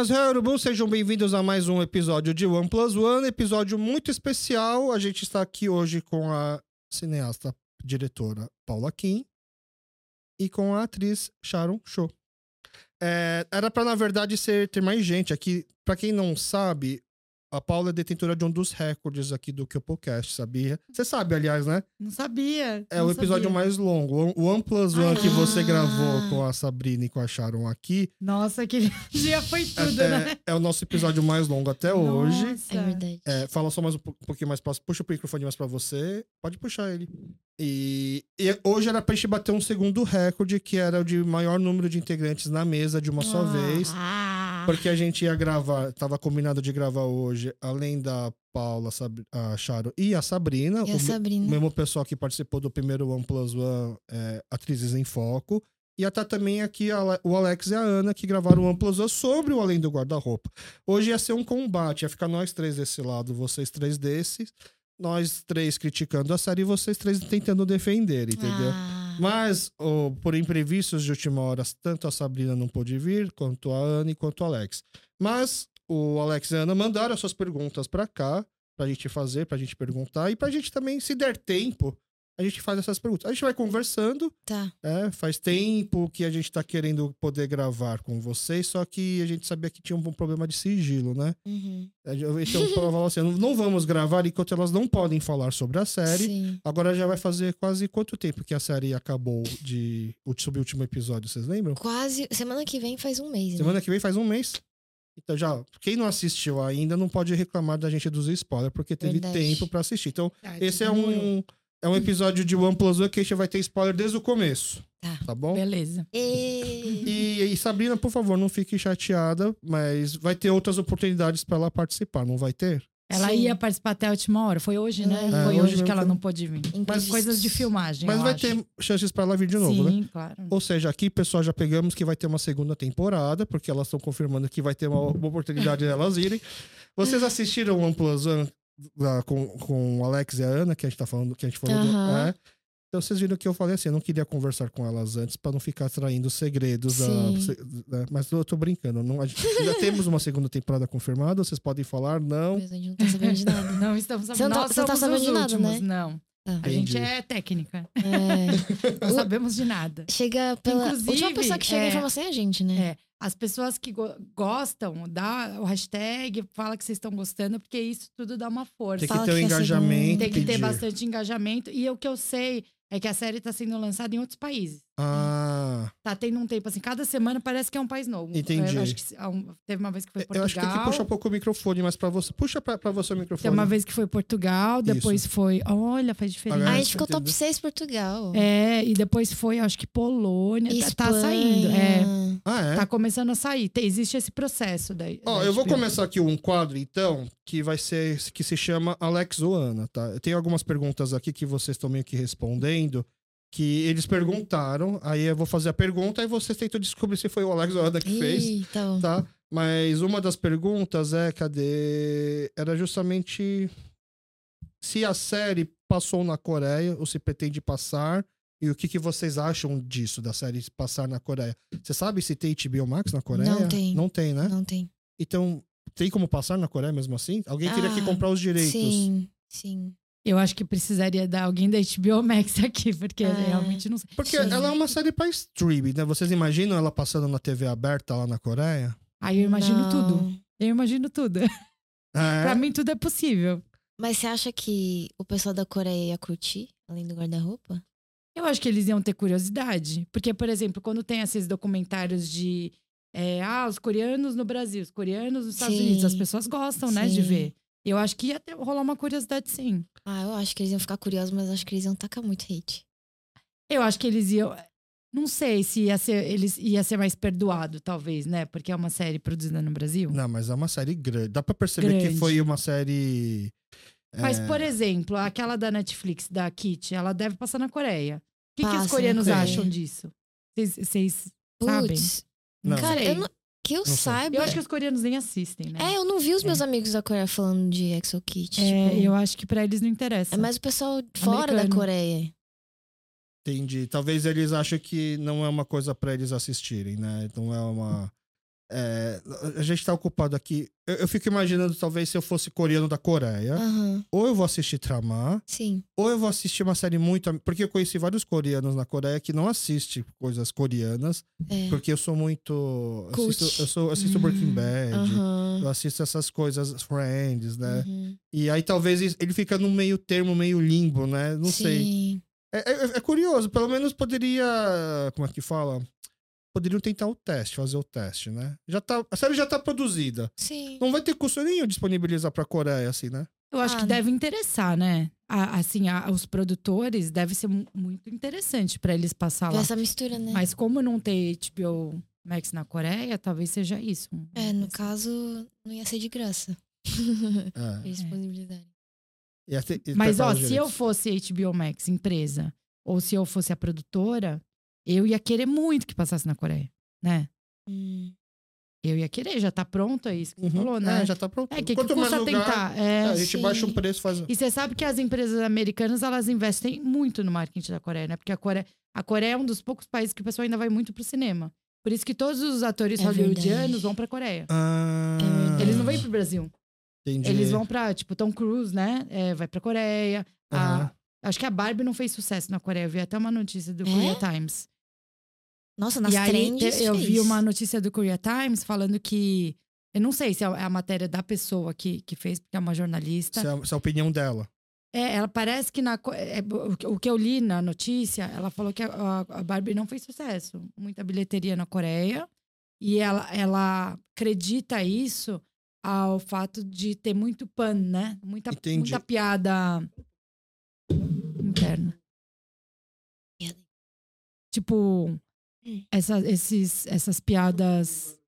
Annyeonghaseyo, Urubu, sejam bem-vindos a mais um episódio de One Plus One, episódio muito especial. A gente está aqui hoje com a cineasta, diretora Paula Kim e com a atriz Sharon Cho. É, era para na verdade ser ter mais gente aqui. Para quem não sabe, a Paula é detentora de um dos recordes aqui do Podcast, sabia? Você sabe, aliás, né? Não sabia. É não o episódio sabia. mais longo. O One Plus One que você Ah. gravou com a Sabrina e com a Sharon aqui Nossa, aquele dia foi tudo, é, né? é o nosso episódio mais longo até hoje. Nossa. É verdade. É, fala só mais um pou- pouquinho mais próximo. Puxa o microfone mais pra você. Pode puxar ele. E, e hoje era pra gente bater um segundo recorde, que era o de maior número de integrantes na mesa de uma só vez. Ah, Porque a gente ia gravar, tava combinado de gravar hoje, além da Paula, a Charo e a Sabrina. e o a me- Sabrina. o mesmo pessoal que participou do primeiro One Plus One, é, Atrizes em Foco. E até também aqui a o Alex e a Ana, que gravaram o One Plus One sobre o Além do Guarda-Roupa. Hoje ia ser um combate, ia ficar nós três desse lado, vocês três desses. Nós três criticando a série e vocês três tentando defender, entendeu? Ah, Mas, ô, por imprevistos de última hora, tanto a Sabrina não pôde vir, quanto a Ana e quanto o Alex. Mas o Alex e a Ana mandaram as suas perguntas pra cá, pra gente fazer, pra gente perguntar, e pra gente também, se der tempo, a gente faz essas perguntas. A gente vai conversando, tá. é, faz tempo que a gente tá querendo poder gravar com vocês, só que a gente sabia que tinha um problema de sigilo, né? Uhum. Então, eu falava assim, não- não vamos gravar enquanto elas não podem falar sobre a série. Sim. Agora já vai fazer quase quanto tempo que a série acabou de o sobre o último episódio, vocês lembram? Quase. Semana que vem faz um mês, né? Semana que vem faz um mês. Então já, quem não assistiu ainda não pode reclamar da gente dos spoilers, porque teve Verdade. tempo pra assistir. Então, Verdade, esse é demorou. um é um episódio de One Plus One que a gente vai ter spoiler desde o começo. Tá. Tá bom? Beleza. E... E, e Sabrina, por favor, não fique chateada, mas vai ter outras oportunidades pra ela participar, não vai ter? Ela Sim. ia participar até a última hora. Foi hoje, né? É, Foi hoje hoje que ela não pôde vir. Mas coisas de filmagem. Mas eu vai acho. ter chances pra ela vir de novo, né? Sim, claro. Ou seja, aqui, pessoal, já pegamos que vai ter uma segunda temporada, porque elas estão confirmando que vai ter uma, uma oportunidade delas irem. Vocês assistiram One Plus One lá com, com o Alex e a Ana, que a gente tá falando, que a gente falou do- Aham. é. Então vocês viram que eu falei assim, eu não queria conversar com elas antes pra não ficar traindo segredos. se- né? Mas eu tô brincando. Não, a gente, ainda temos uma segunda temporada confirmada, vocês podem falar, não. Mas a gente não tá sabendo de nada. Não estamos sabendo. Você não tá- você não tá sabendo os de nada, últimos. né? Não. Tá. A gente é técnica. É, Não sabemos de nada. chega pela. Inclusive, última pessoa que chega a é, informação é a gente, né? É, as pessoas que go- gostam, dá o hashtag, fala que vocês estão gostando, porque isso tudo dá uma força. Tem que Fala ter um que é engajamento. Tem que ter bastante engajamento. E o que eu sei é que a série está sendo lançada em outros países. Ah, Tá tendo um tempo assim, cada semana parece que é um país novo. Entendi. Eu acho que teve uma vez que foi eu Portugal. acho que tem que puxar um pouco o microfone, mas pra você. Puxa pra, pra você o microfone. Tem uma vez que foi Portugal, depois foi. Olha, faz diferença. Agora a É, gente ficou top entendeu? 6 Portugal. É, e depois foi, acho que Polônia. Tá- Tá Espanha. saindo. É, Ah, é? tá começando a sair. Tem- existe esse processo daí. Ó, da eu vou começar aqui um quadro, então, que vai ser que se chama Alex ou Ana, tá? Eu tenho algumas perguntas aqui que vocês estão meio que respondendo, que eles perguntaram, aí eu vou fazer a pergunta e vocês tentam descobrir se foi o Alex ou a Ana que fez, tá? Mas uma das perguntas é, cadê? Era justamente se a série passou na Coreia ou se pretende passar. E o que, que vocês acham disso, da série passar na Coreia? Você sabe se tem HBO Max na Coreia? Não tem. Não tem, né? Não tem. Então, tem como passar na Coreia mesmo assim? Alguém teria que Ah, comprar os direitos. Sim, sim. Eu acho que precisaria dar alguém da HBO Max aqui, porque eu É. realmente não sei. Porque Sim. ela é uma série pra streaming, né? Vocês imaginam ela passando na TV aberta lá na Coreia? Aí eu imagino Não. tudo. Eu imagino tudo. É. Pra mim, tudo é possível. Mas você acha que o pessoal da Coreia ia curtir, além do guarda-roupa? Eu acho que eles iam ter curiosidade. Porque, por exemplo, quando tem esses documentários de. é, ah, os coreanos no Brasil, os coreanos nos Estados Sim. Unidos, as pessoas gostam, né, de Sim. ver. Eu acho que ia ter, rolar uma curiosidade, sim. Ah, eu acho que eles iam ficar curiosos, mas acho que eles iam tacar muito hate. Eu acho que eles iam. Não sei se ia ser, eles ia ser mais perdoado, talvez, né? Porque é uma série produzida no Brasil. Não, mas é uma série grande. Dá pra perceber que Grande. foi uma série. Mas, é, por exemplo, aquela da Netflix, da Kit, ela deve passar na Coreia. O que, que os coreanos acham disso? Vocês- sabem? Não. cara, eu não, que eu sei. saiba. Eu acho que os coreanos nem assistem, né? É, eu não vi os meus amigos da Coreia falando de Exo Kit. É, tipo, eu acho que pra eles não interessa. é mais o pessoal fora da Americano. Coreia. Entendi. Talvez eles achem que não é uma coisa pra eles assistirem, né? Não é uma. É, a gente tá ocupado aqui. Eu, eu fico imaginando, talvez, se eu fosse coreano da Coreia, Aham. ou eu vou assistir Tramar, Sim. ou eu vou assistir uma série muito. Porque eu conheci vários coreanos na Coreia que não assistem coisas coreanas, É. porque eu sou muito. Cult. Assisto, eu sou, assisto Hum, Breaking Bad. Aham. Eu assisto essas coisas, Friends, né? Uhum. E aí talvez ele fica num meio termo, meio limbo, né? Não sei. Sim. É, é- é curioso, pelo menos poderia. Como é que fala? Poderiam tentar o teste, fazer o teste, né? Já tá, a série já tá produzida. Sim. Não vai ter custo nenhum disponibilizar pra Coreia, assim, né? Eu acho Ah, que deve interessar, né? A- assim, a- os produtores deve ser mu- muito interessante pra eles passar lá. Essa mistura, né? Mas como não ter HBO Max na Coreia, talvez seja isso. É, no caso, não ia ser de graça. É. Eles disponibilizarem. E até- e Mas, ó, se eu fosse HBO Max, empresa, ou se eu fosse a produtora, eu ia querer muito que passasse na Coreia, né? Hum. Eu ia querer, já tá pronto, é isso que você Uhum. falou, né? É, já tá pronto. É, que, que Quanto mais custa lugar, tentar? é, É. a gente sim. baixa o preço, faz. E você sabe que as empresas americanas, elas investem muito no marketing da Coreia, né? Porque a Coreia, a Coreia é um dos poucos países que o pessoal ainda vai muito pro cinema. Por isso que todos os atores É hollywoodianos verdade. vão pra Coreia. Ah, É. Eles não vêm pro Brasil. entendi. Eles vão pra, tipo, Tom Cruise, né? É, vai pra Coreia. A- Aham. Acho que a Barbie não fez sucesso na Coreia. Eu vi até uma notícia do É? Korea Times. Nossa, nas e aí trends te- eu vi fez. uma notícia do Korea Times falando que. Eu não sei se é a matéria da pessoa que, que fez, porque é uma jornalista. Essa é a- essa é a opinião dela. É, ela parece que na. co- é, o que- eu li na notícia, ela falou que a, a- a Barbie não fez sucesso. Muita bilheteria na Coreia. E ela, ela acredita isso ao fato de ter muito pan, né? Muita, Entendi. muita piada interna. Tipo, essa, esses, essas piadas.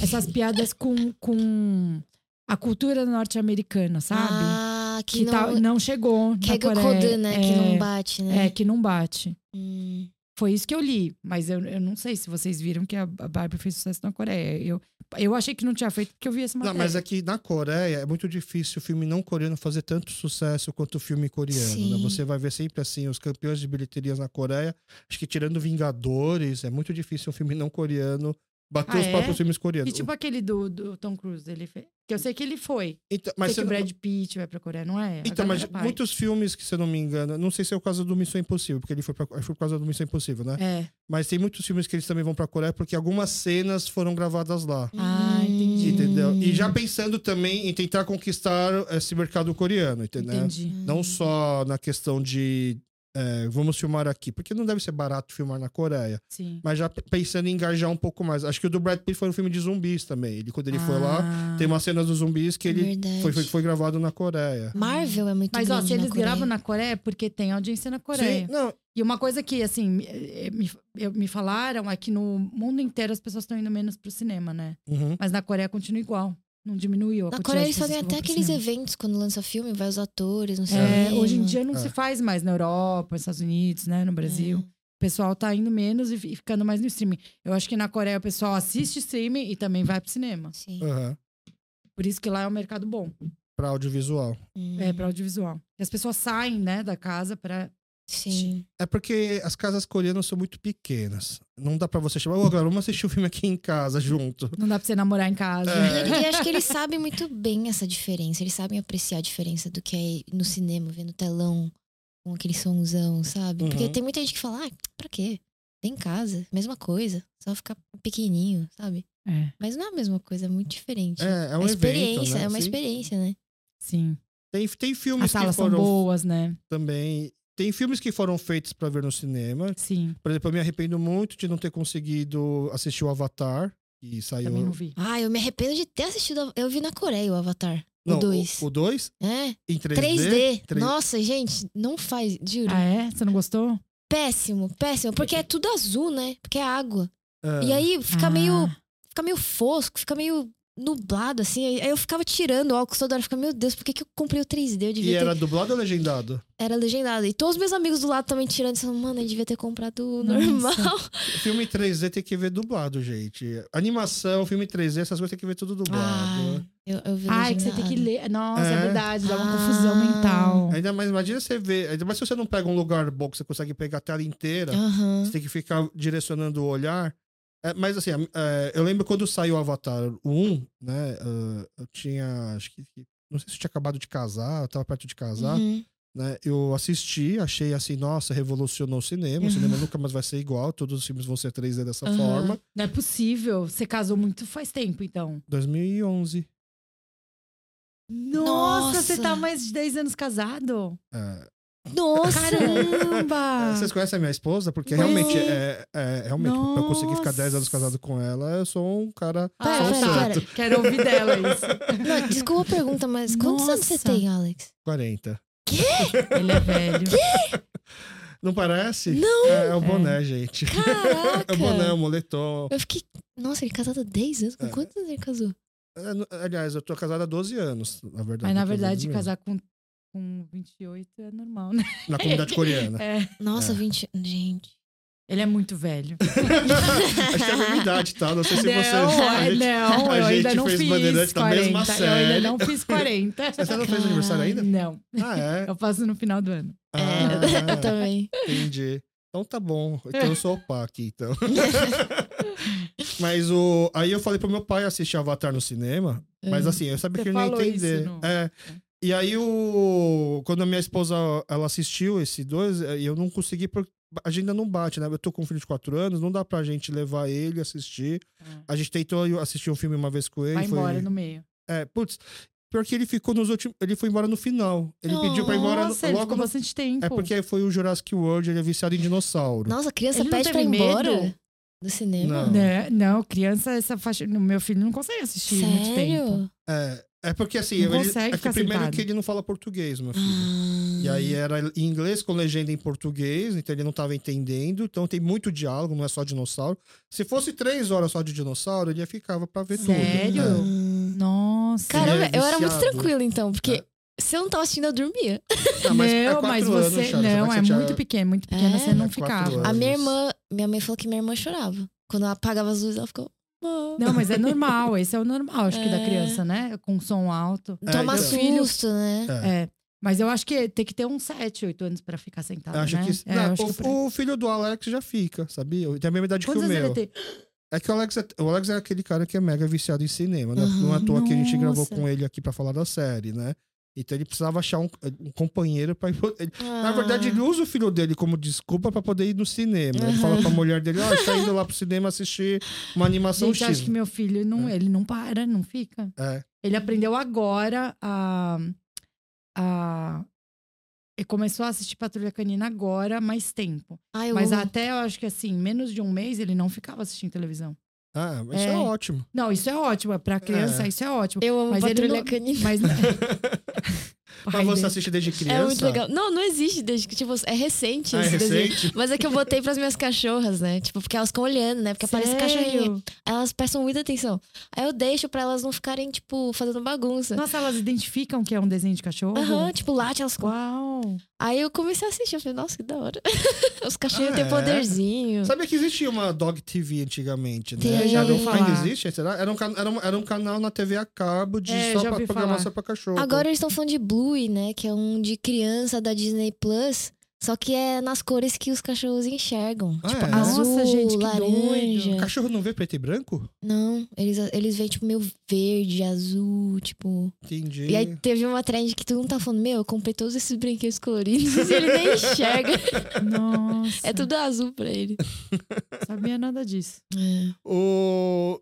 Essas piadas com, com a cultura norte-americana, sabe? Ah, que, que não... tá- não chegou. que na é Coreia. Né? Que É, não bate, né? É, que não bate. Hum. Foi isso que eu li, mas eu, eu não sei se vocês viram que a a Barbie fez sucesso na Coreia. Eu, eu achei que não tinha feito porque eu vi Não, matéria. mas é que na Coreia é muito difícil o filme não coreano fazer tanto sucesso quanto o filme coreano. né? Você vai ver sempre assim, os campeões de bilheterias na Coreia. Acho que tirando Vingadores, é muito difícil um filme não coreano bater Ah, os é? próprios filmes coreanos. E tipo aquele do, do Tom Cruise, ele fez. Que eu sei que ele foi. Então, Mas sei que o Brad Pitt vai pra Coreia, não é? Então, mas vai. muitos filmes que, se eu não me engano, não sei se é o caso do Missão Impossível, porque ele foi, pra, foi por causa do Missão Impossível, né? É. Mas tem muitos filmes que eles também vão pra Coreia porque algumas cenas foram gravadas lá. Ah, entendi. Entendeu? E já pensando também em tentar conquistar esse mercado coreano, entendeu? Entendi. Não só na questão de é, vamos filmar aqui, porque não deve ser barato filmar na Coreia, Sim. mas já pensando em engajar um pouco mais. Acho que o do Brad Pitt foi um filme de zumbis também. Ele, quando ele foi lá, Ah. tem uma cena dos zumbis que ele Verdade. foi, foi, foi gravado na Coreia. Marvel é muito Mas, ó, grande se eles Coreia. gravam na Coreia é porque tem audiência na Coreia. Sim, não, E uma coisa que, assim, me, eh, me falaram é que no mundo inteiro as pessoas estão indo menos pro cinema, né? uhum. Mas na Coreia continua igual. Não diminuiu a Na Coreia eles fazem até aqueles cinema. eventos quando lança filme, vai os atores, não sei É, hoje em dia não É. se faz mais na Europa, nos Estados Unidos, né? No Brasil. É. O pessoal tá indo menos e fi- ficando mais no streaming. Eu acho que na Coreia o pessoal assiste streaming e também vai pro cinema. Sim. Aham. Por isso que lá é um mercado bom. Pra audiovisual. Hum, É, pra audiovisual. E as pessoas saem, né, da casa pra. Sim. É porque as casas coreanas são muito pequenas. Não dá pra você chamar, ô, galera, vamos assistir o filme aqui em casa junto. Não dá pra você namorar em casa. É. E, e acho que eles sabem muito bem essa diferença. Eles sabem apreciar a diferença do que é ir no cinema, ver no telão, com aquele somzão, sabe? Porque Uhum. tem muita gente que fala, ah, pra quê? Tem em casa, mesma coisa. Só ficar pequenininho, sabe? É, Mas não é a mesma coisa, é muito diferente. É, é um a experiência, evento, né? é uma Sim. experiência, né? sim. Tem, tem filmes As que salas são foram boas, né? também. Tem filmes que foram feitos pra ver no cinema. Sim. Por exemplo, eu me arrependo muito de não ter conseguido assistir o Avatar. E saiu. Também não vi. Ah, eu me arrependo de ter assistido. Eu vi na Coreia o Avatar. Não, o 2. O 2 É? em 3D. 3D. Três- Nossa, gente, não faz, juro. Ah, é? Você não gostou? Péssimo, péssimo. Porque é tudo azul, né? Porque é água. É. E aí fica Ah, meio. Fica meio fosco, fica meio nublado, assim. Aí eu ficava tirando o óculos toda hora. Ficava, meu Deus, por que, que eu comprei o 3D? Eu E devia ter. era dublado ou legendado? Era legendado. E todos os meus amigos do lado também tirando. Falando, mano, eu devia ter comprado o normal. Filme 3D tem que ver dublado, gente. Animação, filme 3D, essas coisas tem que ver tudo dublado. Ah, eu, eu vi Ai, que você tem que ler. Nossa, é, É. verdade, dá uma Ah. confusão mental. Ainda mais, imagina você ver. Ainda mais se você não pega um lugar bom que você consegue pegar a tela inteira. Você tem que ficar direcionando o olhar. É, mas assim, é, eu lembro quando saiu o Avatar 1, né? uh, eu tinha. Acho que. Não sei se eu tinha acabado de casar, eu tava perto de casar. Uhum. né? Eu assisti, achei assim, nossa, revolucionou o cinema. O cinema nunca mais vai ser igual, todos os filmes vão ser 3D dessa Aham. forma. Não é possível. Você casou muito faz tempo, então. 2011. Nossa, você Nossa. tá mais de 10 anos casado? É, Nossa! Caramba! vocês conhecem a minha esposa? Porque realmente, é, é, realmente, pra eu conseguir ficar 10 anos Nossa. casado com ela, eu sou um cara. Ah, sou um pera, santo. pera. Quero ouvir dela isso. Não, desculpa a pergunta, mas quantos anos você Nossa. tem, Alex? 40. Ele é velho. Não parece? Não! É, é o boné, gente. Caraca! É o boné, o moletom. Eu fiquei. Nossa, ele é casado há 10 anos? Com É. quantos anos ele casou? É, Aliás, eu tô casado há 12 anos, na verdade. Mas na verdade, casar com, com 28 é normal, né? Na comunidade coreana. É. Nossa, É. 20. Gente. Ele é muito velho. Acho que é a mesma idade, tá? Não sei se não, vocês. é, a gente- não, a eu ainda gente não fez fiz Bandeirantes 40. na mesma Eu série. ainda não fiz 40. Você não fez aniversário ainda? Não. Ah, é? Eu faço no final do ano. É, Ah, eu também. entendi. Então tá bom. Então eu sou o pá aqui, então. Mas o. Aí eu falei pro meu pai assistir Avatar no cinema. Mas assim, eu sabia Você que ele não ia entender. isso no- É. E aí o. Quando a minha esposa ela assistiu esse dois, e eu não consegui. Por... A agenda não bate, né? Eu tô com um filho de quatro anos, não dá pra gente levar ele assistir. A gente tentou assistir um filme uma vez com ele. Vai foi... embora no meio. É, putz. Pior que ele ficou nos últimos. Ele foi embora no final. Ele pediu pra ir embora no- Nossa, ele logo ficou no. bastante tempo. É porque foi o Jurassic World, ele é viciado em dinossauro. Nossa, a criança Ele não pede pra ir embora do cinema. Não. Né? Não, criança, essa faixa. Meu filho não consegue assistir muito tempo. Sério? É, é porque assim, Não ele, é que primeiro sentado. que ele não fala português, meu filho. Ah. E aí era em inglês com legenda em português, então ele não tava entendendo. Então tem muito diálogo, não é só dinossauro. Se fosse três horas só de dinossauro, ele ia ficava pra ver Sério? tudo. Hum. Nossa. Caramba, Ele é eu era muito viciado. tranquila então, porque É. se eu não tava assistindo, eu dormia. É. Ah, mas é não, mas anos, você. Charles, não, é você muito tinha- pequeno, muito pequeno, É? você não É, ficava. anos. A minha irmã, minha mãe falou que minha irmã chorava. Quando ela apagava as luzes, ela ficou. Não, mas é normal, esse é o normal, acho que da É. criança, né? Com som alto. Toma então. susto, né? É. É. Mas eu acho que tem que ter uns 7, 8 anos pra ficar sentado, Acho né? que, É, não, acho o, que o filho do Alex já fica, sabia? Tem a mesma idade Quantos que o anos meu. ele tem? É que o Alex é, o Alex é aquele cara que é mega viciado em cinema, né? Aham. Não é à toa que a gente gravou Nossa. com ele aqui pra falar da série, né? Então ele precisava achar um, um companheiro pra ir. ele- Na Ah. verdade, ele usa o filho dele como desculpa pra poder ir no cinema. Ele Aham. fala pra mulher dele: Ó, está indo lá pro cinema assistir uma animação Gente, X. acho que meu filho não, ele não para, não fica. É. Ele aprendeu agora a. a ele começou a assistir Patrulha Canina agora, há mais tempo. Ah, eu Mas amo. até eu acho que assim, menos de um mês ele não ficava assistindo televisão. Ah, mas isso é É. ótimo. Não, isso é ótimo. Pra criança, É. isso é ótimo. Eu amo Mas ele Patrulha não- Canina. Mas. Mas você assiste desde criança? É muito legal. Não, não existe desde que, tipo, é recente Ah, é esse desenho. recente? Mas é que eu botei pras minhas cachorras, né? Tipo, porque elas ficam olhando, né? Porque aparece cachorrinho. Sério? Aí Elas prestam muita atenção. Aí eu deixo pra elas não ficarem, tipo, fazendo bagunça. Nossa, elas identificam que é um desenho de cachorro? Aham, tipo, late, elas ficam. Uau! Aí eu comecei a assistir, eu falei, nossa, que da hora. Os cachorrinhos Ah, têm é? poderzinho. Sabia que existia uma Dog TV antigamente, né? Tem. Já ouvi Ainda falar. existe? Será? Era um, era, um, era um canal na TV a cabo de É, só pra programação pra cachorro. Agora eles estão falando de Bluey, né? Que é um de criança da Disney Plus. Só que é nas cores que os cachorros enxergam. Ah, tipo, é? azul, Nossa, gente, que laranja. doido. Cachorro não vê preto e branco? Não, eles, eles veem, tipo, meio verde, azul, tipo. Entendi. E aí teve uma trend que todo mundo tá falando, meu, eu comprei todos esses brinquedos coloridos e ele nem enxerga. Nossa. É tudo azul pra ele. Sabia nada disso. É. O...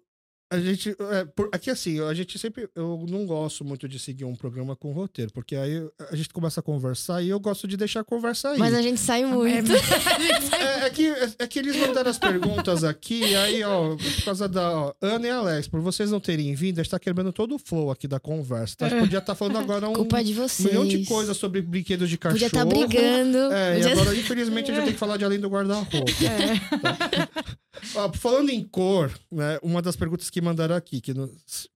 A gente. É, por- aqui assim, a gente sempre. Eu não gosto muito de seguir um programa com roteiro, porque aí a gente começa a conversar e eu gosto de deixar a conversa aí. Mas a gente sai muito. É, é que, é que eles mandaram as perguntas aqui, e aí, ó, por causa da ó, Ana e Alex, por vocês não terem vindo, a gente tá quebrando todo o flow aqui da conversa. Tá? A gente podia estar falando agora um Culpa de vocês. milhão de coisas sobre brinquedos de cachorro. Podia estar brigando. É, e Podia- agora, infelizmente, a gente tem que falar de além do guarda-roupa. É. Ó, falando em cor, né? Uma das perguntas que mandaram aqui, que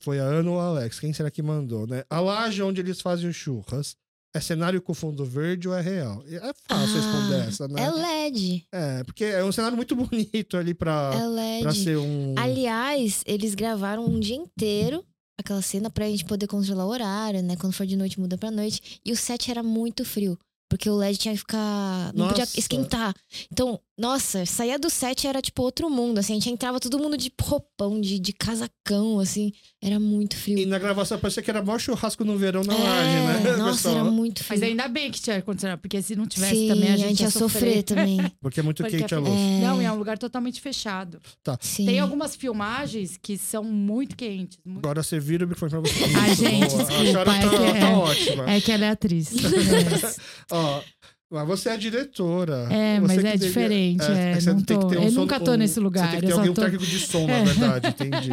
foi a Ana ou a Alex, quem será que mandou, né? A laje onde eles fazem os churras é cenário com fundo verde ou é real? É fácil responder Ah, essa, né? É LED. É, porque é um cenário muito bonito ali pra, É pra LED. ser um. Aliás, eles gravaram um dia inteiro aquela cena pra gente poder controlar o horário, né? Quando for de noite, muda pra noite. E o set era muito frio. Porque o LED tinha que ficar. Não podia Nossa. esquentar. Então, Nossa, saía do set era tipo outro mundo, assim. A gente entrava todo mundo de roupão, de, de casacão, assim. Era muito frio. E na gravação parecia que era maior churrasco no verão na É, laje, né? Nossa, era muito frio. Mas ainda bem que tinha ar-condicionado, porque se não tivesse Sim, também a gente, ia sofrer também. Porque é muito Porque quente a é- luz. É. Não, e é um lugar totalmente fechado. Sim. Tem algumas filmagens que são muito quentes. muito- Agora você vira o microfone pra você. Ai, Isso, gente, desculpa, A é tá, que tá é- ótima. É que ela é atriz. Ó, mas você é a diretora. É, Você mas é devia- diferente, é, você não tô- um eu nunca tô um- nesse lugar, Você tem que ter alguém, um tô- técnico de som, na É. verdade, entendi.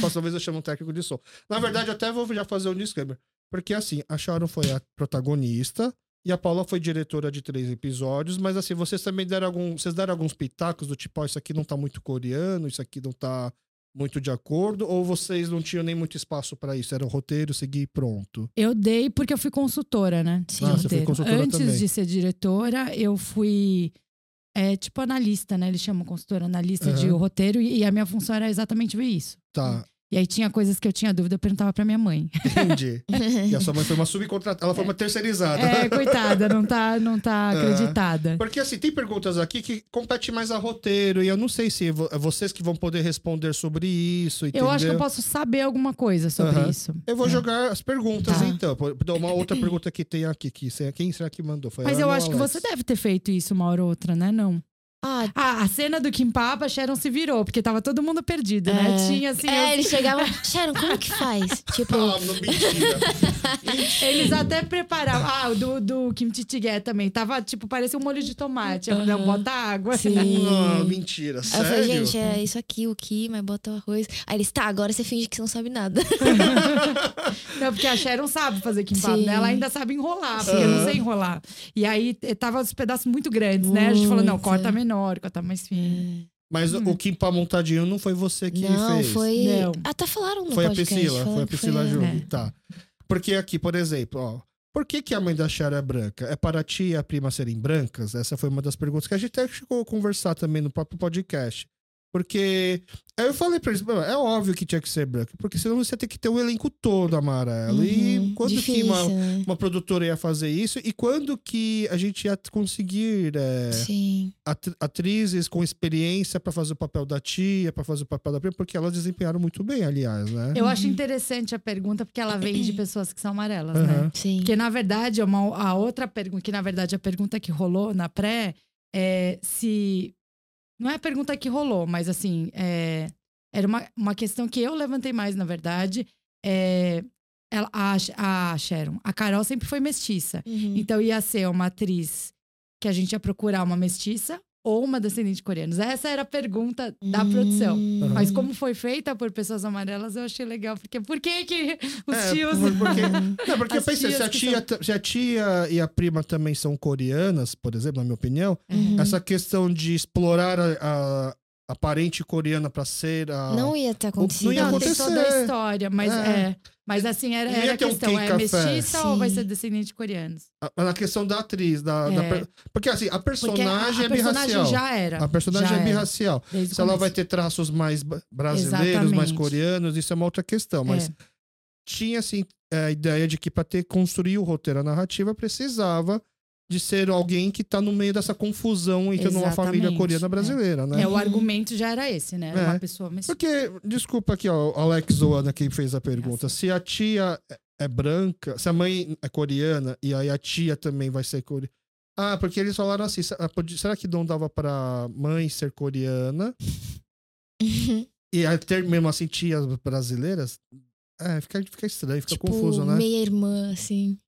Próxima vez eu chamo um técnico de som. Na verdade, eu até vou já fazer um disclaimer. Porque assim, a Sharon foi a protagonista e a Paula foi diretora de três episódios, mas assim, vocês também deram algum, vocês deram alguns pitacos do tipo, ó, isso aqui não tá muito coreano, isso aqui não tá muito de acordo, ou vocês não tinham nem muito espaço pra isso, era o roteiro, seguir pronto. Eu dei porque eu fui consultora, né? Sim. de Ah, você foi consultora Antes também. de ser diretora, eu fui é, tipo analista, né? Eles chamam consultora analista de Aham. roteiro e, e a minha função era exatamente ver isso. Tá, E aí tinha coisas que eu tinha dúvida, eu perguntava pra minha mãe. entendi. e a sua mãe foi uma subcontratada, ela foi uma terceirizada. É, coitada, não tá, não tá Ah. acreditada. Porque assim, tem perguntas aqui que compete mais a roteiro, e eu não sei se é vocês que vão poder responder sobre isso, entendeu? Eu acho que eu posso saber alguma coisa sobre Aham. isso. Eu vou É. jogar as perguntas, Tá. então. Uma outra pergunta que tem aqui. Que, quem será que mandou? Foi Mas eu acho que Alex? você deve ter feito isso uma hora ou outra, né? Não. Ah, Ah, a cena do Kim Papa, Sharon se virou, porque tava todo mundo perdido, né? É. Tinha assim. é, os- eles chegavam. Sharon, como que faz? Tipo, Ah, não, mentira. Eles até preparavam. Ah, o do, do kimchi jjigae também. Tava, tipo, parecia um molho de tomate. Eu falei, Aham. bota água. Sim. Ah, mentira, sério? eu falei, gente, é isso aqui, o que, mas bota o arroz. Aí eles, tá, agora você finge que você não sabe nada. Não, porque a Sharon sabe fazer kimbap, Sim. né? Ela ainda sabe enrolar, porque eu não sei enrolar. E aí eh, tava os pedaços muito grandes, né? A gente falou, não, corta menor, corta mais fino. Mas o Kimpa montadinho não foi você que não, fez. foi. Não. Até falaram no Foi a podcast. Priscila, foi a falaram que Priscila foi- Júlio. É. Tá. Porque aqui, por exemplo, ó. Por que, que a mãe da Chara é branca? É para a tia e a prima serem brancas? Essa foi uma das perguntas que a gente até chegou a conversar também no próprio podcast. Porque aí eu falei pra eles, "Mano, é óbvio que tinha que ser branca, porque senão você tem que ter o elenco todo amarelo. E Uhum, quando que difícil, uma, né? uma produtora ia fazer isso? E quando que a gente ia conseguir é, atrizes com experiência pra fazer o papel da tia, pra fazer o papel da prima? Porque elas desempenharam muito bem, aliás, né? Eu acho interessante a pergunta, porque ela vem de pessoas que são amarelas, né? Aham. Sim. Porque, na verdade, é uma, a outra pergunta, que na verdade a pergunta que rolou na pré é se. Não é a pergunta que rolou, mas assim, é, era uma, uma questão que eu levantei mais, na verdade. É, ela, a, a Sharon, a Carol sempre foi mestiça. Uhum. Então ia ser uma atriz que a gente ia procurar uma mestiça ou uma descendente de coreanos. Essa era a pergunta da produção. Hum. Mas como foi feita por pessoas amarelas, eu achei legal. Porque por que, que os É, tios. por- porque, não, porque eu pensei, se a, tia, ta- se a tia e a prima também são coreanas, por exemplo, na minha opinião, Uhum. essa questão de explorar a, a, a parente coreana pra ser a. Não ia ter acontecido. Não ia Não, tem acontecer. toda a história, mas É. é. Mas assim, era, era a ter um questão: é mestiça ou vai Sim. ser descendente de coreanos? a- na questão da atriz. Da, da É. per- porque assim, a Porque personagem a, a é personagem birracial. já era. A personagem já é era, birracial. Se ela vai ter traços mais brasileiros, mais Exatamente. coreanos, isso é uma outra questão. Mas É. tinha, assim, a ideia de que para ter construir o roteiro, a narrativa, precisava de ser alguém que tá no meio dessa confusão entre uma família Exatamente, coreana é. brasileira, né? É, o argumento já era esse, né? Era É. uma pessoa mestiça. Porque, desculpa aqui, ó, o Alex Zoana quem fez a pergunta. Se a tia é- é branca, se a mãe é coreana e aí a tia também vai ser coreana. Ah, porque eles falaram assim: ah, será que não dava pra mãe ser coreana e ter mesmo assim tias brasileiras? É, fica, fica estranho, fica tipo, confuso, né? meia irmã, assim.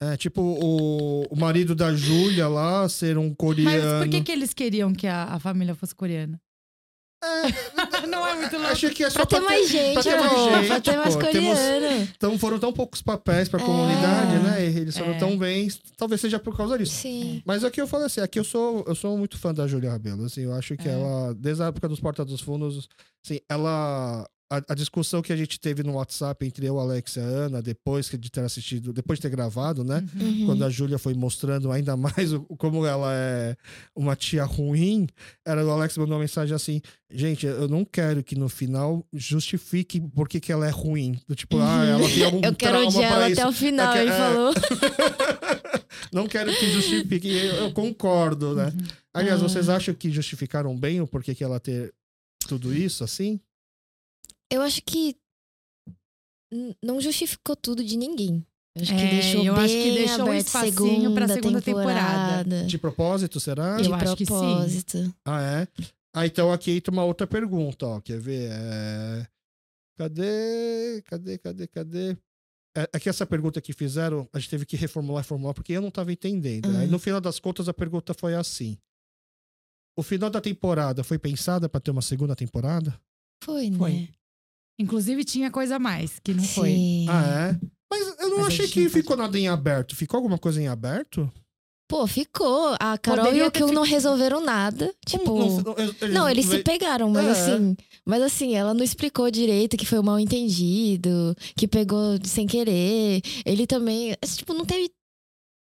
É, tipo o, o marido da Júlia lá ser um Mas coreano. por que, que eles queriam que a, a família fosse coreana? não é muito louco. Achei que é só Pra ter mais gente, pra ter mais amor, gente, pra ter mais coreano. Então foram tão poucos papéis pra É. comunidade, né? E eles foram É. tão bem. Talvez seja por causa disso. Sim. Mas aqui eu falo assim, aqui eu sou, eu sou muito fã da Júlia Rabelo, assim, eu acho que É. ela, desde a época dos Porta dos Fundos, assim, ela, a, a discussão que a gente teve no WhatsApp entre eu, Alex e a Ana, depois de ter assistido, depois de ter gravado, né, Uhum. quando a Júlia foi mostrando ainda mais o- como ela é uma tia ruim, era o Alex mandou uma mensagem assim, gente, eu não quero que no final justifique por que que ela é ruim, do tipo, ah, ela tem algum Eu quero odiar ela isso. até o final, É que- ele é. falou. não quero que justifique. Eu, eu concordo, né? Uhum. Aliás, Ah. vocês acham que justificaram bem o porquê que ela ter tudo isso, assim? Eu acho que não justificou tudo de ninguém. Eu acho que É, deixou eu bem acho que deixou um aberto espacinho pra segunda temporada. temporada. De propósito, será? De Eu acho que sim. propósito. Ah, é? Ah, então aqui entra uma outra pergunta, ó. Quer ver? É... Cadê? Cadê? Cadê? Cadê? É, aqui essa pergunta que fizeram, a gente teve que reformular e formular porque eu não estava entendendo. né? Aí Uhum. no final das contas a pergunta foi assim: O final da temporada foi pensada para ter uma segunda temporada? Foi, né? Foi. Inclusive tinha coisa a mais, que não foi. Sim. Ah, é? Mas eu não Mas achei que não ficou nada em aberto. Ficou alguma coisa em aberto? Pô, ficou. A Carol Poderia e o Kill não resolveram nada. Tipo. Como não- eu- Não, eles se pegaram, mas É. assim. Mas assim, ela não explicou direito que foi um mal entendido, que pegou sem querer. Ele também. Tipo, não teve.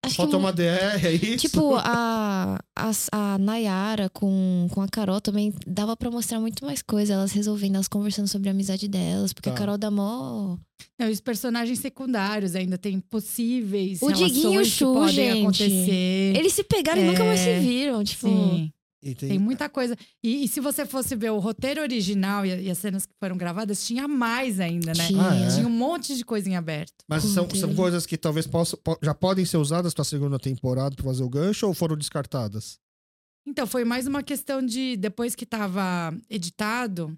Acho Faltou que. uma DR, é isso? Tipo, a, a, a Nayara com, com a Carol também dava pra mostrar muito mais coisa. Elas resolvendo, elas conversando sobre a amizade delas. Porque Tá. a Carol dá mó. Não, e os personagens secundários ainda tem possíveis O Diguinho e o relações que Chu, podem gente. acontecer. Eles se pegaram e nunca mais se É, viram. Tipo. Sim, Entendi. tem muita coisa. E, e se você fosse ver o roteiro original e, e as cenas que foram gravadas, tinha mais ainda, né? Tinha. Ah, é? Tinha um monte de coisa em aberto. Mas são, são coisas que talvez possam, po- já podem ser usadas pra segunda temporada pra fazer o gancho ou foram descartadas? Então, foi mais uma questão de, depois que estava editado,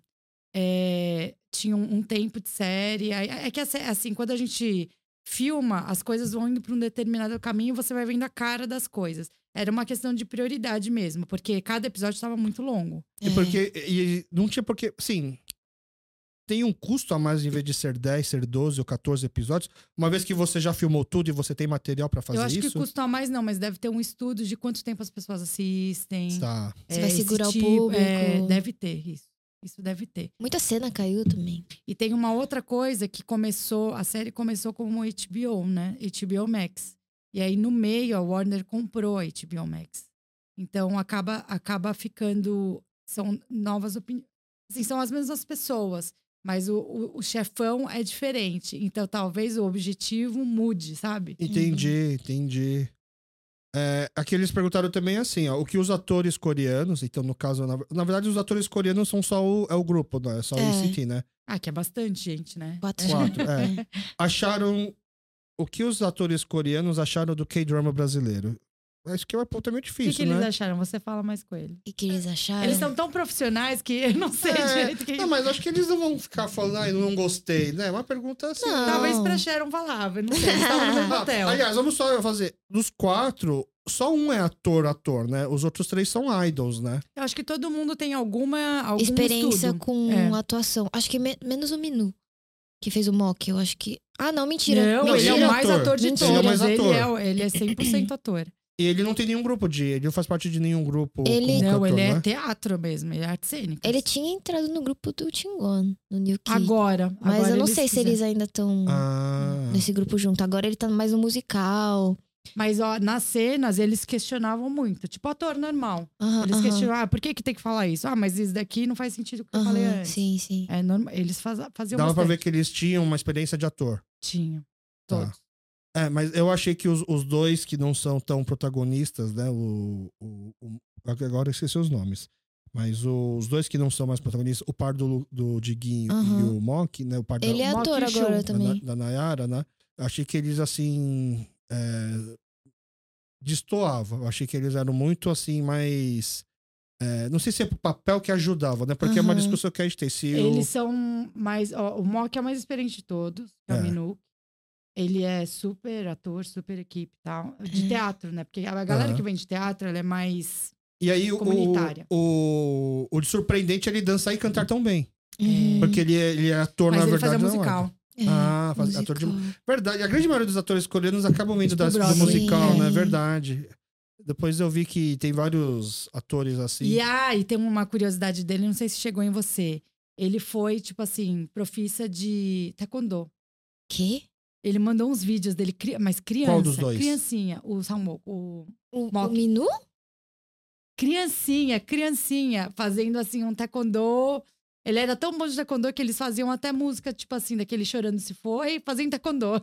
é, tinha um, um tempo de série. É que assim, assim, quando a gente filma, as coisas vão indo para um determinado caminho e você vai vendo a cara das coisas. Era uma questão de prioridade mesmo, porque cada episódio estava muito longo. E É. porque e não tinha porque, sim, tem um custo a mais em vez de ser 10, ser 12 ou 14 episódios, uma vez que você já filmou tudo e você tem material pra fazer Eu acho isso. que custou mais não, mas deve ter um estudo de quanto tempo as pessoas assistem. Tá. Você É, vai esse segurar o tipo- público. é, deve ter isso. Isso deve ter. Muita cena caiu também. E tem uma outra coisa que começou, a série começou como HBO, né? HBO Max. E aí no meio a Warner comprou a HBO Max. Então acaba acaba ficando são novas opiniões. Assim, são as mesmas pessoas, mas o, o, o chefão é diferente. Então talvez o objetivo mude, sabe? Entendi, entendi. É, aqui eles perguntaram também assim, ó, o que os atores coreanos, então no caso, na, na verdade os atores coreanos são só o, é o grupo, não é só o É. NCT, né? Ah, que é bastante gente, né? Quatro. Quatro, é. Acharam, o que os atores coreanos acharam do K-drama brasileiro? Acho que é um ponto meio O que, difícil, que eles né? acharam? Você fala mais com ele. E que eles acharam? Eles são tão profissionais que eu não sei É, direito quem. Não, mas acho que eles não vão ficar falando, ah, eu não gostei, né? É uma pergunta assim. Não. Talvez pra Sharon falava, não sei. Eles estavam no Ah, hotel. aliás, vamos só fazer. Dos quatro, só um é ator, ator, né? Os outros três são idols, né? Eu acho que todo mundo tem alguma algum Experiência estudo. com É. atuação. Acho que me- menos o Minu, que fez o mock. Eu acho que. Ah, não, mentira. Não, Não, ele é é o mais ator. ator de Mentira. todos. Ele é mais Ele ator. é, ele é 100% ator. E ele não tem nenhum grupo de. Ele não faz parte de nenhum grupo. Ele- Não, cantor, ele é né? teatro mesmo, ele é arte cênica. Ele tinha entrado no grupo do Tingon, no New Kid. Agora. Mas agora eu não sei se fizeram. eles ainda estão Ah. nesse grupo junto. Agora ele tá mais no musical. Mas ó, nas cenas eles questionavam muito. Tipo ator normal. Eles questionavam, ah, por que, que tem que falar isso? Ah, mas isso daqui não faz sentido o que eu falei antes. Sim, sim. É normal. Eles faz, faziam Dava pra ver que eles tinham uma experiência de ator. Tinham. Tá. Todos. É, mas eu achei que os, os dois que não são tão protagonistas, né? O, o, o- agora eu esqueci os nomes. Mas o- os dois que não são mais protagonistas, o par do, do Diguinho e o Mock, né? O par da, Ele é Mock ator agora da- da, também. da Nayara, né? Eu achei que eles, assim. É, destoavam. Eu achei que eles eram muito, assim, mais. é, não sei se é o papel que ajudava, né? Porque é uma discussão que a gente tem. Se o- Eles são mais. Ó, o Mock é o mais experiente de todos, que é o É. Minuk. Ele é super ator, super equipe e tal. De teatro, né? Porque a galera Aham. que vem de teatro, ela é mais. E aí, o, comunitária. o, o de surpreendente é ele dançar e cantar tão bem. Uhum. Porque ele é, ele é ator, Mas na ele verdade. fazia não é. É, Ah, faz- ator de-. Verdade. A grande maioria dos atores coreanos acabam vindo Tipo das- do Broadway. musical, né? é. Verdade. Depois eu vi que tem vários atores assim. E aí tem uma curiosidade dele, não sei se chegou em você. Ele foi, tipo assim, profissa de taekwondo. Quê? Ele mandou uns vídeos dele, mas criança. Qual dos dois? Criancinha, o Samok, o O, o. Minu? criancinha, criancinha, fazendo assim um taekwondo. Ele era tão bom de taekwondo que eles faziam até música, tipo assim, daquele chorando se foi, fazendo taekwondo.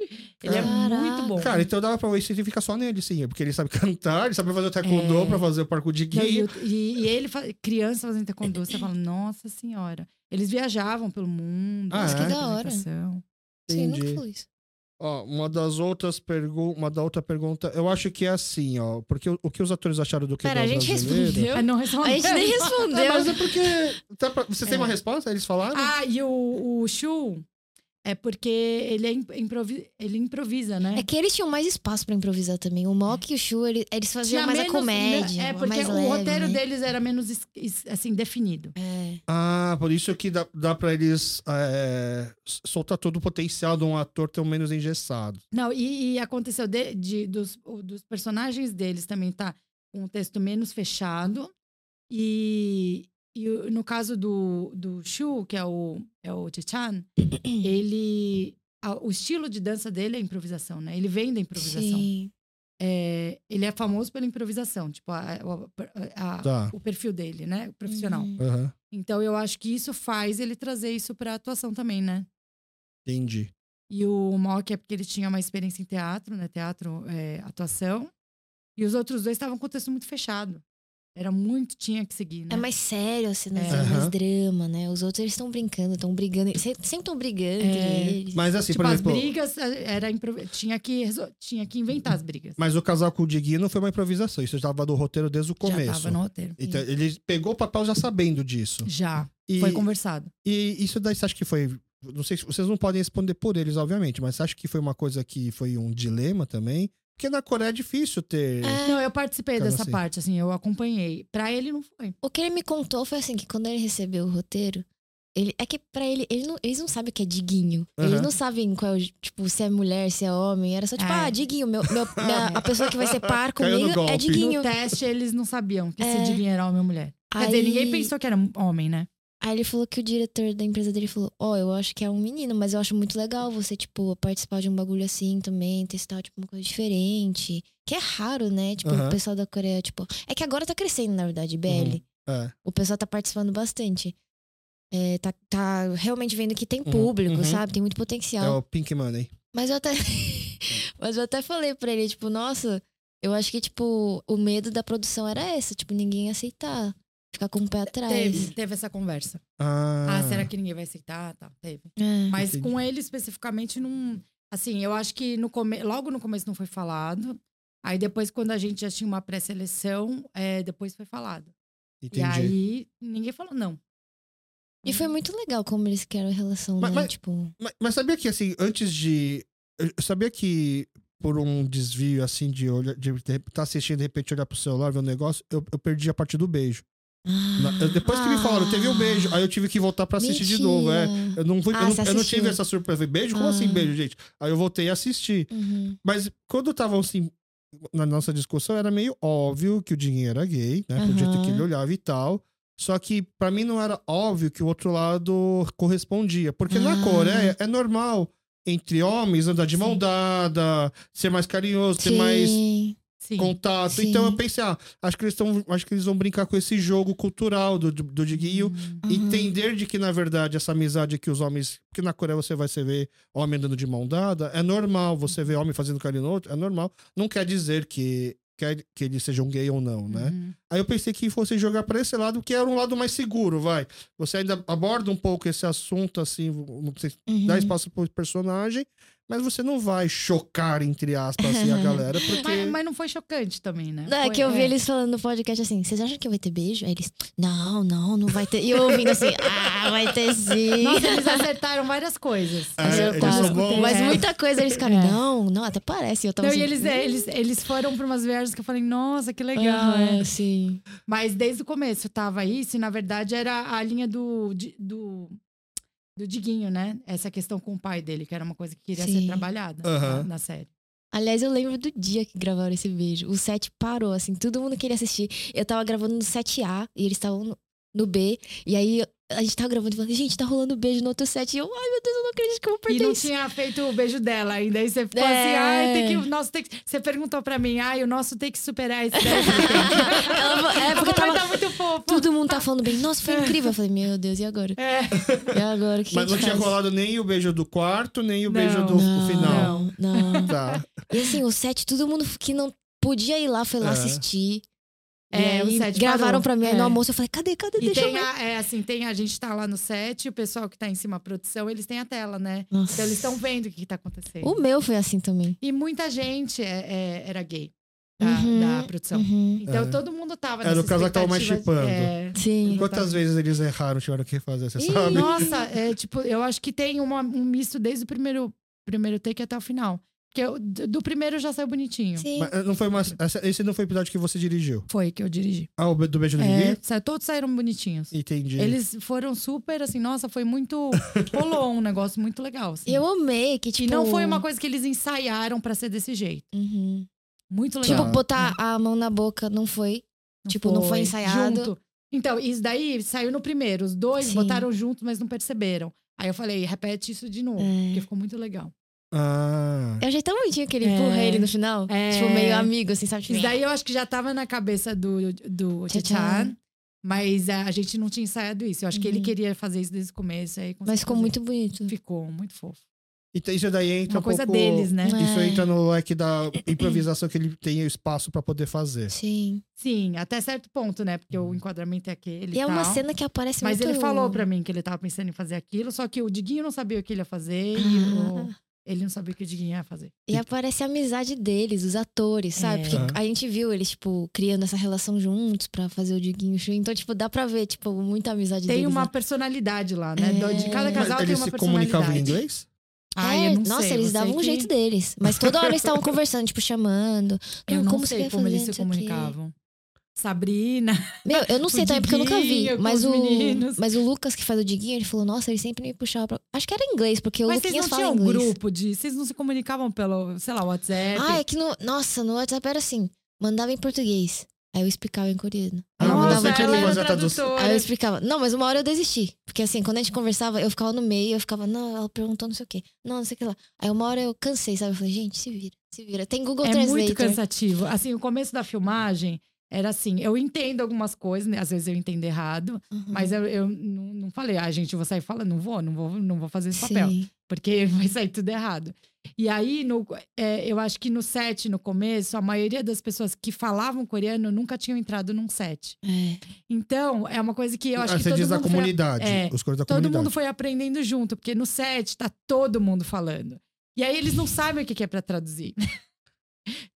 Ele é Caraca. muito bom. Cara, então dava pra ver se ele fica só nele, sim. Porque ele sabe cantar, ele sabe fazer o taekwondo É. pra fazer o parkour de Não, e, e- e ele, criança fazendo taekwondo, você fala, nossa senhora. Eles viajavam pelo mundo. Ah, é? Que da hora. Sim, nunca falou isso. Ó, uma das outras perguntas, uma da outra pergunta, eu acho que é assim, ó, porque o, o que os atores acharam do que Pera, a gente respondeu. Ah, não respondeu. A gente nem É, respondeu. mas é porque tá pra- você tem É. uma resposta? Eles falaram? Ah, e o, o Shu é porque ele, é im- improvi- ele improvisa, né? É que eles tinham mais espaço pra improvisar também. O Mock e o Shu, ele- eles faziam mais a comédia. É, porque mais o leve, roteiro né? deles era menos assim, definido. É. Ah, por isso que dá, dá pra eles é, soltar todo o potencial de um ator tão menos engessado. Não, e, e aconteceu de, de- dos, dos personagens deles também tá com um texto menos fechado. E, e no caso do, do Shu, que é o, é o Chechan, ele. a- o estilo de dança dele é improvisação, né? Ele vem da improvisação. Sim. É, ele é famoso pela improvisação, tipo, a- a- a- Tá. o perfil dele, né? O profissional. Uhum. Aham, Então eu acho que isso faz ele trazer isso pra atuação também, né? entendi. E o Mock é porque ele tinha uma experiência em teatro, né? Teatro, é, atuação. E os outros dois estavam com o texto muito fechado. Era muito, tinha que seguir, né? É mais sério, assim, né? É. mais Aham. drama, né? Os outros eles estão brincando, estão brigando. se- Sempre estão brigando É. entre eles. Mas assim, tipo, por as exemplo, brigas eh, era improv... tinha que resol- tinha que inventar as brigas. mas o casal com o Diguinho não foi uma improvisação, isso estava no roteiro desde o Já começo. tava no roteiro. Então, ele pegou o papel já sabendo disso. Já. E, Foi conversado. e isso daí você acha que foi. Não sei se vocês não podem responder por eles, obviamente, mas você acha que foi uma coisa que foi um dilema também? Porque na Coreia é difícil ter. É. Não, eu participei Cara, dessa assim. parte, assim, eu acompanhei. Pra ele não foi. O que ele me contou foi assim, que quando ele recebeu o roteiro, ele, é que pra ele, ele não- eles não sabem o que é diguinho. Eles Aham. não sabem qual é o, tipo, se é mulher, se é homem. Era só tipo, É. ah, diguinho, meu, meu- minha- a pessoa que vai ser par comigo é diguinho. No teste, eles não sabiam que É. se Diguinho era homem ou mulher. Quer Aí- dizer, ninguém pensou que era homem, né? Aí ele falou que o diretor da empresa dele falou: Ó, eu acho que é um menino, mas eu acho muito legal você, tipo, participar de um bagulho assim também, testar, tipo, uma coisa diferente. Que é raro, né? Tipo, Aham. o pessoal da Coreia, tipo. É que agora tá crescendo, na verdade, BL. É. O pessoal tá participando bastante. É, tá, tá realmente vendo que tem Uhum, público, uhum. sabe? Tem muito É potencial. o Pink Money. Mas eu até. mas eu até falei pra ele, tipo, nossa, eu acho que, tipo, o medo da produção era esse, tipo, ninguém aceitar. Ficar com o pé atrás. Teve, teve essa conversa. Ah, Ah, será que ninguém vai aceitar? Tá, teve. É. Mas Entendi. com ele especificamente não. Assim, eu acho que no come... logo no começo não foi falado. Aí depois, quando a gente já tinha uma pré-seleção, é, depois foi falado. Entendi. E aí ninguém falou não. E foi muito legal como eles criaram a relação, Mas- né? mas- Tipo. Mas, mas sabia que, assim, antes de. Eu sabia que por um desvio, assim, de olhar, de estar tá assistindo, de repente olhar pro celular, ver um negócio, eu, eu perdi a parte do beijo. Na- depois que me falaram, teve um beijo, aí eu tive que voltar pra assistir de novo. É. Mentira. Eu não, fui, Ah, eu, não, eu não tive essa surpresa. Falei, Beijo? Como Ah. assim beijo, gente? Aí eu voltei a assistir. Uhum. Mas quando tava assim, na nossa discussão, era meio óbvio que o dinheiro era gay, né? Do jeito que ele olhava e tal. Só que pra mim não era óbvio que o outro lado correspondia. Porque na Ah. Coreia é normal entre homens andar de mão Sim. dada, ser mais carinhoso, ter mais Sim. Contato. Sim. Então eu pensei, ah, acho que eles estão, acho que eles vão brincar com esse jogo cultural do, do, do Diguinho. Hum. Uhum. Entender de que, na verdade, essa amizade que os homens. Porque na Coreia você vai se ver homem andando de mão dada, é normal. Você vê homem fazendo carinho no outro, é normal. Não quer dizer que, quer, que eles sejam gay ou não, né? Uhum. Aí eu pensei que fosse jogar pra esse lado, que era um lado mais seguro, vai. Você ainda aborda um pouco esse assunto, assim, você Uhum. dá espaço pro personagem, mas você não vai chocar, entre aspas, assim, a galera, porque. Mas, mas não foi chocante também, né? Não, é Foi- que eu vi eles falando no podcast assim, vocês acham que vai ter beijo? Aí eles, não, não, não vai ter. E eu ouvindo assim, ah, vai ter sim. Nossa, eles acertaram várias coisas. É, Acertaram. eles são bons. Mas É. muita coisa eles ficaram, É. não, não, até parece. Eu tava Não, assim, e eles, é, eles, eles foram para umas viagens que eu falei, nossa, que legal. Aham, é. sim. Mas desde o começo tava isso, e na verdade era a linha do, do, do Diguinho, né? Essa questão com o pai dele, que era uma coisa que queria ser Sim. trabalhada Aham. na, na série. Aliás, eu lembro do dia que gravaram esse beijo. O set parou, assim, todo mundo queria assistir. Eu tava gravando no 7A e eles estavam no, B. E aí a gente tava gravando e falando, gente, tá rolando beijo no outro set. E eu, ai meu Deus, eu não acredito que eu vou E perder não isso. tinha feito o beijo dela ainda. Aí você ficou É. assim, ai, tem que. O nosso tem que. Você perguntou pra mim, ai, o nosso tem que superar esse. Ela é, Porque tava, tá muito fofo. todo mundo tá falando bem, nossa, foi incrível. Eu falei, meu Deus, e agora? É. E agora? Que Mas não tinha faz? rolado nem o beijo do quarto, nem o Não. beijo do não, final. Não, não. Tá. E assim, o set, todo mundo que não podia ir lá foi lá É. assistir. É, e o aí set gravaram parou. pra mim aí É. no almoço. Eu falei, cadê, cadê? E Deixa eu tem ver. a, é, assim, tem a gente tá lá no set, o pessoal que tá em cima da produção, eles têm a tela, né? Nossa. Então eles estão vendo o que, que tá acontecendo. O meu foi assim também. E muita gente é- é- era gay da, Uhum, da produção. Uhum. Então É. todo mundo tava Era o tava mais chipando. É. Sim. Quantas vezes eles erraram, tiveram que fazer, você Ih, sabe? Nossa, é tipo, eu acho que tem uma- um misto desde o primeiro, primeiro take até o final. Porque eu- do primeiro já saiu bonitinho. Sim. Mas eh, não foi uma, esse não foi o episódio que você dirigiu. Foi que eu dirigi. Ah, o do beijo do É, sa- todos saíram bonitinhos. Entendi. Eles foram super, assim, nossa, foi muito. Rolou um negócio muito legal. Assim. Eu amei que, E tipo... não foi uma coisa que eles ensaiaram pra ser desse jeito. Uhum. Muito legal. Tipo, botar a mão na boca não foi. tipo, não foi ensaiado. Junto. Então, isso daí saiu no primeiro. Os dois Sim. botaram juntos, mas não perceberam. Aí eu falei, repete isso de novo, É. porque ficou muito legal. Ah. Eu achei tão bonitinho que ele É. empurra ele no final. É. Tipo, meio amigo, assim, sabe? Tipo, Isso daí eu acho que já tava na cabeça do, do Tchan. Mas a gente não tinha ensaiado isso. Eu acho que ele Uhum. queria fazer isso desde o começo. Aí Mas ficou fazer. muito bonito. Ficou muito fofo. Então isso daí entra Uma um coisa pouco... deles, né? Isso É. entra no leque da improvisação que ele tem espaço pra poder fazer. Sim. Sim, até certo ponto, né? Porque o enquadramento é aquele. E é uma tal. cena que aparece Mas muito... ele falou pra mim que ele tava pensando em fazer aquilo, só que o Diguinho não sabia o que ele ia fazer e Ah. o- ele não sabia o que o Diguinho ia fazer. E aparece a amizade deles, os atores, sabe? É. Porque a gente viu eles, tipo, criando essa relação juntos pra fazer o Diguinho Show. Então, tipo, dá pra ver, tipo, muita amizade Tem deles. uma né? personalidade lá, né? É. De cada Mas casal tem eles uma se personalidade. comunicavam em inglês? Ai, É, eu não nossa, sei, eles davam um que- jeito deles. Mas toda hora eles estavam conversando, tipo, chamando. Eu Não, como sei como eles não se comunicavam. Sabrina. Meu, eu não sei O também, porque eu nunca vi. Mas o, meninos. mas o Lucas, que faz o Diguinho, ele falou, nossa, ele sempre me puxava pra... Acho que era inglês, porque o Mas vocês Luquinhas não fala tinham um inglês. grupo de. Vocês não se comunicavam pelo, sei lá, WhatsApp? Ah, é que no... Nossa, no WhatsApp era assim, mandava em português. Aí eu explicava em coreano. Aí eu Ah, mandava você em tradutora. Aí eu explicava. Não, mas uma hora eu desisti. Porque assim, quando a gente conversava, eu ficava no meio, eu ficava, não, ela perguntou não sei o quê. Não, não sei o que lá. Aí uma hora eu cansei, sabe? Eu falei, gente, se vira, se vira. Tem Google É Translator. muito cansativo. Assim, o começo da filmagem era assim: eu entendo algumas coisas, né? às vezes eu entendo errado, Uhum. mas eu, eu não, não falei, ah, gente, eu vou sair falando, não vou, não vou, não vou fazer esse papel, Sim. porque vai sair tudo errado. E aí, no, é, eu acho que no set, no começo, a maioria das pessoas que falavam coreano nunca tinham entrado num set. É. Então, é uma coisa que eu acho ah, que você todo diz da mundo foi- comunidade. é, os da todo comunidade. mundo foi aprendendo junto, porque no set tá todo mundo falando. E aí eles não sabem o que é pra traduzir.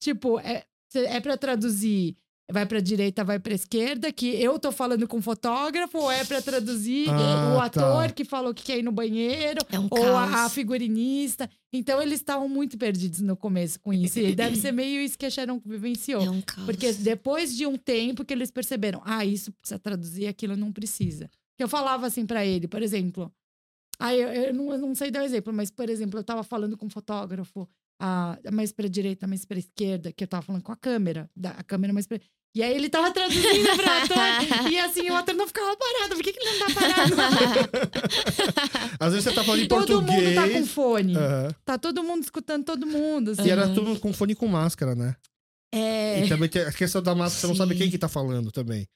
tipo, é, é pra traduzir vai pra direita, vai pra esquerda, que eu tô falando com o fotógrafo, ou é pra traduzir Ah, o ator tá. que falou que quer ir no banheiro, É um ou a, a figurinista. Então eles estavam muito perdidos no começo com isso. E deve ser meio isso que a Sharon vivenciou. É um caos. Porque depois de um tempo que eles perceberam, ah, isso precisa traduzir, aquilo não precisa. Que eu falava assim pra ele, por exemplo. Ah, eu, eu não, eu não sei dar um exemplo, mas, por exemplo, eu tava falando com um fotógrafo, ah, mais pra direita, mais pra esquerda, que eu tava falando com a câmera, da, a câmera mais pra. E aí ele tava traduzindo pro ator, e assim, o ator não ficava parado. Por que, que ele não tá parado? Às vezes você tá falando em todo mundo português. tá com fone. Aham. Tá todo mundo escutando todo mundo. assim. E era Uhum. tudo com fone com máscara, né? É. E também tem a questão da máscara, você não sabe Sim. quem que tá falando também.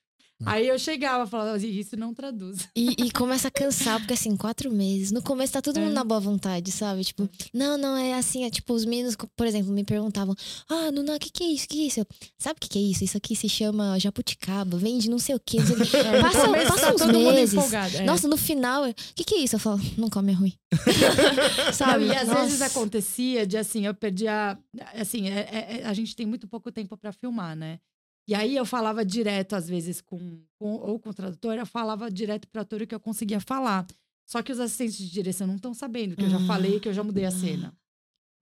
Aí eu chegava e falava isso não traduz. E, e começa a cansar, porque assim, quatro meses. No começo tá todo mundo É. na boa vontade, sabe? Tipo, não, não, é assim, é tipo, os meninos, por exemplo, me perguntavam: Ah, Nuna, o que, que é isso? O que, é isso? Sabe o que, que é isso? Isso aqui se chama jabuticaba, vende não sei o quê. Não sei o quê. É, no Passa, começo passa tá uns todo mundo meses. empolgado. é. Nossa, no final, o que, que é isso? Eu falo, não come, é ruim. Não, sabe? e às Nossa. vezes acontecia de assim, eu perdia. Assim, é- é- é- a gente tem muito pouco tempo pra filmar, né? E aí eu falava direto, às vezes, com, com- ou com o tradutor, eu falava direto ator o que eu conseguia falar. Só que os assistentes de direção não estão sabendo que eu já falei, que eu já mudei a cena.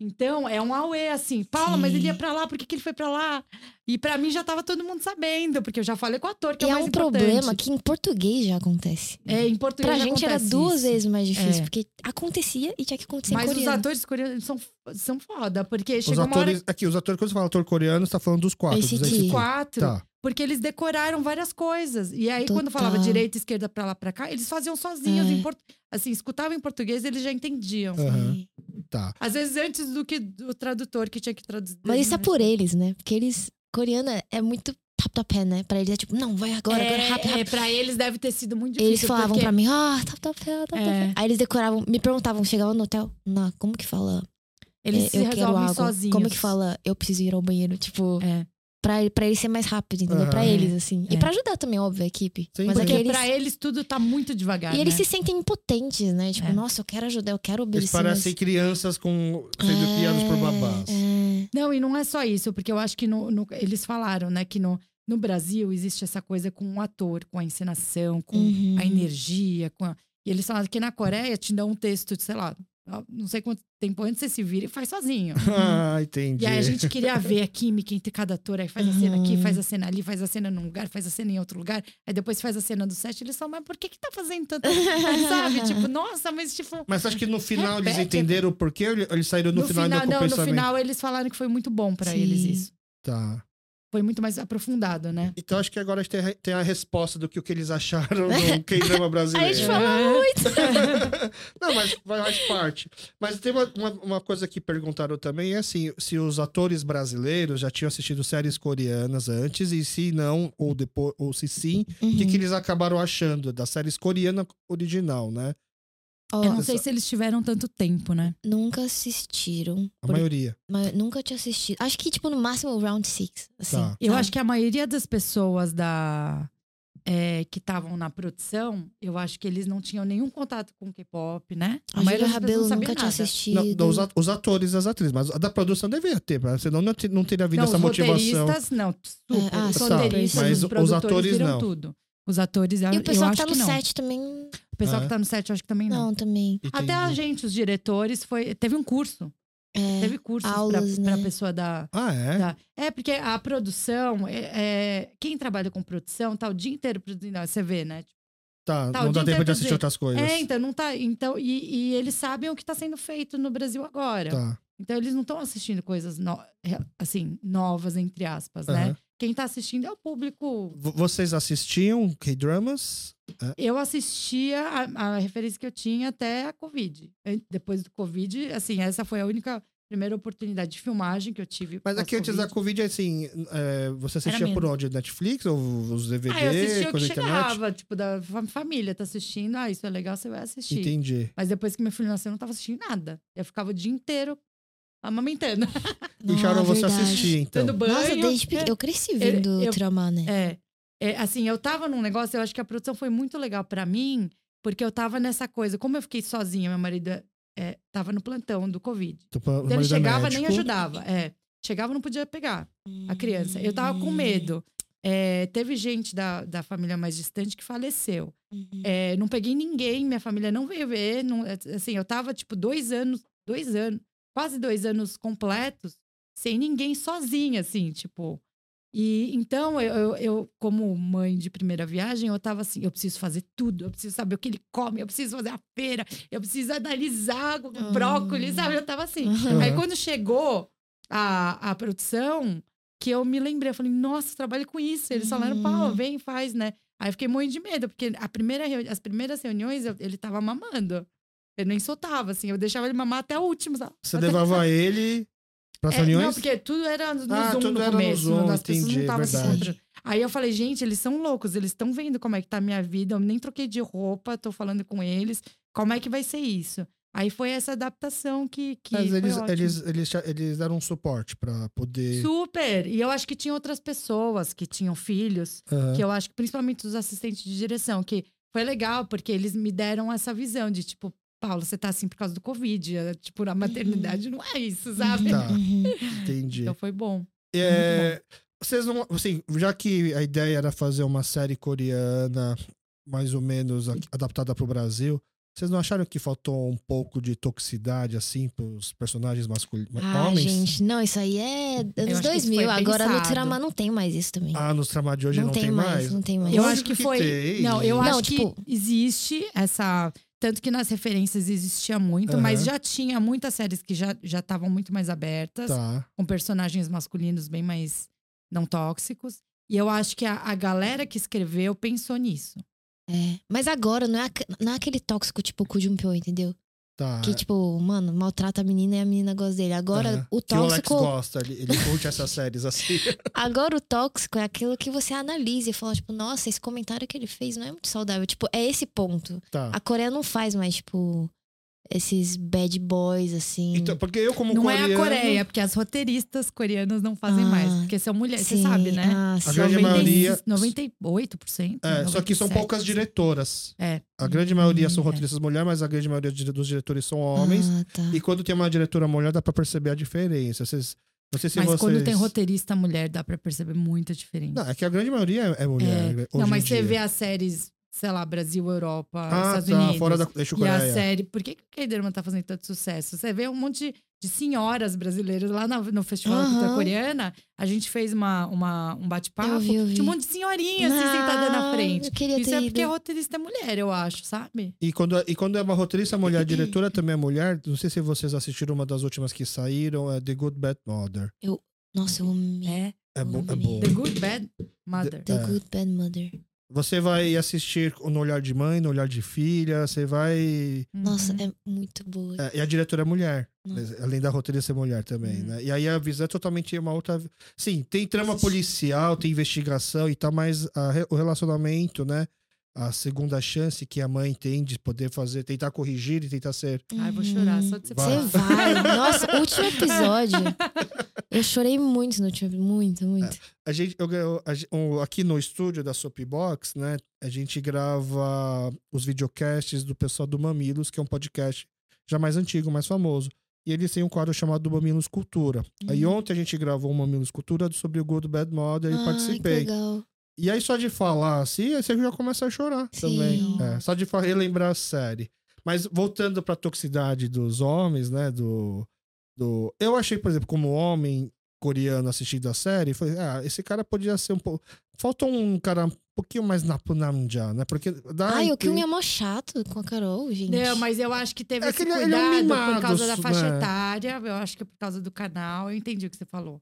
Então, é um auê, assim. Paula, mas ele ia Sim. pra lá, por que, que ele foi pra lá? E pra mim já tava todo mundo sabendo, porque eu já falei com o ator, que E é o é mais um importante. problema que em português já acontece. É, em português Pra já gente era duas isso. vezes mais difícil, É. porque acontecia e tinha que acontecer Mas em os coreano. atores coreanos são, são foda, porque Os chegou uma hora atores. Aqui, os atores, quando você fala ator coreano, você tá falando dos quatro. ACT. Dos Os ACT. quatro. Tá. Porque eles decoraram várias coisas. E aí, quando Total. falava direita, esquerda, pra lá, pra cá, eles faziam sozinhos. É. Em port... Assim, escutavam em português, eles já entendiam. Aham. Tá. Às vezes antes do que o tradutor que tinha que traduzir. Mas isso é né? por eles, né? Porque eles. Coreana é muito top top hair, né? Pra eles é tipo, não, vai agora, agora, é, rápido, é, rápido. pra eles deve ter sido muito difícil. Eles falavam porque... pra mim, ah, top top hair, top top É. hair. Aí eles decoravam, me perguntavam, chegavam no hotel, não, como que fala? Eles É, se eu quero resolvem água. sozinhos. Como que fala? Eu preciso ir ao banheiro, tipo, É. pra, pra eles ser mais rápido, entendeu? Pra Aham. eles, assim. É. E pra ajudar também, óbvio, a equipe. Sim, Mas porque é eles... pra eles tudo tá muito devagar. E eles né? se sentem impotentes, né? Tipo, É. nossa, eu quero ajudar, eu quero Eles obedecer. parecem mas- crianças com sendo É, criados por babás. é. Não, e não é só isso, porque eu acho que no, no- eles falaram, né, que no, no Brasil existe essa coisa com o ator, com a encenação, com Uhum. a energia. Com a- E eles falaram que na Coreia te dão um texto de, sei lá, não sei quanto tempo antes você se vira e faz sozinho. Ah, entendi. E aí a gente queria ver a química entre cada ator. Aí faz a cena aqui, Uhum. faz a cena ali, faz a cena num lugar, faz a cena em outro lugar. Aí depois faz a cena do set. Eles falam, mas por que que tá fazendo tanto? Sabe? Tipo, nossa, mas tipo... Mas acho que no final eles Repete. entenderam o porquê ou eles saíram no, No final, final, não, no final eles falaram que foi muito bom pra Sim. eles isso. Tá. Foi muito mais aprofundado, né? Então acho que agora a gente tem, a- tem a resposta do que, o que eles acharam do K-drama brasileiro. A gente fala muito. Não, mas vai- faz parte. Mas tem uma, uma, uma coisa que perguntaram também, é assim, se os atores brasileiros já tinham assistido séries coreanas antes, e se não, ou depois, ou se sim, o que, Uhum. que eles acabaram achando das séries coreana original, né? Ó, Eu não sei se eles tiveram tanto tempo, né? Nunca assistiram. A por- maioria. mas nunca tinha assistido. Acho que, tipo, no máximo o Round Six. Assim, Tá. Eu sabe? acho que a maioria das pessoas da é, que estavam na produção, eu acho que eles não tinham nenhum contato com K-pop, né? A maioria Julia das pessoas Rabelo não sabia nunca tinha nada. assistido. Não, os, at- os atores e as atrizes, mas a da produção devia ter, senão não, não teria havido Não, essa os motivação. roteiristas, não, super. É, ah, os sim. roteiristas, Mas os os atores, viram não. tudo. Os atores, eu, E o pessoal eu que acho tá no que set também. O pessoal Ah, é? que tá no set, eu acho que também não. Não, também. Até a Entendi. gente, os diretores, foi, teve um curso. É, Teve cursos aulas, pra, pra né? pessoa da, Ah, é? Tá. É, porque a produção, é, é- quem trabalha com produção tá o dia inteiro produzindo. Você vê, né? Tá, Tá, não dá tempo de assistir outras coisas. É, então não tá. Então, e, e eles sabem o que tá sendo feito no Brasil agora. Tá. Então eles não estão assistindo coisas no- assim, novas, entre aspas, né? Quem tá assistindo é o público. V- Vocês assistiam K-dramas? Eu assistia a, a referência que eu tinha até a Covid. Depois do Covid, assim, essa foi a única primeira oportunidade de filmagem que eu tive. Mas aqui antes da. Covid, assim, é, você assistia por onde? Netflix ou os DVD, Ah, eu assistia o que internet? chegava, tipo, da fam- família tá assistindo. Ah, isso é legal, você vai assistir. Entendi. Mas depois que meu filho nasceu, eu não tava assistindo nada. Eu ficava o dia inteiro amamentando. Deixaram Ah, você verdade. assistir, então. Dando banho. Nossa, desde É. Eu cresci vendo eu- Tramar, né? É. É, assim, eu tava num negócio, eu acho que a produção foi muito legal pra mim, porque eu tava nessa coisa. Como eu fiquei sozinha, meu marido é, tava no plantão do Covid. Então, Então, ele é chegava, nem médico. ajudava. É. Chegava, não podia pegar a criança. Eu tava Hum. com medo. É, teve gente da, da família mais distante que faleceu. Uhum. É, não peguei ninguém, minha família não veio ver. Não, é, assim, eu tava, tipo, dois anos, dois anos, quase dois anos completos, sem ninguém sozinha, assim, tipo. E então, eu, eu, eu, como mãe de primeira viagem, eu tava assim: eu preciso fazer tudo, eu preciso saber o que ele come, eu preciso fazer a feira, eu preciso analisar o Ah. brócolis, sabe? Eu tava assim. Uhum. Aí quando chegou a, a produção, que eu me lembrei, eu falei, nossa, trabalho com isso. Eles falaram, Uhum. pau, vem, faz, né? Aí eu fiquei morrendo de medo, porque a primeira as primeiras reuniões eu- ele tava mamando. Eu nem soltava, assim, eu deixava ele mamar até o último. sabe? Você Até- levava ele pras É, reuniões? Não, porque tudo era no Ah, Zoom tudo no era no começo. Zoom, as pessoas entendi, não estavam se encontrando. Aí eu falei, gente, eles são loucos, eles estão vendo como é que tá a minha vida, eu nem troquei de roupa, tô falando com eles, como é que vai ser isso? Aí foi essa adaptação que, que Mas eles, eles, eles, eles deram um suporte pra poder. Super! E eu acho que tinha outras pessoas que tinham filhos, Aham. que eu acho que principalmente os assistentes de direção, que foi legal, porque eles me deram essa visão de tipo, Paulo, você tá assim por causa do Covid. é, Tipo, a maternidade não é isso, sabe? Tá. Uhum. Entendi. Então foi bom. É, vocês não. Assim, já que a ideia era fazer uma série coreana mais ou menos adaptada pro Brasil, vocês não acharam que faltou um pouco de toxicidade, assim, pros personagens masculinos? Ah, homens? gente, não, isso aí é anos que isso 2000. foi Agora no pensado. Trama não tem mais isso também. Ah, nos tramas de hoje não, tem, mais, não tem mais. Eu Lógico acho que que foi. tem. Não, eu Não, acho tipo- que existe essa. Tanto que nas referências existia muito, Aham. mas já tinha muitas séries que já já estavam muito mais abertas, Tá. com personagens masculinos bem mais não tóxicos. E eu acho que a, a galera que escreveu pensou nisso. É. Mas agora não é, não é aquele tóxico tipo o Kujun Pyo, entendeu? Tá. Que, tipo, mano, maltrata a menina e a menina gosta dele. Agora, Aham. o Que o Alex tóxico. gosta, ele, ele curte essas séries assim. Agora o tóxico é aquilo que você analisa e fala, tipo, nossa, esse comentário que ele fez não é muito saudável. Tipo, é esse ponto. Tá. A Coreia não faz mais, tipo, esses bad boys, assim. Então, porque eu, como Não coreano. é a Coreia, porque as roteiristas coreanas não fazem Ah, mais. Porque são mulheres, você sabe, né? ah, sim. A grande maioria- 98%. É, só que são 97%. poucas diretoras. É. A grande maioria são Hum, é. roteiristas mulheres, mas a grande maioria dos diretores são homens. Ah, tá. E quando tem uma diretora mulher, dá pra perceber a diferença. Vocês, não sei se Mas vocês... quando tem roteirista mulher, dá pra perceber muita diferença. Não, é que a grande maioria é mulher. É. hoje Não, mas em você dia. vê as séries, sei lá, Brasil, Europa, Ah, Estados tá, Unidos. fora da eixo E a série, por que, que o K-drama tá fazendo tanto sucesso? Você vê um monte de, de senhoras brasileiras lá na- no Festival da Cultura. Coreana. A gente fez uma, uma, um bate-papo. Eu eu. Tinha um monte de senhorinha assim, Ah, sentada na frente. Eu queria Isso é porque a roteirista é mulher, eu acho, sabe? E quando, e quando é uma roteirista mulher, a diretora também é mulher. Não sei se vocês assistiram uma das últimas que saíram, é The Good Bad Mother. Nossa, eu amei. É. É, bo é boa. The Good Bad Mother. The É. Good Bad Mother. Você vai assistir no olhar de mãe, no olhar de filha, você vai. Nossa, Uhum. é muito boa. É, e a diretora é mulher, Nossa. além da roteirista ser mulher também, Hum. né? E aí a visão é totalmente uma outra. Sim, tem trama policial, tem investigação e tal, mas a o relacionamento, né? A segunda chance que a mãe tem de poder fazer, tentar corrigir e tentar ser. Ai, vou chorar Uhum. só de você Vai. Você vai. Nossa, o último episódio. Eu chorei muito no episódio. Muito, muito. A gente, eu, eu- aqui no estúdio da Soapbox, né? A gente grava os videocasts do pessoal do Mamilos, que é um podcast já mais antigo, mais famoso. E eles têm um quadro chamado Mamilos Cultura. Aí Uhum. ontem a gente gravou um Mamilos Cultura sobre o Good Bad Mother e que participei. legal. E aí, só de falar assim, aí você já começa a chorar Sim. também. É, só de relembrar a série. Mas voltando pra toxicidade dos homens, né? Do, do... Eu achei, por exemplo, como homem coreano assistindo a série, foi, ah, esse cara podia ser um pouco. Falta um cara um pouquinho mais napunamja, né? Porque dá. Ai, o que é mó chato com a Carol, gente. Não, mas eu acho que teve É esse que ele- ele é um cuidado mimado, por causa da faixa né? etária. Eu acho que é por causa do canal. Eu entendi o que você falou.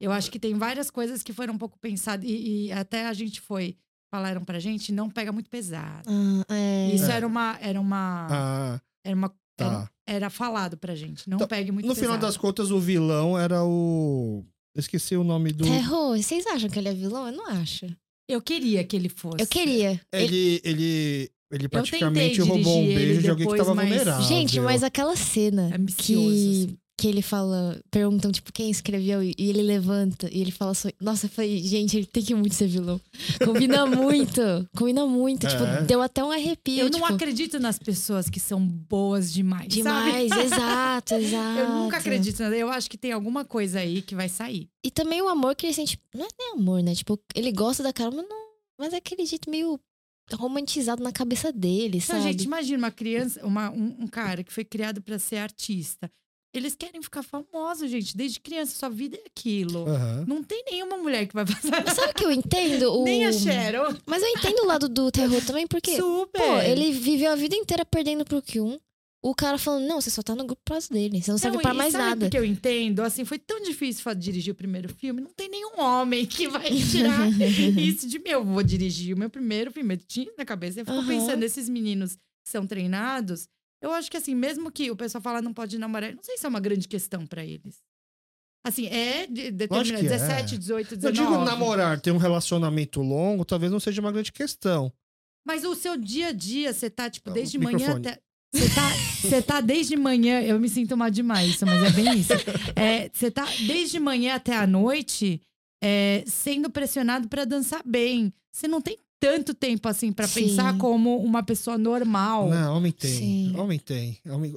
Eu acho que tem várias coisas que foram um pouco pensadas. E, e até a gente foi, falaram pra gente, não pega muito pesado. Ah, é. Isso É. era uma. Era uma. Ah, Era uma. Tá. era falado pra gente. Não Então, pegue muito No pesado. final das contas, o vilão era o. Eu esqueci o nome do. Terror, vocês acham que ele é vilão? Eu não acho. Eu queria que ele fosse. Eu queria. Ele- Ele, ele, ele praticamente roubou um beijo de alguém que tava mas- vulnerável. Gente, mas aquela cena Ambicioso, que, assim. Que ele fala, perguntam, tipo, quem escreveu, e ele levanta e ele fala só. Nossa, eu falei, gente, ele tem que muito ser vilão. Combina muito. Combina muito. É. Tipo, deu até um arrepio. Eu não tipo, acredito nas pessoas que são boas demais. sabe? Demais, exato, exato. Eu nunca acredito. Eu acho que tem alguma coisa aí que vai sair. E também o amor que ele sente. Não é nem amor, né? Tipo, ele gosta da Carol, mas, não, mas é aquele jeito meio romantizado na cabeça dele, sabe? gente, imagina uma criança, uma, um, um cara que foi criado pra ser artista. Eles querem ficar famosos, gente. Desde criança, sua vida é aquilo. Aham. Não tem nenhuma mulher que vai passar. Mas sabe o que eu entendo? O... Nem a Cheryl. Mas eu entendo o lado do terror também, porque, Super. pô, ele viveu a vida inteira perdendo pro Kyun. O cara falando, não, você só tá no grupo por causa dele. Você não serve Não, pra mais sabe nada. o que eu entendo? Assim, foi tão difícil dirigir o primeiro filme. Não tem nenhum homem que vai tirar isso de mim. Eu vou dirigir o meu primeiro filme. Eu tinha na cabeça. Eu fico Aham. pensando, esses meninos que são treinados. Eu acho que assim, mesmo que o pessoal fala não pode namorar, eu não sei se é uma grande questão pra eles. Assim, é de, determinado. que é. 17, 18, Eu 19. digo namorar, ter um relacionamento longo, talvez não seja uma grande questão. Mas o seu dia a dia, você tá, tipo, Não, desde manhã até. Você tá, você tá desde manhã, eu me sinto mal demais, isso, mas é bem isso. É, você tá desde manhã até a noite é, sendo pressionado pra dançar bem. Você não tem tanto tempo assim pra Sim. pensar como uma pessoa normal. Não, homem tem. Sim. Homem tem. Homem,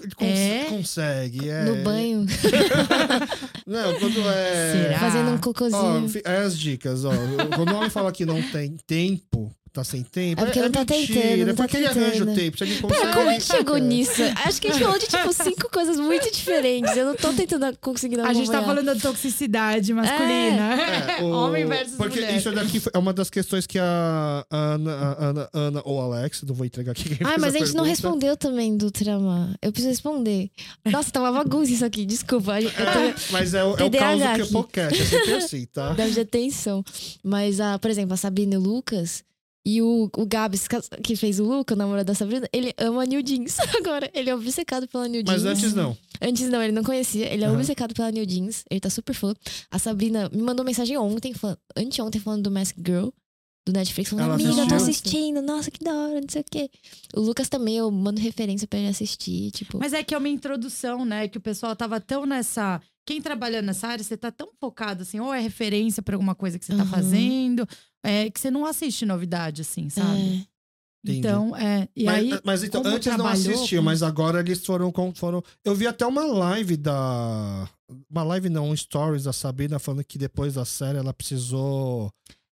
ele cons- É? consegue. É. No banho, Não, quando é. Será? fazendo um Ó, cocôzinho. é as dicas, ó. Quando o homem fala que não tem tempo, tá sem tempo. É porque não tá mentira, tentando, não é tá porque ele arranja o tempo. Ele consegue. Pera, como a gente chegou nisso? Acho que a gente falou de, tipo, cinco coisas muito diferentes. Eu não tô tentando conseguir A gente tá falando da toxicidade masculina. É, o- Homem versus Porque mulher. isso daqui é uma das questões que a Ana, a Ana, Ana ou Alex, não vou entregar aqui fez mas a gente não respondeu também do Trama. Eu preciso responder. Nossa, tá uma bagunça isso aqui, desculpa. Eu É, tô mas é, o- é o do que aqui. podcast, é sempre assim, tá? déficit de atenção. Mas, a, por exemplo, a Sabine Lucas E o, o Gabs, que fez o Luca, o namorado da Sabrina, ele ama a New Jeans agora. Ele é obcecado pela New Jeans. Mas antes não. Antes não, ele não conhecia. Ele é Aham. obcecado pela New Jeans. Ele tá super fã. A Sabrina me mandou mensagem ontem, falando, anteontem, falando do Mask Girl, do Netflix. Falando, Ela amiga, eu tô assistindo. Nossa, que da hora, não sei o quê. O Lucas também, eu mando referência pra ele assistir. Tipo, Mas é que é uma introdução, né? Que o pessoal tava tão nessa. Quem trabalha nessa área, você tá tão focado, assim, ou é referência pra alguma coisa que você tá fazendo, é que você não assiste novidade, assim, sabe? é, Entendi. Então, é. E mas, aí. mas então, antes não assistia, mas agora eles foram, foram. Eu vi até uma live da. Uma live não, um stories da Sabrina falando que depois da série ela precisou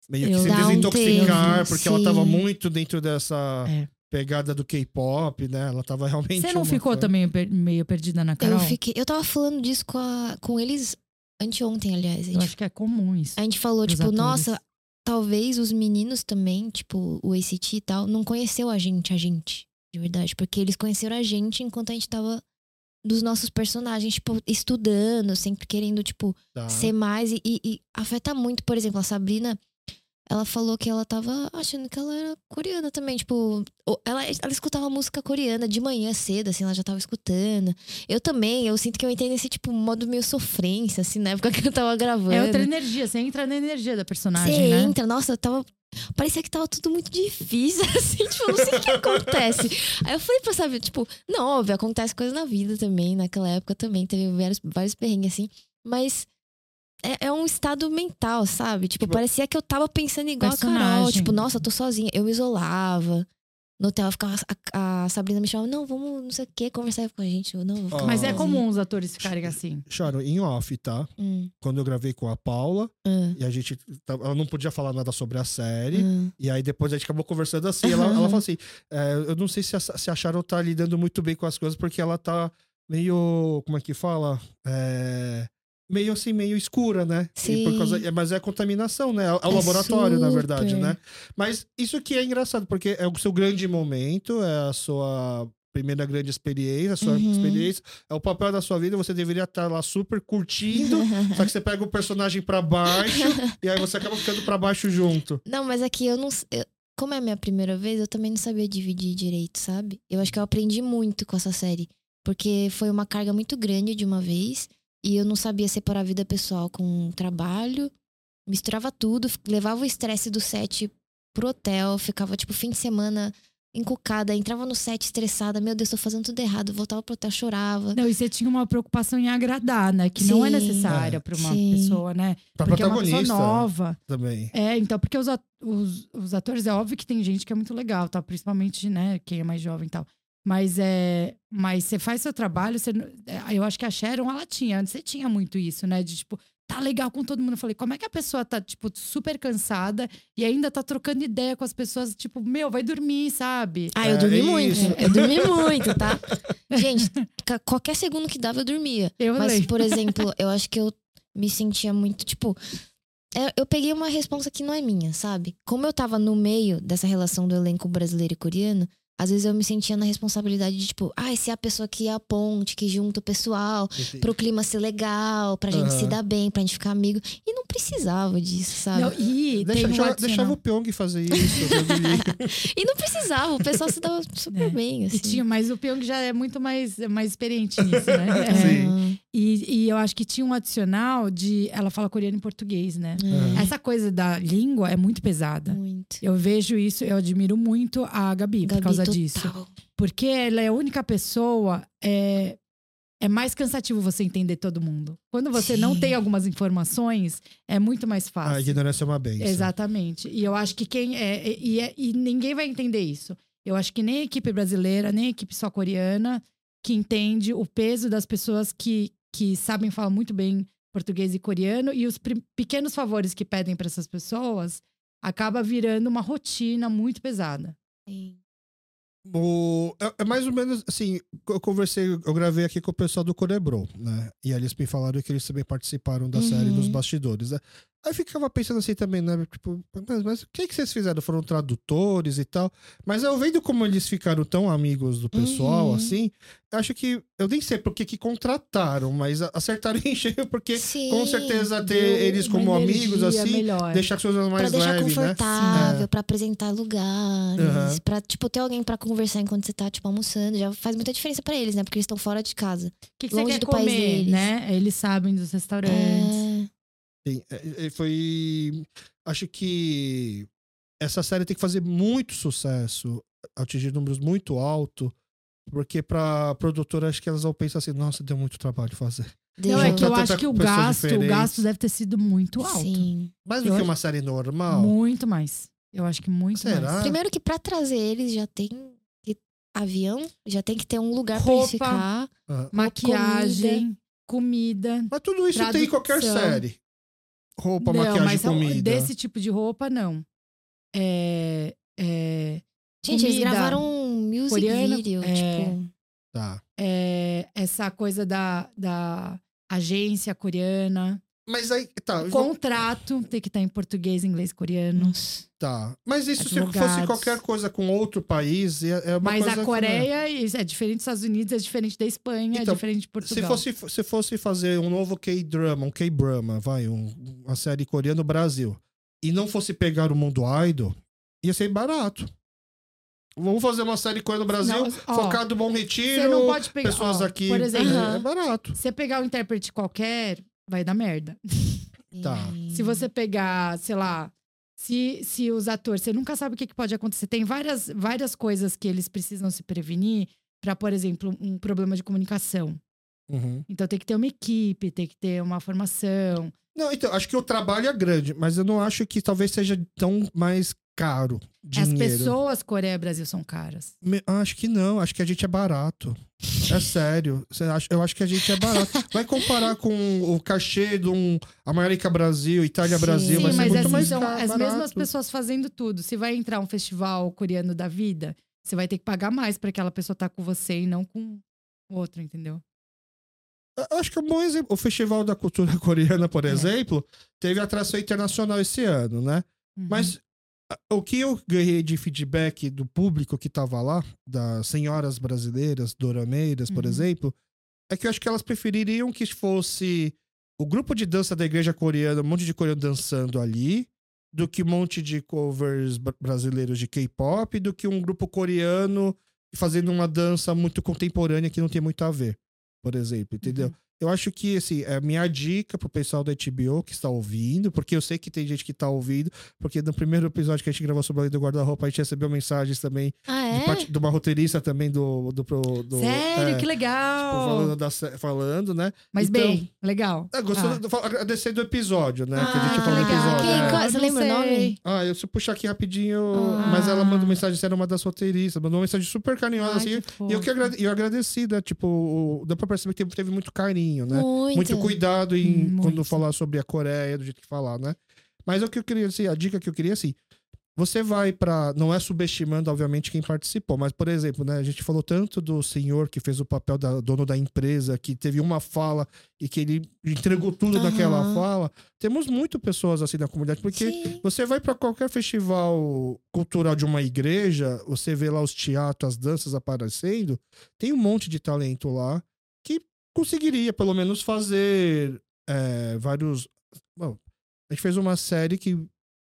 meio que Eu- se um desintoxicar, tempo, porque ela tava sim. muito dentro dessa É. pegada do K-pop, né? Ela tava realmente. Você não ficou fã. também meio perdida na Carol? eu fiquei. Eu tava falando disso com, a- com eles anteontem, aliás. A Eu gente, acho que é comum isso. a gente falou, tipo, atores. nossa, talvez os meninos também, tipo, o ACT e tal, não conheceu a gente, a gente, de verdade. Porque eles conheceram a gente enquanto a gente tava dos nossos personagens, tipo, estudando, sempre querendo, tipo, Tá. ser mais. E, e- e afeta muito, por exemplo, a Sabrina. Ela falou que ela tava achando que ela era coreana também. Tipo, ela, ela escutava música coreana de manhã cedo, assim, ela já tava escutando. Eu também, eu sinto que eu entrei nesse, tipo, modo meio sofrência, assim, na época que eu tava gravando. É outra energia, você entra na energia da personagem, Você né? entra, nossa, eu tava. Parecia que tava tudo muito difícil, assim, tipo, eu não sei o que acontece. Aí eu falei pra saber, tipo, não, óbvio, acontece coisa na vida também, naquela época também, teve vários, vários perrengues, assim, mas é, é um estado mental, sabe? Tipo, Tipo, parecia que eu tava pensando igual a Carol, personagem. tipo, nossa, eu tô sozinha, eu me isolava. No hotel, eu ficava, a, a Sabrina me chamava, não, vamos, não sei o que, conversar com a gente. Eu, não, vou ficar Mas é Ah. sozinha." comum os atores ficarem assim. Charo, em off, tá? Hum, Quando eu gravei com a Paula, hum, e a gente. tava- Ela não podia falar nada sobre a série. hum. E aí depois a gente acabou conversando assim. Ela, ela falou assim: é, eu não sei se a, se a Sharon tá lidando muito bem com as coisas, porque ela tá meio. Como é que fala? É, meio assim, meio escura, né? E Sim. causa- é, mas é contaminação, né? É, o É laboratório, na verdade, né? Mas isso que é engraçado, porque é o seu grande momento, é a sua primeira grande experiência, a sua Uhum. experiência, é o papel da sua vida, você deveria estar lá super curtindo, só que você pega o personagem pra baixo e aí você acaba ficando pra baixo junto. Não, mas aqui eu não. eu- como é a minha primeira vez, eu também não sabia dividir direito, sabe? Eu acho que eu aprendi muito com essa série. Porque foi uma carga muito grande de uma vez. E eu não sabia separar a vida pessoal com o trabalho. Misturava tudo, levava o estresse do set pro hotel, ficava, tipo, fim de semana encucada, entrava no set estressada, meu Deus, tô fazendo tudo errado, voltava pro hotel, chorava. Não, e você tinha uma preocupação em agradar, né? Que não é Sim. necessária É. pra uma Sim. pessoa, né? Pra Porque é uma pessoa protagonista nova. também. É, então, porque os, at- os, os atores, é óbvio que tem gente que é muito legal, tá? Principalmente, né, quem é mais jovem e tal. Mas é. Mas você faz seu trabalho, você, é, eu acho que a Sharon, ela tinha, antes você tinha muito isso, né? De tipo, tá legal com todo mundo. Eu falei, como é que a pessoa tá, tipo, super cansada e ainda tá trocando ideia com as pessoas, tipo, meu, vai dormir, sabe? Ah, eu É, dormi é muito. isso. Eu dormi muito, tá? Gente, qualquer segundo que dava, eu dormia. Eu Mas, lembro. por exemplo, eu acho que eu me sentia muito, tipo. é, Eu peguei uma resposta que não é minha, sabe? Como eu tava no meio dessa relação do elenco brasileiro e coreano, às vezes eu me sentia na responsabilidade de, tipo, ah, esse é a pessoa que é a ponte, que junta o pessoal, pro clima ser legal, pra gente se Aham. dar bem, pra gente ficar amigo. E não precisava disso, sabe? Não, e Deixa, um já- deixava o Pyong fazer isso. E não precisava, o pessoal se dava super É. bem, assim. E tinha, mas o Pyong já é muito mais, mais experiente nisso, né? É. Sim. E, e eu acho que tinha um adicional de. Ela fala coreano e português, né? É, Essa coisa da língua é muito pesada. muito. Eu vejo isso, eu admiro muito a Gabi, por Gabi, causa total. Disso. Porque ela é a única pessoa. É, é mais cansativo você entender todo mundo. Quando você não Sim. tem algumas informações, é muito mais A fácil. ignorância é uma benção. Exatamente. E eu acho que quem é e, e é- e ninguém vai entender isso. Eu acho que nem a equipe brasileira, nem a equipe só coreana, que entende o peso das pessoas que, que sabem falar muito bem português e coreano e os pequenos favores que pedem para essas pessoas acaba virando uma rotina muito pesada. Sim. O, é, é mais ou menos assim, eu conversei, eu gravei aqui com o pessoal do Corebro, né? E eles me falaram que eles também participaram da série Uhum. dos bastidores, né? Aí ficava pensando assim também, né? Tipo, mas, mas o que, que vocês fizeram? Foram tradutores e tal. Mas eu vendo como eles ficaram tão amigos do pessoal, Uhum. assim, eu acho que. Eu nem sei por que que contrataram, mas acertaram em cheio, porque com Sim. certeza ter Deu eles como amigos, assim, melhor. deixar as coisas Pra mais deixar leves, né? confortável, É. pra apresentar lugares, Aham. pra, tipo, ter alguém pra conversar enquanto você tá, tipo, almoçando. Já faz muita diferença pra eles, né? Porque eles estão fora de casa. O que, que você longe quer do país comer, deles. né? Eles sabem dos restaurantes. É... Sim, é, é, foi. Acho que essa série tem que fazer muito sucesso, atingir números muito altos, porque pra produtora acho que elas vão pensar assim: nossa, deu muito trabalho fazer. Deu. Não, é que eu acho que o gasto, o diferentes. gasto deve ter sido muito alto. Sim. Mais do Eu que acho- uma série normal. Muito mais. Eu acho que muito Será? mais. Primeiro que pra trazer eles já tem que avião, já tem que ter um lugar pra eles Roupa. ficar. Ah, Maquiagem, comida. Mas tudo isso tem em qualquer Tradução. série. Roupa, não, maquiagem, mas comida. desse tipo de roupa, não. É, é, Gente, eles Comida gravaram um music coreana, video, é. tipo. Tá. é, essa coisa da, da agência coreana. Mas aí, tá. O contrato tem que estar em português, inglês, coreano. Tá. Mas isso se Advogados. fosse qualquer coisa com outro país, é é uma Mas a que, né? Coreia isso é diferente dos Estados Unidos, é diferente da Espanha, Então, é diferente de Se Portugal. fosse, se fosse fazer um novo K-drama, um K-brama, vai, um- uma série coreana no Brasil, e não fosse pegar o mundo idol, ia ser barato. Vamos fazer uma série coreana no Brasil, Não, ó, focado no Bom Retiro, não pode pegar. pessoas ó, aqui. Por exemplo, é, é barato. você pegar um intérprete qualquer, vai dar merda. Tá. Se você pegar, sei lá, se, se os atores, você nunca sabe o que, que pode acontecer. Tem várias, várias coisas que eles precisam se prevenir para, por exemplo, um problema de comunicação. Uhum. Então tem que ter uma equipe, tem que ter uma formação. Não, então, acho que o trabalho é grande, mas eu não acho que talvez seja tão mais caro. Dinheiro. As pessoas Coreia e Brasil são caras. Me- Acho que não, acho que a gente é barato. É sério. Eu acho que a gente é barato. Vai comparar com o cachê de um América Brasil, Itália Sim. Brasil, Sim, ser mas muito mais são as mesmas pessoas fazendo tudo. Se vai entrar um festival coreano da vida, você vai ter que pagar mais para aquela pessoa estar com você e não com o outro, entendeu? Eu Acho que é um bom exemplo. O Festival da Cultura Coreana, por É. exemplo, teve atração internacional esse ano, né? Uhum. Mas o que eu ganhei de feedback do público que tava lá, das senhoras brasileiras, dorameiras, por Uhum. exemplo, é que eu acho que elas prefeririam que fosse o grupo de dança da igreja coreana, um monte de coreano dançando ali, do que um monte de covers bra- brasileiros de K-pop, do que um grupo coreano fazendo uma dança muito contemporânea que não tem muito a ver, por exemplo, entendeu? Uhum. Eu acho que, assim, é a minha dica pro pessoal da HBO que está ouvindo, porque eu sei que tem gente que tá ouvindo, porque no primeiro episódio que a gente gravou sobre a lei do guarda-roupa, a gente recebeu mensagens também Ah, de, é? parte- de uma roteirista também do. do, pro- do Sério, é, que tipo, legal! falando, da falando, né? Mas Então- bem, legal. É, gostou Ah. do, agradecer do episódio, né? que a Ah, gente falou no legal. episódio. Quem- é. qual- Você lembra o nome? Ah, eu se puxar aqui rapidinho, Ah. mas ela mandou mensagem, era uma das roteiristas, mandou uma mensagem super carinhosa, Ai, assim. que E eu, que agrade, eu agradeci, né? Tipo, dá pra perceber que teve, teve muito carinho, né? Muito. muito cuidado em Hum, quando muito. falar sobre a Coreia, do jeito que falar, né? Mas o que eu queria, assim, a dica que eu queria, assim, você vai pra. Não é subestimando, obviamente, quem participou, mas, por exemplo, né, a gente falou tanto do senhor que fez o papel da dono da empresa, que teve uma fala e que ele entregou tudo Aham. naquela fala. Temos muito pessoas assim na comunidade, porque Sim. você vai pra qualquer festival cultural de uma igreja, você vê lá os teatros, as danças aparecendo, tem um monte de talento lá conseguiria, pelo menos, fazer é, vários. Bom, a gente fez uma série que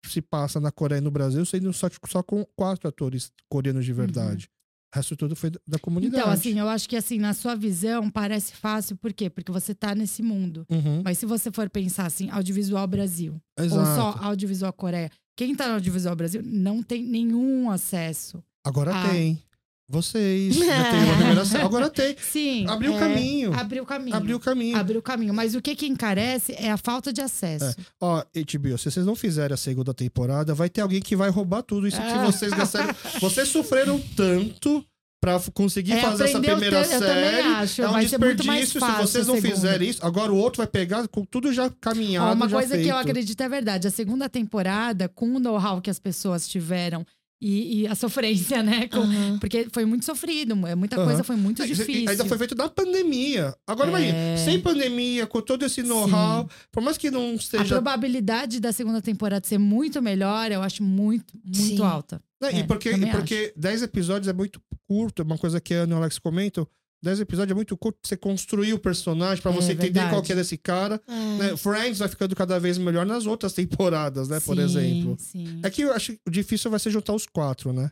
se passa na Coreia e no Brasil, sendo só, só com quatro atores coreanos de verdade. O resto tudo foi da- da comunidade. Então, assim, eu acho que assim, na sua visão, parece fácil, por quê? Porque você tá nesse mundo. Uhum, Mas se você for pensar assim, audiovisual Brasil, exato. ou só audiovisual Coreia, quem tá no audiovisual Brasil não tem nenhum acesso. Agora Ah. tem. Vocês. já tem uma. Agora tem. Sim. Abriu é, caminho. Abriu caminho. Abriu o caminho. Abriu caminho. Mas o que que encarece é a falta de acesso. Ó, HBO, se vocês não fizerem a segunda temporada, vai ter alguém que vai roubar tudo isso que Ah. vocês gastaram. vocês sofreram tanto pra f- conseguir É, fazer essa primeira série. acho, é um desperdício se vocês não fizerem isso. Agora o outro vai pegar com tudo já caminhado, Ó, uma já coisa que eu feito. acredito é verdade. A segunda temporada, com o know-how que as pessoas tiveram e, e a sofrência, né? Com- Aham. Porque foi muito sofrido, é muita Aham. coisa foi muito É, difícil. Ainda foi feito na pandemia. Agora É. imagina, sem pandemia, com todo esse know-how, por mais que não A esteja. probabilidade da segunda temporada ser muito melhor, eu acho muito, muito Sim. alta. Né, É, e porque, e porque 10 episódios é muito curto, é uma coisa que a Ana e o Alex comentam. 10 episódios é muito curto pra você construir o personagem, pra É, você entender verdade. qual que é desse cara. É. né? Friends vai ficando cada vez melhor nas outras temporadas, né? Por Sim, exemplo. Sim. É que eu acho que o difícil vai ser juntar os quatro, né?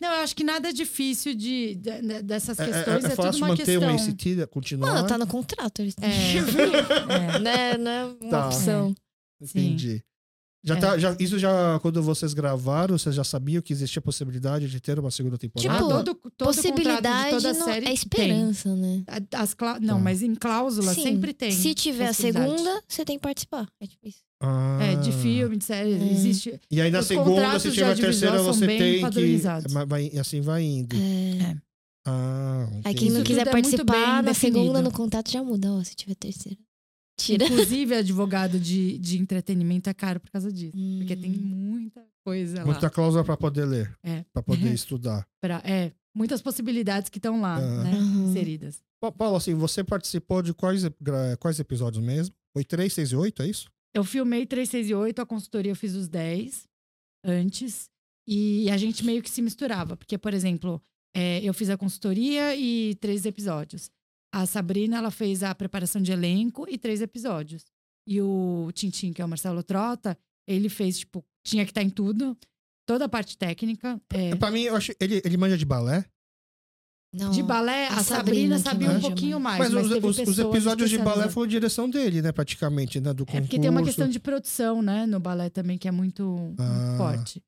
Não, eu acho que nada é difícil de, de- de- dessas É, é- questões. é É, tudo fácil uma manter questão. o ACT, continuar. Mano, tá no contrato. Eles É, é. Não é, não é uma Tá. opção. Entendi. Já É. tá, já, isso já, quando vocês gravaram, vocês já sabiam que existia a possibilidade de ter uma segunda temporada? Ah, Tipo, todo, todo Possibilidade toda não série é esperança, né? Tem. As clá- Não, Tá. mas em cláusula Sim. sempre tem. Se tiver a segunda, você tem que participar. É tipo isso. Ah. É, de filme, de série, É. existe. E aí na Os segunda, se tiver a terceira, você tem que. Vai, assim vai indo. É. Ah, Aí quem não quiser é participar, na segunda definido. no contrato já muda. Ó, se tiver terceira. Tira. Inclusive, advogado de, de entretenimento é caro por causa disso. Porque tem Hum. muita coisa lá. Muita cláusula pra poder ler. É. Pra poder estudar. Pra- é, muitas possibilidades que estão lá, né? Aham. Inseridas. Pa- Paulo, assim, você participou de quais, quais episódios mesmo? Foi 3, 6 e 8, é isso? Eu filmei 3, 6 e 8, a consultoria eu fiz os 10 antes. E a gente meio que se misturava. Porque, por exemplo, é, eu fiz a consultoria e três episódios. A Sabrina, ela fez a preparação de elenco e três episódios. E o Tintim, que é o Marcelo Trota, ele fez, tipo, tinha que estar em tudo. Toda a parte técnica. é, Pra mim, eu acho. Ele, ele manja de balé? Não. de balé, a, a Sabrina, Sabrina sabia um manja pouquinho mais. Mas, Mas, os, os- episódios de balé foram direção dele, né? Praticamente, né? Do concurso. É porque tem uma questão de produção, né? No balé também, que é muito, muito Ah. forte.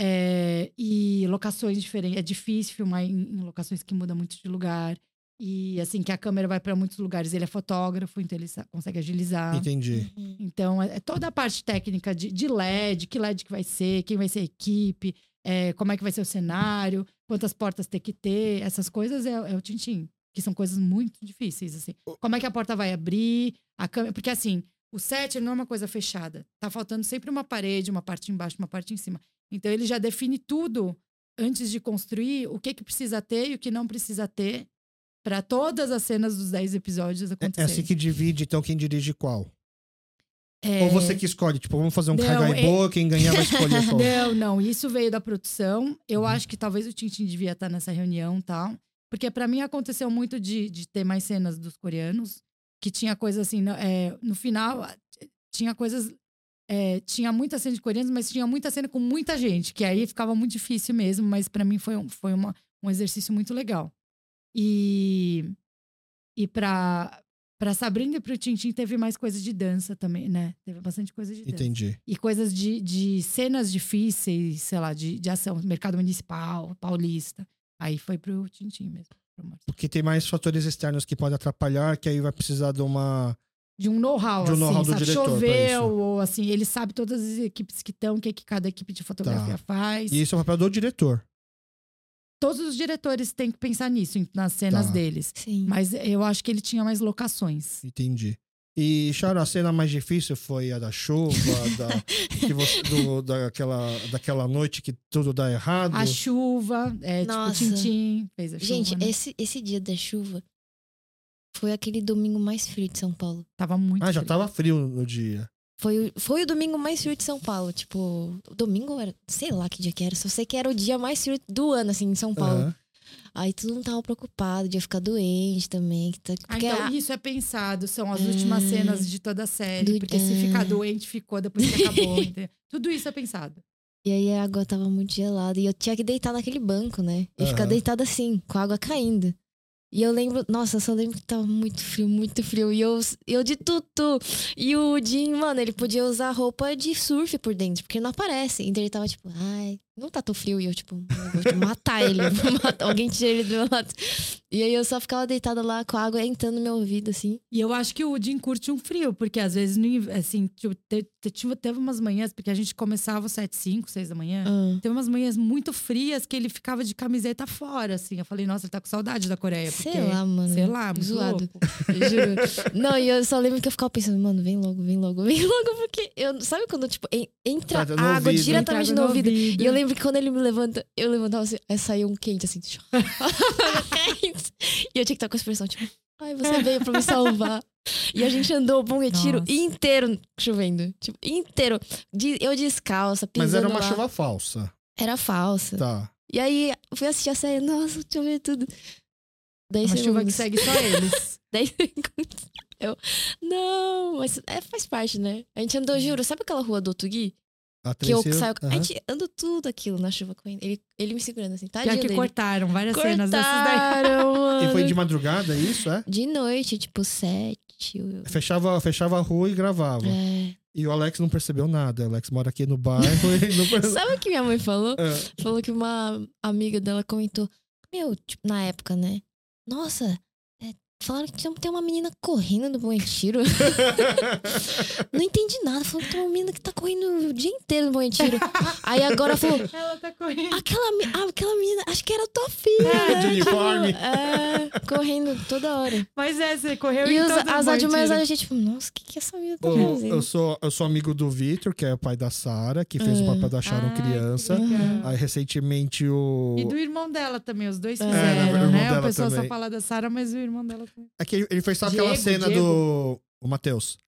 É, e locações diferentes. É difícil filmar em, em locações que mudam muito de lugar. E assim, que a câmera vai para muitos lugares. Ele é fotógrafo, então ele consegue agilizar. Entendi. Uhum. Então, é é toda a parte técnica de, de LED, que LED que vai ser, quem vai ser a equipe, é, como é que vai ser o cenário, quantas portas tem que ter, essas coisas é, é o Tintim, que são coisas muito difíceis, assim. Como é que a porta vai abrir, a câmera, porque assim, o set não é uma coisa fechada, tá faltando sempre uma parede, uma parte embaixo, uma parte em cima. Então ele já define tudo antes de construir o que que precisa ter e o que não precisa ter para todas as cenas dos 10 episódios É, é acontecerem. assim que divide, então, quem dirige qual? É, Ou você que escolhe, tipo, vamos fazer um Não, caga é- boa, quem ganhar vai escolher qual. Não, não, isso veio da produção. Eu Uhum. acho que talvez o Tintin devia estar nessa reunião e tal. Porque pra mim aconteceu muito de, de ter mais cenas dos coreanos, que tinha coisa assim, no, é, no final, tinha coisas. é, tinha muita cena de coreanos, mas tinha muita cena com muita gente, que aí ficava muito difícil mesmo, mas pra mim foi, um, foi uma, um exercício muito legal. E, e pra, pra Sabrina e pro Tintin teve mais coisa de dança também, né? Teve bastante coisa de dança Entendi. e coisas de, de cenas difíceis, sei lá, de, de ação, mercado municipal, paulista. Aí foi pro Tintim mesmo. Porque tem mais fatores externos que podem atrapalhar, que aí vai precisar de uma. De um know-how, De um assim, know-how do sabe? diretor Choveu, ou assim, ele sabe todas as equipes que estão, o que, que cada equipe de fotografia faz. Tá. E isso é o papel do diretor. Todos os diretores têm que pensar nisso, nas cenas Tá. deles. Sim. Mas eu acho que ele tinha mais locações. Entendi. E, Charo, a cena mais difícil foi a da chuva, da, que você- do- daquela, daquela noite que tudo dá errado. A chuva, é, Nossa. tipo, o Tintim fez a chuva, Gente, né? esse, esse dia da chuva foi aquele domingo mais frio de São Paulo. Tava muito Ah, já frio. tava frio no dia. Foi, o- foi o domingo mais frio de São Paulo. Tipo, o domingo era. Sei lá que dia que era. Só sei que era o dia mais frio do ano, assim, em São Paulo. Aham. Aí todo mundo tava preocupado de eu ficar doente também. que tá- Ah, então a- isso é pensado, são as É. últimas cenas de toda a série. Do- Porque se ficar doente, ficou depois que acabou. Tudo isso é pensado. E aí a água tava muito gelada. E eu tinha que deitar naquele banco, né? E ficar Aham. deitada assim, com a água caindo. E eu lembro, nossa, só lembro que tava muito frio, muito frio. E eu, eu de tudo. E o Jim, mano, ele podia usar roupa de surf por dentro, porque não aparece. Então ele tava tipo, ai, não tá tão frio. E eu, tipo, eu vou matar ele, vou matar. Alguém tira ele do meu lado. E aí eu só ficava deitada lá com a água entrando no meu ouvido, assim. E eu acho que o Jim curte um frio, porque às vezes, no assim, tipo, tive- teve umas manhãs, porque a gente começava às 7, 5, 6 da manhã. Ah. Teve umas manhãs muito frias que ele ficava de camiseta fora, assim. Eu falei, nossa, ele tá com saudade da Coreia. Sei porque, lá, mano. Sei lá, muito Zoado. louco. Eu juro. Não, e eu só lembro que eu ficava pensando, mano, vem logo, vem logo, vem logo, porque eu. Sabe quando, tipo, en- entra Tá no água ouvido. diretamente Entrava no ouvido? E eu lembro lembro que quando ele me levanta, eu levantava assim, aí saiu um quente, assim. quente. E eu tinha que estar com a expressão, tipo, ai, você veio pra me salvar. E a gente andou o Bom Retiro Nossa. inteiro chovendo. Tipo, inteiro. De- eu descalça, pisando Mas era uma lá. chuva falsa. Era falsa. Tá. E aí, eu fui assistir a série, nossa, choveu tudo. 10 Uma chuva que segue só eles. 10 segundos. Eu, não, mas é, faz parte, né? A gente andou, juro, sabe aquela rua do Otugui? A Que eu Tracy- saio. A Aham. gente andou tudo aquilo na chuva com ele. Ele, ele me segurando assim, tá? Pior que cortaram várias cenas dessas daí. Cortaram, mano. E foi de madrugada, isso, é? De noite, tipo, sete. eu- Fechava, fechava a rua e gravava. É. E o Alex não percebeu nada. O Alex mora aqui no bairro e não percebeu. Sabe o que minha mãe falou? É. Falou que uma amiga dela comentou. Meu, tipo, na época, né? Nossa, é, falaram que tem uma menina correndo no Bom Retiro. Não entendi nada. Falou que tem uma menina que tá correndo o dia inteiro no Bom Retiro. Aí agora falou, Ela tá correndo. aquela, ah, aquela menina, acho que era tua filha. É, de uniforme. É, correndo toda hora. Mas é, você correu E em os, todo as o admirações, Bom a gente, tipo, nossa, o que, que essa menina tá Ô, fazendo? eu, sou, eu sou amigo do Vitor, que é o pai da Sara, que fez o É. papel da Sharon que criança. Aí recentemente o. E do irmão dela também, os dois É, fizeram, o irmão né? O pessoal só fala da Sarah, mas o irmão dela também. É que ele- fez só aquela Diego, cena Diego. do. O Matheus.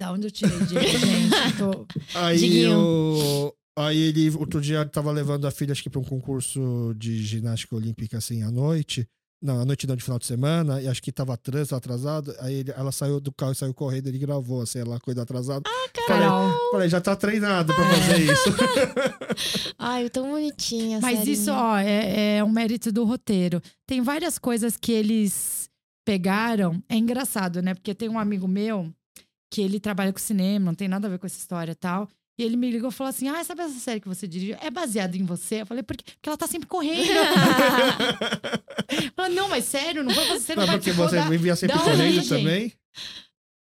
Da onde eu tirei, Diego, gente? Tô... Aí o. Aí ele, outro dia, ele tava levando a filha, acho que pra um concurso de ginástica olímpica, assim, à noite. Noite não, de final de semana. E acho que tava trânsito atrasado. Aí ele- ela saiu do carro e saiu correndo. Ele gravou, assim, ela coisa atrasada. Carol. Falei, já tá treinado pra fazer isso. Ai, tão bonitinha. a Mas série, isso, ó, é, é um mérito do roteiro. Tem várias coisas que eles pegaram. É engraçado, né? Porque tem um amigo meu que ele trabalha com cinema, não tem nada a ver com essa história e tal. E ele me ligou e falou assim: Ah, sabe essa série que você dirigiu? É baseada em você? Eu falei, porque, porque ela tá sempre correndo. Falei, não, mas sério, não foi você, não Não, porque você da... vivia sempre correndo também.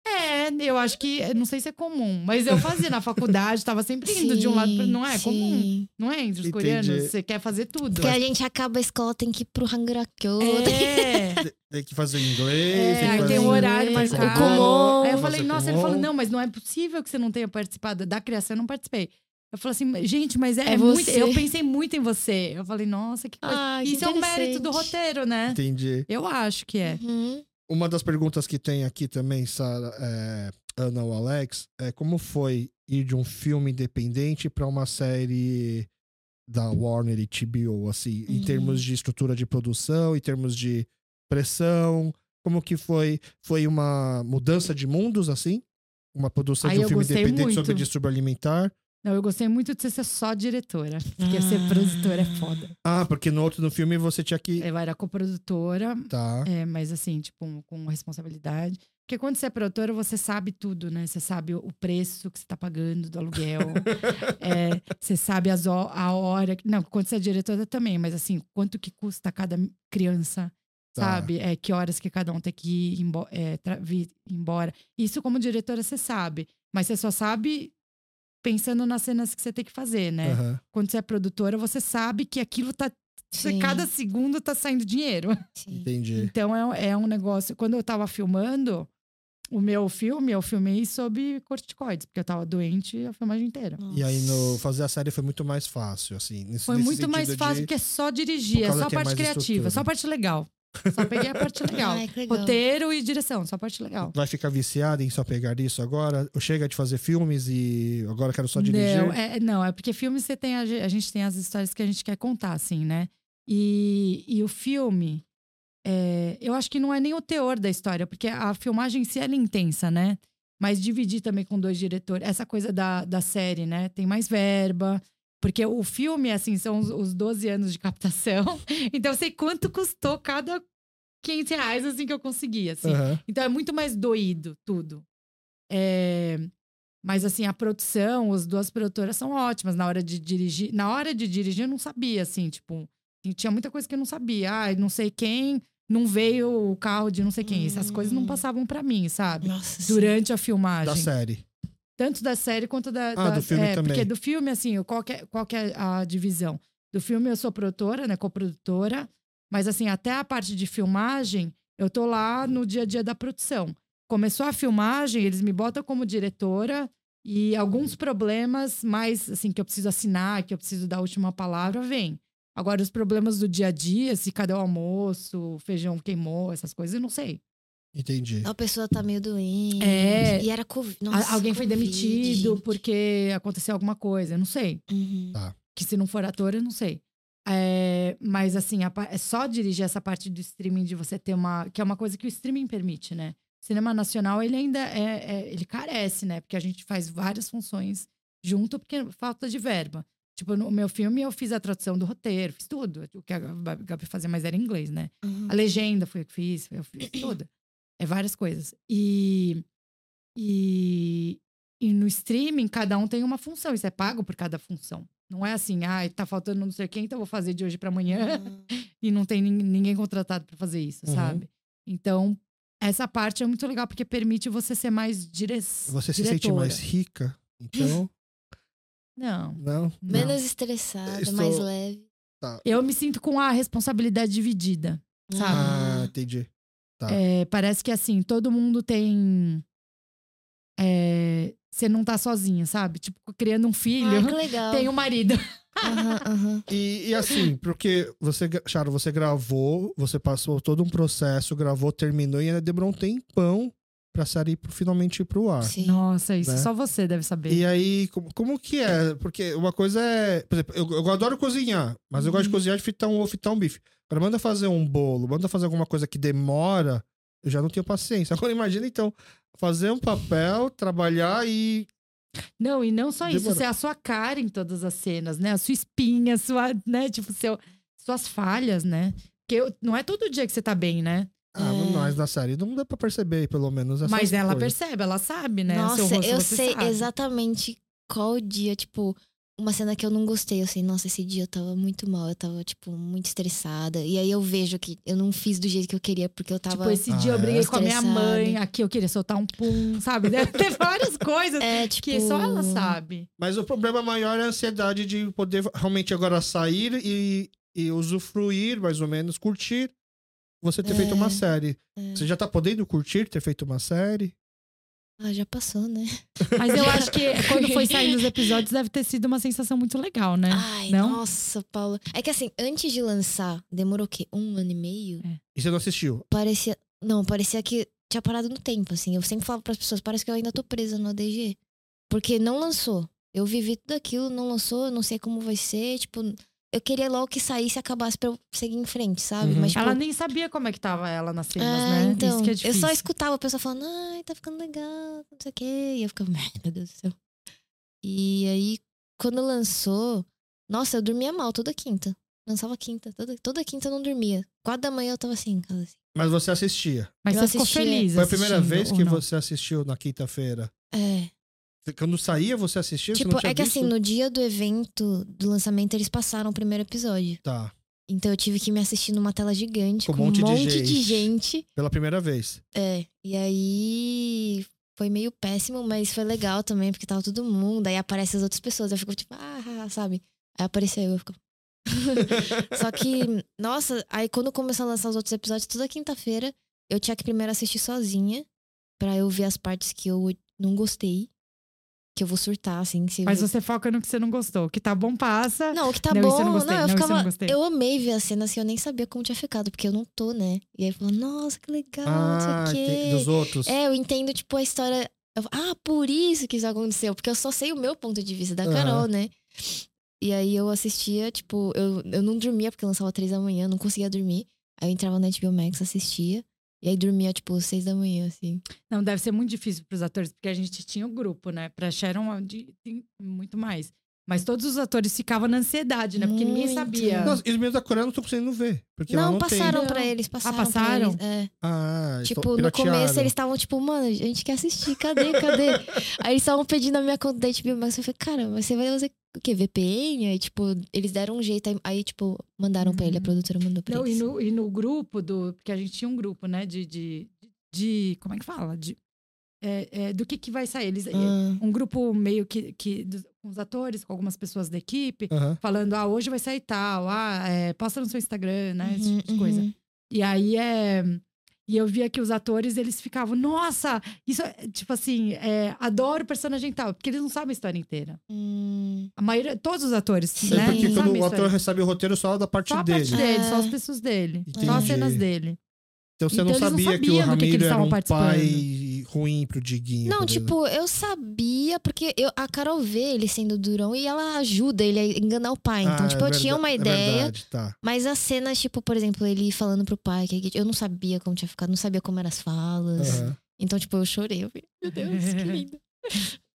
É, eu acho que, não sei se é comum, mas eu fazia na faculdade, tava sempre indo de um lado pra... Não é Sim, comum, sim. não é? Entre os Entendi. coreanos, você quer fazer tudo. Porque a gente acaba a escola, tem que ir pro Hangrakyo. É. Tem que fazer inglês. É, tem fazer tem um horário que- Kumon. Aí eu falei, nossa, ele falou, não, mas não é possível que você não tenha participado da criação, eu não participei. Eu falei assim, gente, mas é, É muito. você. Eu pensei muito em você. Eu falei, nossa, que coisa. Ah, que Isso é um mérito do roteiro, né? Entendi. Eu acho que é. Uhum. Uma das perguntas que tem aqui também, Sara, é, Ana ou Alex, é como foi ir de um filme independente para uma série da Warner e TBO, assim, em Uhum. termos de estrutura de produção, em termos de pressão, como que foi? Foi uma mudança de mundos, assim? Uma produção Aí de um filme independente muito. sobre distúrbio alimentar? Não, eu gostei muito de você ser só diretora. Porque ser Ah. produtora é foda. Ah, porque no outro no filme você tinha que... Eu era coprodutora, Tá. é, mas assim, tipo, com responsabilidade. Porque quando você é produtora, você sabe tudo, né? Você sabe o preço que você tá pagando do aluguel. É, você sabe as a hora. Não, quando você é diretora também, mas assim, quanto que custa cada criança, Tá. sabe? É, que horas que cada um tem que ir é, vir embora. Isso, como diretora, você sabe. Mas você só sabe pensando nas cenas que você tem que fazer, né? Aham. Quando você é produtora, você sabe que aquilo tá. Sim. Cada segundo tá saindo dinheiro. Sim. Entendi. Então é, é um negócio. Quando eu tava filmando o meu filme, eu filmei sob corticoides, porque eu tava doente a filmagem inteira. E aí, no fazer a série foi muito mais fácil, assim. nesse- Foi nesse muito mais fácil, de- porque é só dirigir, é só a é parte criativa, estrutura. só a parte legal. Só peguei a parte legal. Ai, legal. Roteiro e direção, só a parte legal. Vai ficar viciada em só pegar isso agora? Chega de fazer filmes e agora quero só dirigir? Não, é, não, é porque filme você tem. A, a gente tem as histórias que a gente quer contar, assim, né? E, e o filme, é, eu acho que não é nem o teor da história, porque a filmagem em si ela é intensa, né? Mas dividir também com dois diretores, essa coisa da, da série, né? Tem mais verba. Porque o filme, assim, são os, os 12 anos de captação. Então eu sei quanto custou cada 500 reais, assim, que eu consegui, assim. Aham. Então é muito mais doído tudo. É, Mas assim, a produção, as duas produtoras são ótimas na hora de dirigir. Na hora de dirigir, eu não sabia, assim, tipo, tinha muita coisa que eu não sabia. Ah, não sei quem, não veio o carro de não sei quem. Essas coisas não Hum. passavam pra mim, sabe? Nossa, sim. Durante a Da filmagem. série. Tanto da série quanto da. Ah, da- do filme é, também. Porque do filme, assim, qual que, é, qual é a divisão? Do filme eu sou produtora, né? Coprodutora. Mas, assim, até a parte de filmagem, eu tô lá no dia a dia da produção. Começou a filmagem, eles me botam como diretora E alguns problemas mais, assim, que eu preciso assinar, que eu preciso dar a última palavra, vem. Agora, os problemas do dia a dia, se cadê o almoço, o feijão queimou, essas coisas, eu não sei. Entendi. A pessoa tá meio doente. É. E era Covid. Nossa, Alguém foi Covid, demitido gente. porque aconteceu alguma coisa, eu não sei. Uhum. Que se não for ator, eu não sei. É, mas assim, a é só dirigir essa parte do streaming de você ter uma. Que é uma coisa que o streaming permite, né? Cinema nacional, ele ainda é, é- ele carece, né? Porque a gente faz várias funções junto, porque falta de verba. Tipo, no meu filme eu fiz a tradução do roteiro, fiz tudo. O que a Gabi fazia mais era em inglês, né? Uhum. A legenda foi eu que fiz, eu fiz tudo. É várias coisas. E, e, e no streaming, cada um tem uma função. Isso é pago por cada função. Não é assim, ah, tá faltando não sei quem, então eu vou fazer de hoje para amanhã. Uhum. E não tem nin- ninguém contratado para fazer isso, Uhum. sabe? Então, essa parte é muito legal, porque permite você ser mais dire... Você se diretora. sente mais rica, então, Não, não? não. Menos estressada, Estou- mais leve. Eu me sinto com a responsabilidade dividida. Sabe? Ah, entendi. Tá. É, parece que assim, todo mundo tem. é, você não tá sozinha, sabe? Tipo, criando um filho, Ah, que legal. tem um marido. Aham, aham. E, e assim, porque você, Charo, você gravou, você passou todo um processo, gravou, terminou e ainda demorou um tempão pra série finalmente ir pro ar. Sim. Nossa, isso Né? só você deve saber. E aí, como, como que é? Porque uma coisa é. Por exemplo, eu, eu adoro cozinhar, mas eu gosto de Uhum. cozinhar de fritar um ovo, fritar um bife. Agora, manda fazer um bolo, manda fazer alguma coisa que demora, eu já não tenho paciência. Agora, imagina então, fazer um papel, trabalhar e. Não, e não só isso, Demorou. você é a sua cara em todas as cenas, né? A sua espinha, a sua, né? Tipo, seu, suas falhas, né? Porque eu- não é todo dia que você tá bem, né? Ah, É. mas na série não dá pra perceber, pelo menos. Essas Mas ela coisas. percebe, ela sabe, né? Nossa, rosto eu sei sabe. exatamente qual dia, tipo, uma cena que eu não gostei. Eu sei, nossa, esse dia eu tava muito mal, eu tava, tipo, muito estressada. E aí eu vejo que eu não fiz do jeito que eu queria, porque eu tava. Tipo, esse Ah, dia eu é? briguei com a minha mãe, aqui eu queria soltar um pum, sabe? Deve ter várias coisas É, tipo. que só ela sabe. Mas o problema maior é a ansiedade de poder realmente agora sair e, e usufruir, mais ou menos, curtir você ter É, feito uma série. é. Você já tá podendo curtir ter feito uma série? Ah, já passou, né? Mas eu acho que quando foi saindo os episódios deve ter sido uma sensação muito legal, né? Ai, Não? nossa, Paula. É que assim, antes de lançar, demorou o quê? Um ano e meio? E você não assistiu? Parecia. Não, parecia que tinha parado no tempo, assim. Eu sempre falo pras pessoas, parece que eu ainda tô presa no ADG. Porque não lançou. Eu vivi tudo aquilo, não lançou, eu não sei como vai ser. Tipo, eu queria logo que saísse e acabasse pra eu seguir em frente, sabe? Uhum. Mas, tipo, Ela nem sabia como é que tava ela nas cenas, ah, né? então, Isso que é eu só escutava a pessoa falando, ai, tá ficando legal, não sei o quê. E eu ficava, meu Deus do céu. E aí, quando lançou, nossa, eu dormia mal toda quinta. Lançava quinta, toda, toda quinta eu não dormia. Quatro da manhã eu tava assim, em casa, assim. Mas você assistia. Mas eu você ficou assistia. feliz Foi a primeira vez que não? você assistiu na quinta-feira? É. Quando saía, você assistia? você Tipo, tinha é que visto? assim, no dia do evento, do lançamento, eles passaram o primeiro episódio. Tá, Então eu tive que me assistir numa tela gigante, Com com, um monte um de monte de gente. gente. pela primeira vez. É. E aí foi meio péssimo, mas foi legal também, porque tava todo mundo. Aí aparecem as outras pessoas. Eu fico tipo, ah, sabe? Aí apareceu eu, eu fico. Só que, nossa, aí quando começou a lançar os outros episódios, toda quinta-feira, eu tinha que primeiro assistir sozinha, pra eu ver as partes que eu não gostei. Que eu vou surtar, assim. Se Mas você foca no que você não gostou. O que tá bom, passa. Não, o que tá Não, bom. isso eu não gostei. eu Não, isso eu ficava. não gostei. eu amei ver a cena assim, eu nem sabia como tinha ficado, porque eu não tô, né? E aí falou, nossa, que legal, ah, não sei o tem- quê. dos outros. É, eu entendo, tipo, a história. eu ah, por isso que isso aconteceu. Porque eu só sei o meu ponto de vista da. Carol, né? E aí eu assistia, tipo, eu, eu não dormia porque lançava três da manhã, não conseguia dormir. Aí eu entrava na HBO Max, assistia. E aí dormia, tipo, seis da manhã, assim. Não, deve ser muito difícil pros atores, porque a gente tinha o grupo, né? Pra Sharon de- muito mais. Mas todos os atores ficavam na ansiedade, né? Porque ninguém sabia. Nossa, e os meus da Coreia eu não tô conseguindo ver. Porque não, não passaram tem. pra eles, passaram. passaram? Pra eles, é. Ah, Tipo, no começo eles estavam tipo, mano, a gente quer assistir, cadê, cadê? Aí eles estavam pedindo a minha conta da HBO Max. Eu falei, cara, mas você vai fazer o quê? VPN? Aí, tipo, eles deram um jeito. aí- Aí, tipo, mandaram pra ele, a Uhum. produtora mandou pra Não, e eles. no, e no grupo do. Porque a gente tinha um grupo, né? De. de, de como é que fala? De, é, é, do que, que vai sair. Eles, Ah, Um grupo meio que. que com os atores, com algumas pessoas da equipe, Aham. falando: ah, hoje vai sair tal, ah, é, posta no seu Instagram, né? Esse uhum, tipo de coisa. uhum. E aí é. E eu via que os atores, eles ficavam, nossa, isso é, tipo assim, é, adoro personagem tal, porque eles não sabem a história inteira. Hum, A maioria, todos os atores, Sim, É né? porque quando o ator recebe o roteiro só da parte Só a dele. parte dele, só as É. pessoas dele. Entendi. Só as cenas dele. Então você Então não eles não sabia que o que que Ramiro eles era estavam um pai ruim pro Diguinho. Não, exemplo. tipo, eu sabia, porque eu, a Carol vê ele sendo durão e ela ajuda ele a enganar o pai. Então, Ah, tipo, é eu tinha verda- uma é ideia. verdade, tá. Mas as cenas, tipo, por exemplo, ele falando pro pai que eu não sabia como tinha ficado, não sabia como eram as falas. Aham. Então, tipo, eu chorei. Eu falei, meu Deus, que lindo.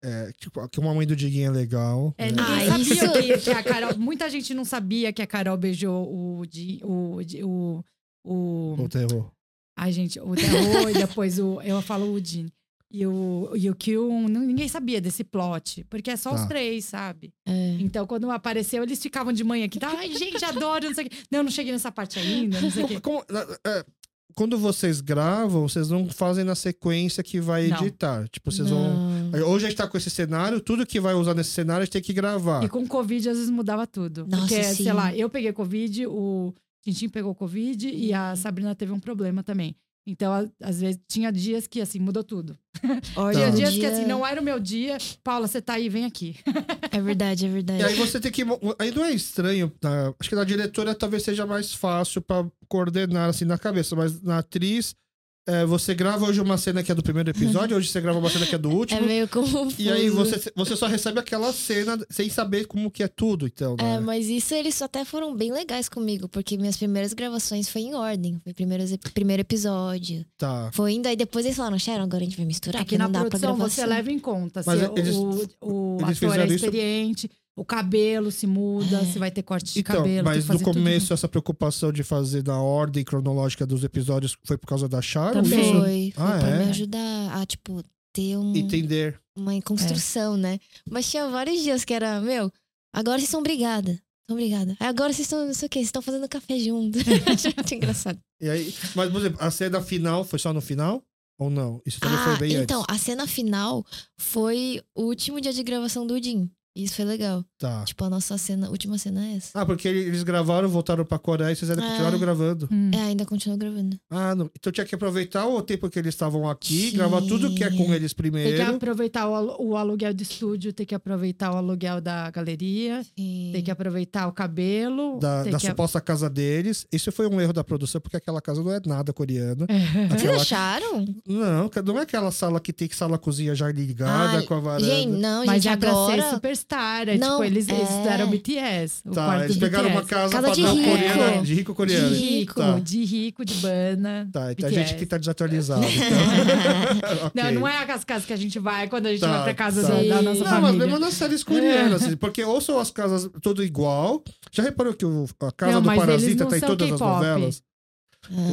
É, tipo, que uma mãe do Diguinho é legal. É, né? Ah, sabia isso- que, que a Carol. Muita gente não sabia que a Carol beijou o. O, o, o O terror. Ai, gente, o terror e depois o. Eu falo o Jin. E o, e o Kyun, não- ninguém sabia desse plot, porque é só os Tá. três, sabe? É. Então, quando apareceu, eles ficavam de manhã aqui, tá? Ai, gente, adoro, não sei o quê. Não, não cheguei nessa parte ainda, não sei o quê. Como- é, quando vocês gravam, vocês não fazem na sequência que vai Não. editar. Tipo, vocês vão. Não. Hoje a gente tá com esse cenário, tudo que vai usar nesse cenário a gente tem que gravar. E com Covid, às vezes mudava tudo. Nossa, porque, sim. sei lá, eu peguei Covid, o Tintin pegou Covid e a Sabrina teve um problema também. Então, às vezes, tinha dias que, assim, mudou tudo. Olha, Tinha dias que, dia- assim, não era o meu dia. Paula, você tá aí, vem aqui. É verdade, é verdade. E aí você tem que. Aí não é estranho. tá? Acho que na diretora talvez seja mais fácil pra coordenar assim na cabeça, mas na atriz. É, você grava hoje uma cena que é do primeiro episódio, hoje você grava uma cena que é do É último. meio confuso. E aí você, você só recebe aquela cena sem saber como que é tudo, então, né? É, mas isso eles até foram bem legais comigo, porque minhas primeiras gravações foi em ordem. Foi primeiros, primeiro episódio. Tá. Foi indo, aí depois eles falaram, Sharon, agora a gente vai misturar, Aqui porque na não dá pra produção, você assim." leva em conta se Mas o, eles- o, o eles ator é fizeram isso- experiente, o cabelo se muda, se vai ter corte de Então, cabelo. mas no fazer tudo. começo essa preocupação de fazer na ordem cronológica dos episódios foi por causa da Sharon? Também. Foi, foi Ah, pra é? me ajudar a, tipo, ter um, Entender. uma construção, né? Mas tinha vários dias que era, meu, agora vocês. Estão brigadas. Aí agora vocês estão, não sei o quê, vocês estão fazendo café junto. Muito engraçado. E aí, mas, por exemplo, a cena final foi só no final? Ou não? Isso também foi Ah, bem então, antes. a cena final foi o último dia de gravação do Jim. Isso foi legal. Tá. Tipo, a nossa cena, última cena é essa. Ah, porque eles gravaram, voltaram pra Coreia e vocês ainda É. continuaram gravando. Hum. É, ainda continuo gravando. Ah, não. Então tinha que aproveitar o tempo que eles estavam aqui, Sim. gravar tudo que é com eles Tem que primeiro. aproveitar o, alu- o aluguel do estúdio, tem que aproveitar o aluguel da galeria, Sim. tem que aproveitar o cabelo. Da, tem da que... suposta casa deles. Isso foi um erro da produção, porque aquela casa não é nada coreana. Vocês Aquela... acharam? Não, não é aquela sala que tem sala-cozinha já ligada Ah, com a varanda. Gente, não, Mas gente, é pra agora... ser É, Não, tipo, eles, eles é. fizeram BTS. O Tá, quarto eles pegaram uma BTS. casa, Casa de rico. coreana, de rico De coreano. rico, Tá. de rico, de bana. Tá, então a BTS. gente que tá desatualizado. Então. Não, Ok. não é as casas que a gente vai quando a gente Tá, vai pra casa tá. da, da nossa Sim. Não, mas família. mesmo nas séries coreanas, assim, porque ou são as casas tudo igual. Já reparou que o- a casa Não, do eles Parasita não tá em todas as novelas?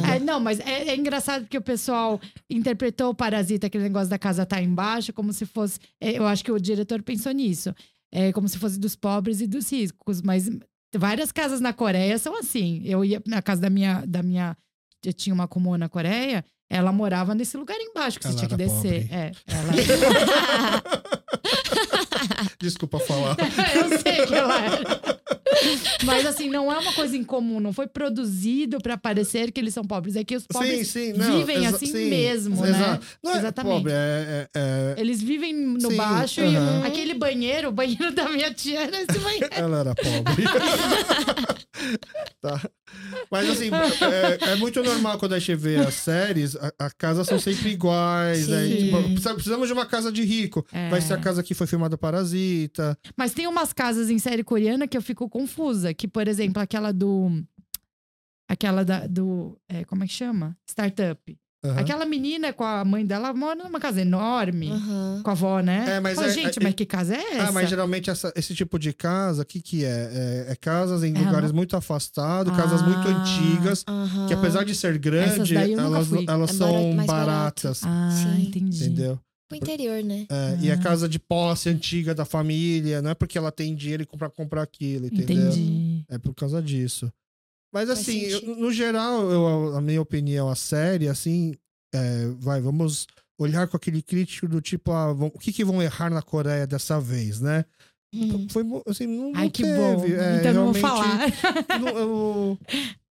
Ah, É, não, mas é, é engraçado porque o pessoal interpretou o Parasita, aquele negócio da casa tá embaixo, como se fosse. é, eu acho que o diretor pensou nisso. É como se fosse dos pobres e dos ricos. Mas várias casas na Coreia são assim. Eu ia na casa da minha. Da minha eu tinha uma comuna na Coreia, ela morava nesse lugar embaixo que Ela você tinha que descer. pobre. É, ela. Desculpa falar. eu sei que ela era. Mas assim, não é uma coisa incomum, não foi produzido pra parecer que eles são pobres. É que os pobres sim, sim, não. vivem assim sim, mesmo, né? é Exatamente. pobre, é, é- é- Eles vivem no baixo aham. e aquele banheiro, o banheiro da minha tia era esse banheiro. Ela era pobre. tá. Mas assim, é, é muito normal quando a gente vê as séries, a, a casas são sempre iguais. Aí, Sim. tipo, precisa- precisamos de uma casa de rico. É. Vai ser a casa que foi filmada Parasita. Mas tem umas casas em série coreana que eu fico confusa. Que, por exemplo, aquela do. Aquela da, do. é, como é que chama? Startup. Aham. Aquela menina com a mãe dela mora numa casa enorme. aham. Com a avó, né? É, mas Fala, é- gente, é- mas que casa é essa? Ah, mas geralmente essa- esse tipo de casa, o que, que é? é? é casas em É, lugares não- muito afastados, casas muito Ah. antigas, aham. que apesar de ser grande, elas, elas É são baratas. Ah, Sim. entendi. Entendeu? Pro interior, né? É, E é Ah. casa de posse antiga da família, não é porque ela tem dinheiro e comprar comprar aquilo, entendeu? Entendi. É por causa disso. Mas assim, eu- no geral, eu- a minha opinião, a série, assim, é, vai, vamos olhar com aquele crítico do tipo, ah, vão- o que, que vão errar na Coreia dessa vez, né? Hum. Foi, assim, não, não Ai, que teve. bom. é, então não vou falar. não- eu-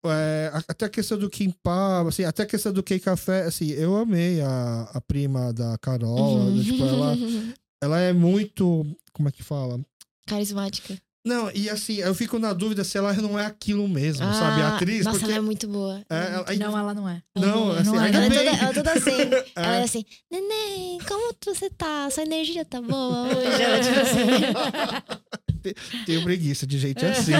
é, até a questão do Kimpá, assim, até a questão do Kei Café, assim, eu amei a, a prima da Carol. Uhum. Tipo, ela, ela é muito. Como é que fala? Carismática. Não, e assim, eu fico na dúvida se ela não é aquilo mesmo, sabe? A Ah, atriz. Nossa, porque, ela é muito boa. é, ela- aí- Não, ela não é. não, Uhum. assim, Não é, ainda Ela é, bem. toda, ela é toda assim. Ela é É. assim, neném, como você tá? Sua energia tá boa hoje? Ela, tipo assim. Tenho preguiça de gente assim, tá?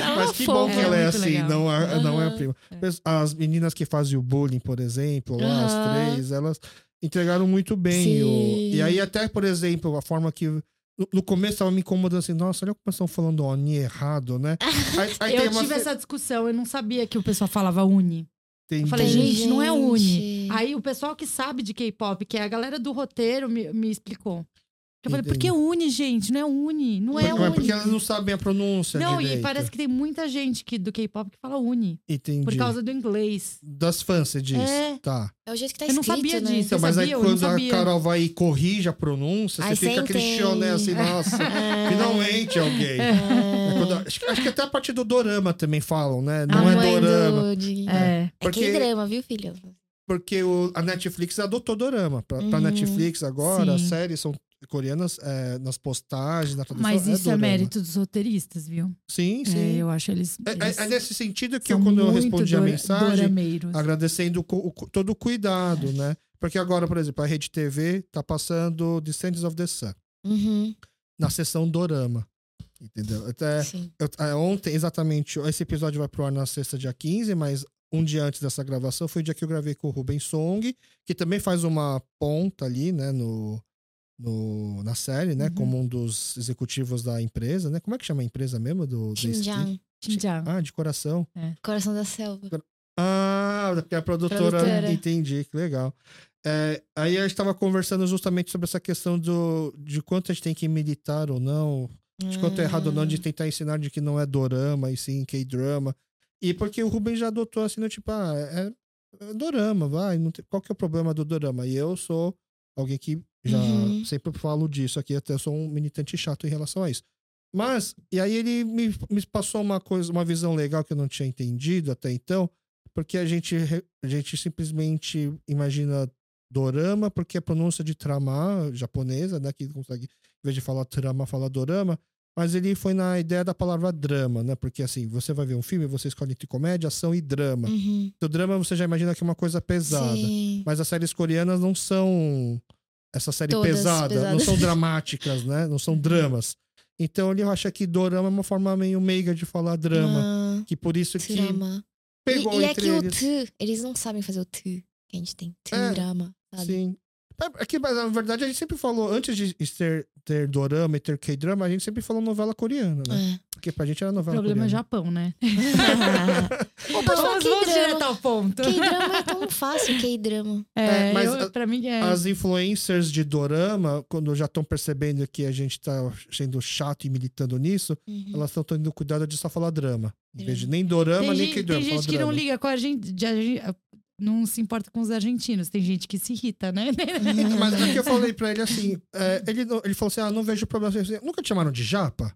Mas, mas que bom que ela é assim, legal. não, a, não é a prima. As meninas que fazem o bullying, por exemplo, lá, as Aham. três, elas entregaram muito bem. o- Sim. e aí, até, por exemplo, a forma que. No, começo tava me incomodando assim, nossa, olha como estão falando Oni errado, né? Aí, aí eu tem uma tive ce- essa discussão, eu não sabia que o pessoal falava uni. tem- Eu falei, tem- gente, não é uni. Gente. Aí o pessoal que sabe de K-pop, que é a galera do roteiro, me, me explicou. Eu falei, por que uni, gente? Não é uni, não é Não é uni. porque elas não sabem a pronúncia. Não, direito. e parece que tem muita gente que, do K-pop que fala uni, Entendi. por causa do inglês. Das fãs, você diz. É. Tá. É o jeito que tá Eu não escrito, sabia né? disso. Então, mas aí sabia? Não quando a. Carol vai e corrige a pronúncia, Aí você fica aquele entende. choné assim, nossa, É. finalmente alguém. É É. quando- acho, que- acho que até a parte do dorama também falam, né? Não A é dorama. do- É. É Porque- que drama, viu, filho? Porque o- a Netflix adotou dorama. Pra, pra Uhum. Netflix agora, as Sim. séries são coreanas é, nas postagens, na tradução. Mas isso é, dorama. mérito dos roteiristas, viu? Sim, É, sim. eu acho eles. É, eles é- é nesse sentido que eu, quando eu respondi a mensagem, dorameiros. agradecendo o o todo o cuidado, né? Porque agora, por exemplo, a Rede TV tá passando Descendants of the Sun Uhum. na sessão Dorama. Entendeu? Até Sim. eu- é, ontem, exatamente, esse episódio vai pro ar na sexta, dia 15, mas um dia antes dessa gravação foi o dia que eu gravei com o Ruben Song, que também faz uma ponta ali, né, no, no, na série, né, Uhum. como um dos executivos da empresa, né? Como é que chama a empresa mesmo? Do, Xinjiang, Xinjiang. Ah, de coração. coração da selva. Ah, porque a produtora. Produtora. Entendi, que legal. É, aí a gente estava conversando justamente sobre essa questão do, de quanto a gente tem que militar ou não, de quanto é errado ou não, de tentar ensinar de que não é dorama e sim K-drama. E porque o Ruben já adotou assim, no tipo, ah, é, é dorama, vai, não tem- qual que é o problema do dorama? E eu sou alguém que já Uhum. sempre falo disso aqui, até sou um militante chato em relação a isso. Mas, e aí ele me, me passou uma coisa, uma visão legal que eu não tinha entendido até então, porque a gente, a gente simplesmente imagina dorama, porque a pronúncia de trama japonesa, né, que consegue, em vez de falar trama, fala dorama, mas ele foi na ideia da palavra drama, né, porque assim, você vai ver um filme, você escolhe entre comédia, ação e drama. Uhum. O drama você já imagina que é uma coisa pesada, Sim. mas as séries coreanas não são essa série Todas pesada, não pesadas. são dramáticas, né, não são dramas. Então ele acha que dorama é uma forma meio meiga de falar drama, Ah, que por isso que drama. pegou e, e é entre que eles. o tu, eles não sabem fazer o tu que a gente tem. É, Drama, sabe? Sim. É, é que, mas, na verdade, a gente sempre falou, antes de ter, ter dorama e ter K-drama, a gente sempre falou novela coreana, né? É. Porque pra gente era O novela problema é coreana. Japão, né? Ou pode falar Vamos, direto ao ponto. K-drama é tão fácil, K-drama. É, É, mas eu- pra mim é. As influencers de dorama, quando já estão percebendo que a gente tá sendo chato e militando nisso, Uhum. elas estão tendo cuidado de só falar drama. Em vez de nem dorama, tem nem K-drama. tem gente que não drama. liga com a gente, de- a gente- não se importa com os argentinos. Tem gente que se irrita, né? Mas é que eu falei pra ele assim, é, ele, ele falou assim, ah, não vejo problema. Assim, Nunca te chamaram de japa?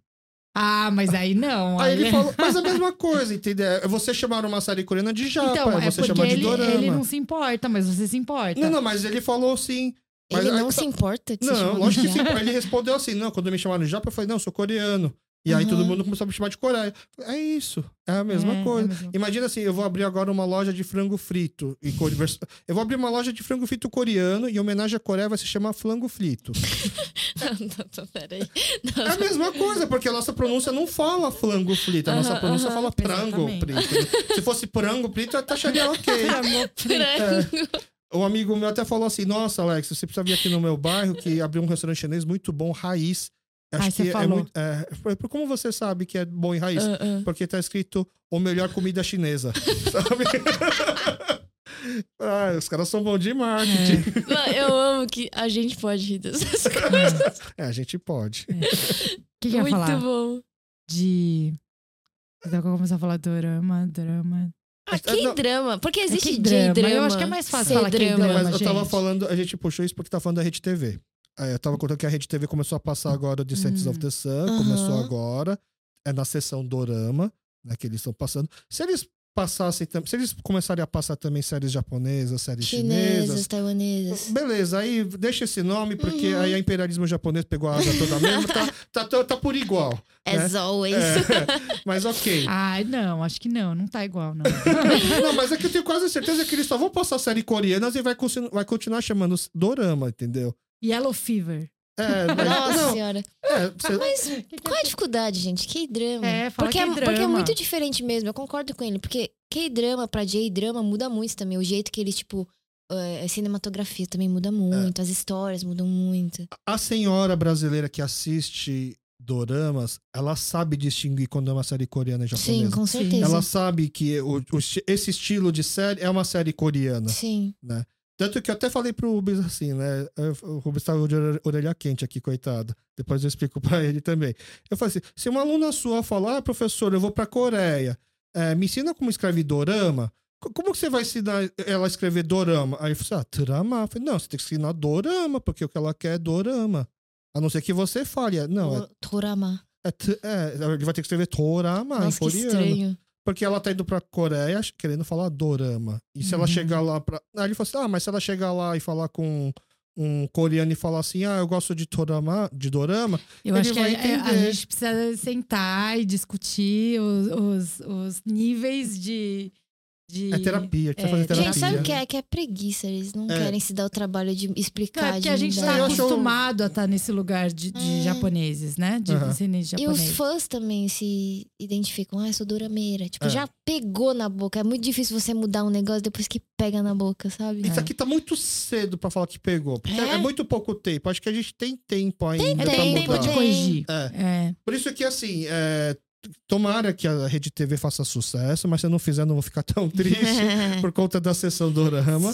ah, mas aí não. Aí ele falou, mas é a mesma coisa, entendeu? É Você chamar uma série coreana de japa, Então, é é você porque chamar de ele, dorama. ele não se importa, mas você se importa. Não, não, mas ele falou sim. Mas Ele aí não tá- se importa de Não, lógico que de sim. Ele respondeu assim: não, quando me chamaram de japa, eu falei, não, eu sou coreano. E aí todo Uhum. mundo começou a me chamar de Coreia. É isso. É a mesma É, é coisa. a mesma- Imagina assim, eu vou abrir agora uma loja de frango frito. E Eu vou abrir uma loja de frango frito coreano e em homenagem à Coreia vai se chamar flango frito. Não, não, não, peraí. É a mesma coisa, porque a nossa pronúncia não fala flango frito, a nossa pronúncia fala prango frito. Se fosse prango frito, eu taxaria ok. É. Um amigo meu até falou assim: Nossa, Alex, você precisa vir aqui no meu bairro que abriu um restaurante chinês muito bom, raiz. Acho Ai, que é muito. É, foi- como você sabe que é bom em raiz? Ah, ah. Porque tá escrito o melhor comida chinesa. Sabe? ah, os caras são bons de marketing. Não, Eu amo que a gente pode rir dessas coisas. É, a gente pode. O que, que Muito falar? bom. De. Então, eu começar a falar drama, drama. Ah, É, não. que drama. Porque existe que drama. J-drama. Eu acho que é mais fácil falar C-drama. K-drama. Mas eu tava gente. falando, a gente puxou isso porque tá falando da Rede TV. Aí eu tava contando que a Rede TV começou a passar agora o Descendants Hum. of the Sun, Aham. começou agora. É na sessão Dorama. né, que eles estão passando. Se eles passassem, se eles começarem a passar também séries japonesas, séries Chinesas, chinesas, taiwanesas. beleza, aí deixa esse nome, porque Uhum. aí o imperialismo japonês pegou a asa toda mesmo, tá, tá, tá, tá por igual. As always. É, mas ok. Ai, não, acho que não, não tá igual, não. Não, mas é que eu tenho quase certeza que eles só vão passar série coreanas e vai, vai continuar chamando dorama, entendeu? Yellow Fever. É, mas, Nossa não, senhora. é, você- Mas qual a dificuldade, gente? K-drama. É, fala porque, é, K-drama. porque é muito diferente mesmo, eu concordo com ele. Porque K-drama pra J-drama muda muito também. O jeito que eles, tipo, é, a cinematografia também muda muito, as histórias mudam muito. a senhora brasileira que assiste doramas, ela sabe distinguir quando é uma série coreana e Sim, japonesa. com Sim. certeza. Ela sabe que o- o esse estilo de série é uma série coreana. Sim. Tanto que eu até falei pro Rubens assim, né? O Rubens tava de ore- orelha quente aqui, coitado. Depois eu explico pra ele também. Eu falei assim: se uma aluna sua falar, ah, professor, eu vou pra Coreia, é, me ensina como escreve dorama. Co- Como que você vai ensinar ela a escrever dorama? Aí eu falei assim, ah, drama. Eu falei, não, você tem que ensinar dorama, porque o que ela quer é dorama. A não ser que você fale. é- Não, é, Torama. é, é, ele vai ter que escrever dorama em Nossa, que coreano. estranho. Porque ela tá indo pra Coreia querendo falar dorama. E se ela Uhum. chegar lá pra. Aí ele falou assim: ah, mas se ela chegar lá e falar com um coreano e falar assim: ah, eu gosto de dorama, de dorama, Eu acho que vai é- é- a gente precisa sentar e discutir os, os, os níveis de. De... é terapia, precisa É, fazer terapia. Gente, sabe o que é? Que é preguiça. Eles não É. querem se dar o trabalho de Não, explicar. é porque a gente tá acho- acostumado a estar nesse lugar de, de É. japoneses, né? De Aham. descendentes E os japoneses. fãs também se identificam. Ah, eu sou dorameira. Tipo, É. já pegou na boca. É muito difícil você mudar um negócio depois que pega na boca, sabe? Isso aqui tá muito cedo pra falar que pegou. Porque é, É? muito pouco tempo. Acho que a gente tem tempo ainda É, pra tem tempo de Tem. corrigir. É. É. Por isso que, assim, é, tomara que a Rede TV faça sucesso, mas se eu não fizer, não vou ficar tão triste por conta da sessão Dorama.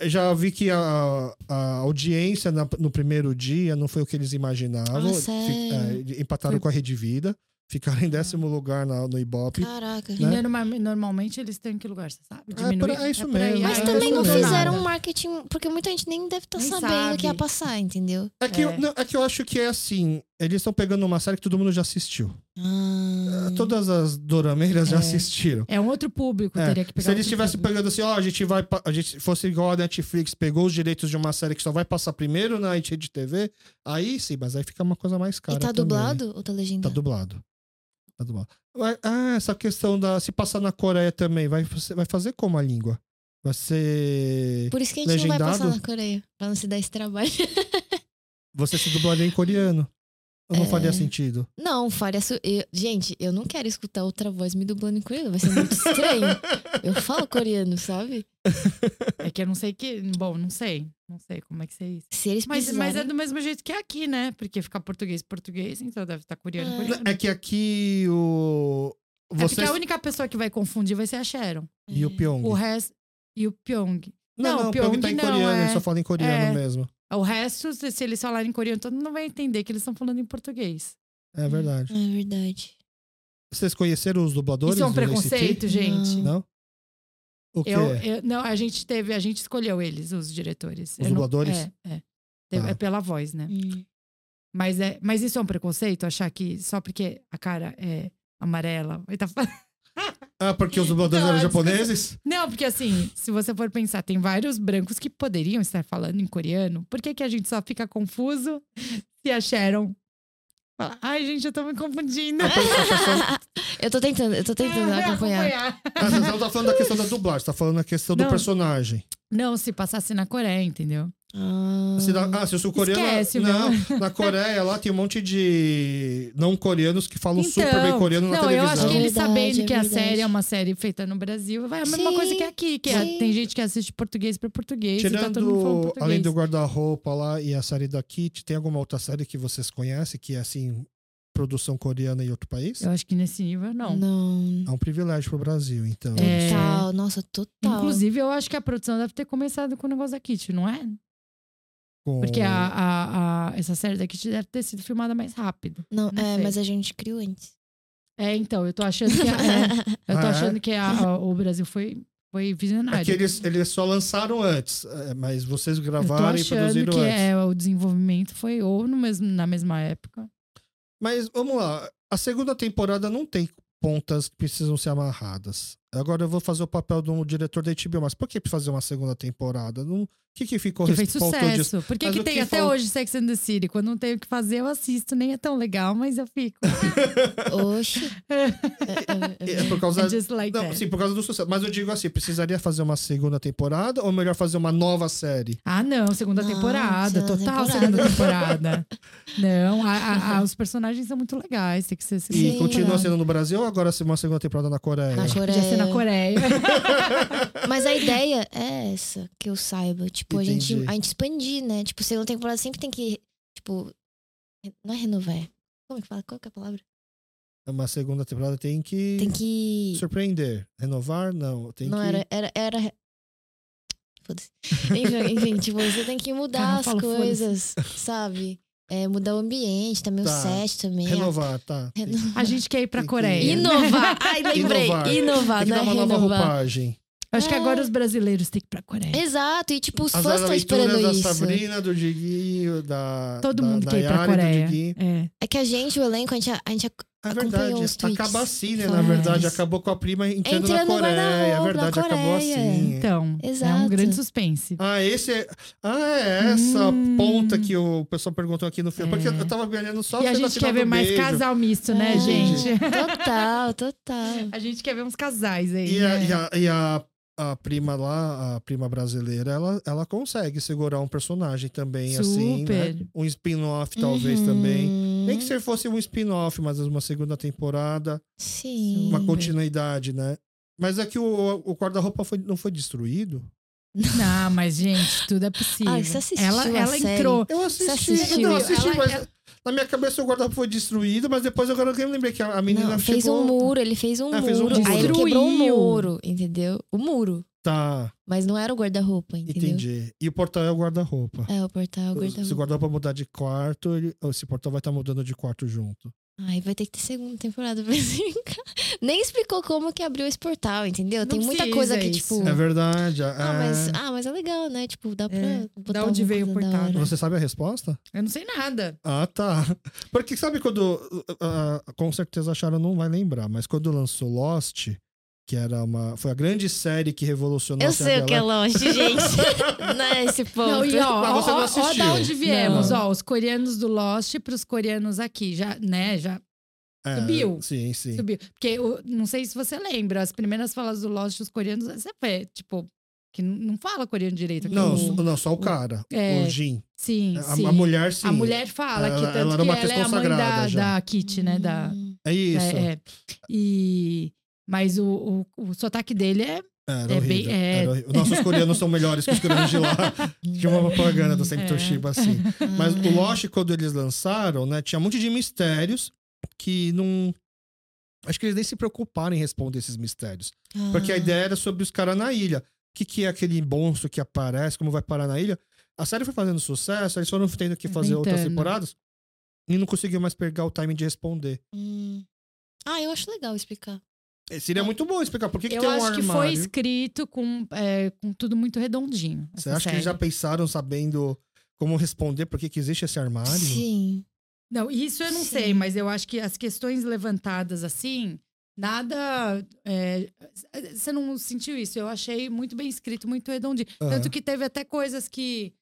É, já vi que a, a audiência na- no primeiro dia não foi o que eles imaginavam. Ah, sério? é, empataram Foi- com a Rede Vida. Ficaram em décimo lugar na- no Ibope. Caraca. E Né? norma- normalmente eles têm que lugar, você sabe? É, Diminuir. por- é isso mesmo, Mas é, também não fizeram um marketing. Porque muita gente nem deve estar Nem sabendo o que ia passar, entendeu? É que, eu, É. não, é que eu acho que é assim: eles estão pegando uma série que todo mundo já assistiu. Ah. Todas as dorameiras já É. assistiram. É um outro público, É, teria que pegar. Se eles estivessem pegando assim, ó, a gente vai. A gente fosse igual a Netflix, pegou os direitos de uma série que só vai passar primeiro na Rede TV, aí sim, mas aí fica uma coisa mais cara. E tá também. dublado ou tá Tá legendado? dublado. Tá dublado. Ah, essa questão da. Se passar na Coreia também, vai, vai fazer como a língua? Vai ser. Por isso que a gente não vai passar Legendado? na Coreia. Pra não se dar esse trabalho. Você se dublaria em coreano. Ou não É. faria sentido? Não, faria. Su... eu- Gente, eu não quero escutar outra voz me dublando em coreano. Vai ser muito estranho. eu falo coreano, sabe? É que eu não sei que. Bom, não sei. Não sei como é que é isso. Se eles Mas, precisarem... mas é do mesmo jeito que aqui, né? Porque fica português, português, então deve estar coreano, É. coreano. É que aqui o. É porque Vocês... a única pessoa que vai confundir vai ser a Sharon. E o Pyong. O resto. E o Pyong. Não, não, não, o o Pyong tá Pyong em não, coreano, é- ele só fala em coreano é. mesmo. O resto, se eles falarem coreano, todo mundo vai entender que eles estão falando em português. É verdade. É verdade. Vocês conheceram os dubladores? Isso é um preconceito, ACT? gente. Não. Não? O quê? Eu, eu- não, a gente teve, a gente escolheu eles, os diretores. Os Eu não- dubladores? É, é. Teve- Tá. é pela voz, né? Hum. Mas, é, mas isso é um preconceito, achar que só porque a cara é amarela. vai tá fa- Ah, porque os dubladores eram é japoneses? Não, porque assim, se você for pensar, tem vários brancos que poderiam estar falando em coreano. Por que, que a gente só fica confuso se a Sharon fala, ai, gente, eu tô me confundindo. Eu tô tentando, eu tô tentando É, acompanhar. Ah, você não tá falando da questão da dublagem, tá falando da questão do Não. personagem. Não, se passasse na Coreia, entendeu? Ah, Se da- ah, se eu sou coreano. Esquece, não, na Coreia lá tem um monte de não coreanos que falam super bem coreano na Então, não, eu televisão. acho que eles sabendo é que a série é uma série feita no Brasil, vai a mesma Sim, coisa que aqui, que é- tem gente que assiste português pra português e tá todo mundo falando Tirando, português. além do guarda-roupa lá e a série da Kit, tem alguma outra série que vocês conhecem que é assim, produção coreana em outro país? Eu acho que nesse nível, não. Não. É um privilégio pro Brasil, então. É. Total, nossa, total. Inclusive, eu acho que a produção deve ter começado com o negócio da Kit, não é? Com- Porque a, a- a- essa série da Kit deve ter sido filmada mais rápido. Não, Não é, sei. mas a gente criou antes. É, então, eu tô achando que, a- é, eu tô Ah, é? achando que a- a- o Brasil foi, foi visionário. É que eles, eles só lançaram antes, é, mas vocês eu tô gravaram e achando produziram que antes. é, o desenvolvimento foi ou no mesmo, na mesma época. Mas vamos lá, a segunda temporada não tem pontas que precisam ser amarradas. Agora eu vou fazer o papel de um diretor da HBO, mas por que fazer uma segunda temporada? O que, que ficou Que fez sucesso. Por que, Mas que tem que até hoje Sex and the City? Quando não tenho o que fazer, eu assisto. Nem é tão legal, mas eu fico. Oxi. É, é, É por causa É like Não, sim, por causa do sucesso. Mas eu digo assim, precisaria fazer uma segunda temporada ou melhor fazer uma nova série? Ah, não, segunda Não, temporada. segunda total temporada. segunda temporada. não, a- a- a- os personagens são muito legais. Tem que ser segunda E Sim. continua sendo no Brasil ou agora uma segunda temporada na Coreia? Na ser na Coreia. Coreia. Mas a ideia é essa, que eu saiba. Tipo, a gente, a gente expandir, né? Tipo, segunda temporada sempre tem que, tipo, não é renovar. é- Como que fala? Qual que é a palavra? Uma segunda temporada tem que, Tem que. surpreender. Renovar? Não. Tem não que... era. Era. era... Foda-se. Enfim, enfim, tipo, você tem que mudar Cara, as coisas, sabe? É, mudar o ambiente, também Tá. o set também. Renovar, tá. Reno- A gente quer ir pra que- Coreia. Inovar. Ai, lembrei. Inovar. Inovar, que não é uma nova roupagem. Acho que É. agora os brasileiros têm que ir pra Coreia. Exato, e tipo, os As fãs estão esperando da isso. Sabrina, do Diguinho, da Todo da mundo quer ir pra Coreia. É. É que a gente, o elenco, a gente, a gente É verdade. Acaba assim, né? Foi. Na verdade, acabou com a prima entrando, Entrando na Coreia. É verdade, acabou assim. Então, é um Exato. grande suspense. Ah, esse é. Ah, é essa Hum. ponta que o pessoal perguntou aqui no filme. É. Porque eu tava olhando só e a cena gente quer ver mais beijo. casal misto, né, É, gente? Total, total. A gente quer ver uns casais aí. E, a, né? e, a, e a, a prima lá, a prima brasileira, ela, ela consegue segurar um personagem também, assim, né? Super. Um spin-off, talvez, Uhum. também. Nem que se fosse um spin-off, mas uma segunda temporada, Sim. uma Super. continuidade, né? Mas é que o, o guarda-roupa foi- não foi destruído? Não, mas, gente, tudo é possível. Ah, você assistiu ela a ela série? entrou. Eu assisti, assistiu? não, assisti, Ela- mas ela- na minha cabeça o guarda-roupa foi destruído, mas depois agora eu lembrei que a, menina Não, chegou... fez um muro, ele fez um Ah, fez um muro. Aí ele muro. quebrou o muro, entendeu? O muro. Tá, Mas não era o guarda-roupa, entendeu? entendi. E o portal é o guarda-roupa. É, o portal é o Se o guarda-roupa. guarda-roupa mudar de quarto, ele- esse portal vai estar mudando de quarto junto. Ai, vai ter que ter segunda temporada pra explicar. Nem explicou como que abriu esse portal, entendeu? Não Tem muita coisa que, isso. tipo. É verdade. Ah, é- mas, ah, mas é legal, né? Tipo, dá pra. É. botar Da onde veio o portal? hora. Você sabe a resposta? Eu não sei nada. Ah, tá. Porque sabe quando. ah, com certeza a Sharon não vai lembrar, mas quando lançou Lost, que era uma. Foi a grande série que revolucionou Eu a sei o que é. Lost, gente. não é esse ponto. Não, e ó, Mas ó, você não ó, ó assistiu. da onde viemos, Não. ó, os coreanos do Lost pros coreanos aqui, já, né, já É, subiu. Sim, sim. subiu. Porque, o- não sei se você lembra, as primeiras falas do Lost, os coreanos, você vê, tipo, que não fala coreano direito. aqui. Não, O- só- não, só o cara. é, o Jin. Sim, A, sim. a mulher, sim. A mulher fala Ela- que ela tanto era uma que ela é a mãe consagrada da, já. da Kitty, né, da... É isso. É, é. E... Mas o, o, o sotaque dele é... Era É horrível. bem- é- Era horrível. Nossos coreanos são melhores que os coreanos de lá. Tinha uma propaganda da Sempre É. Toshiba assim. Mas Ah, o Lost, quando eles lançaram, né, tinha um monte de mistérios que não. Acho que eles nem se preocuparam em responder esses mistérios. Porque a ah. ideia era sobre os caras na ilha. O que, que é aquele monstro que aparece, como vai parar na ilha? A série foi fazendo sucesso, eles foram tendo que fazer outras Inventando. temporadas e não conseguiu mais pegar o timing de responder. Hum. Ah, eu acho legal explicar. Eh, Seria muito bom explicar por que, que Eu tem um acho que foi armário. escrito com, é, com tudo muito redondinho. Você acha que eles já série. pensaram sabendo como responder por que, que existe esse armário? Sim. Não, isso eu não Sim. sei, mas eu acho que as questões levantadas assim, nada. é, você não sentiu isso? Eu achei muito bem escrito, muito redondinho. Aham. Tanto que teve até coisas que.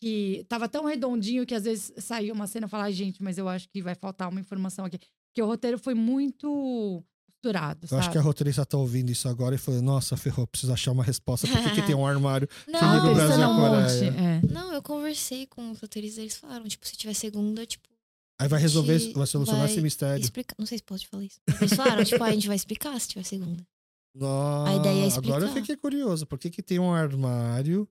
que tava tão redondinho que às vezes saía uma cena e eu falava, "Ai, gente, mas eu acho que vai faltar uma informação aqui. Porque o roteiro foi muito Eu sabe? acho que a roteirista tá ouvindo isso agora e falou: Nossa, ferrou, preciso achar uma resposta. Por que, que tem um armário? Não, liga o Brasil um Coreia. monte. É. não, eu conversei com os roteiristas, eles falaram, tipo, se tiver segunda, tipo, Aí vai resolver, vai solucionar vai esse mistério. explicar. Não sei se pode falar isso. Eles falaram, tipo, "Ah, a gente vai explicar se tiver segunda. Nossa, A ideia é Agora eu explicar. fiquei curioso. Por que, que tem um armário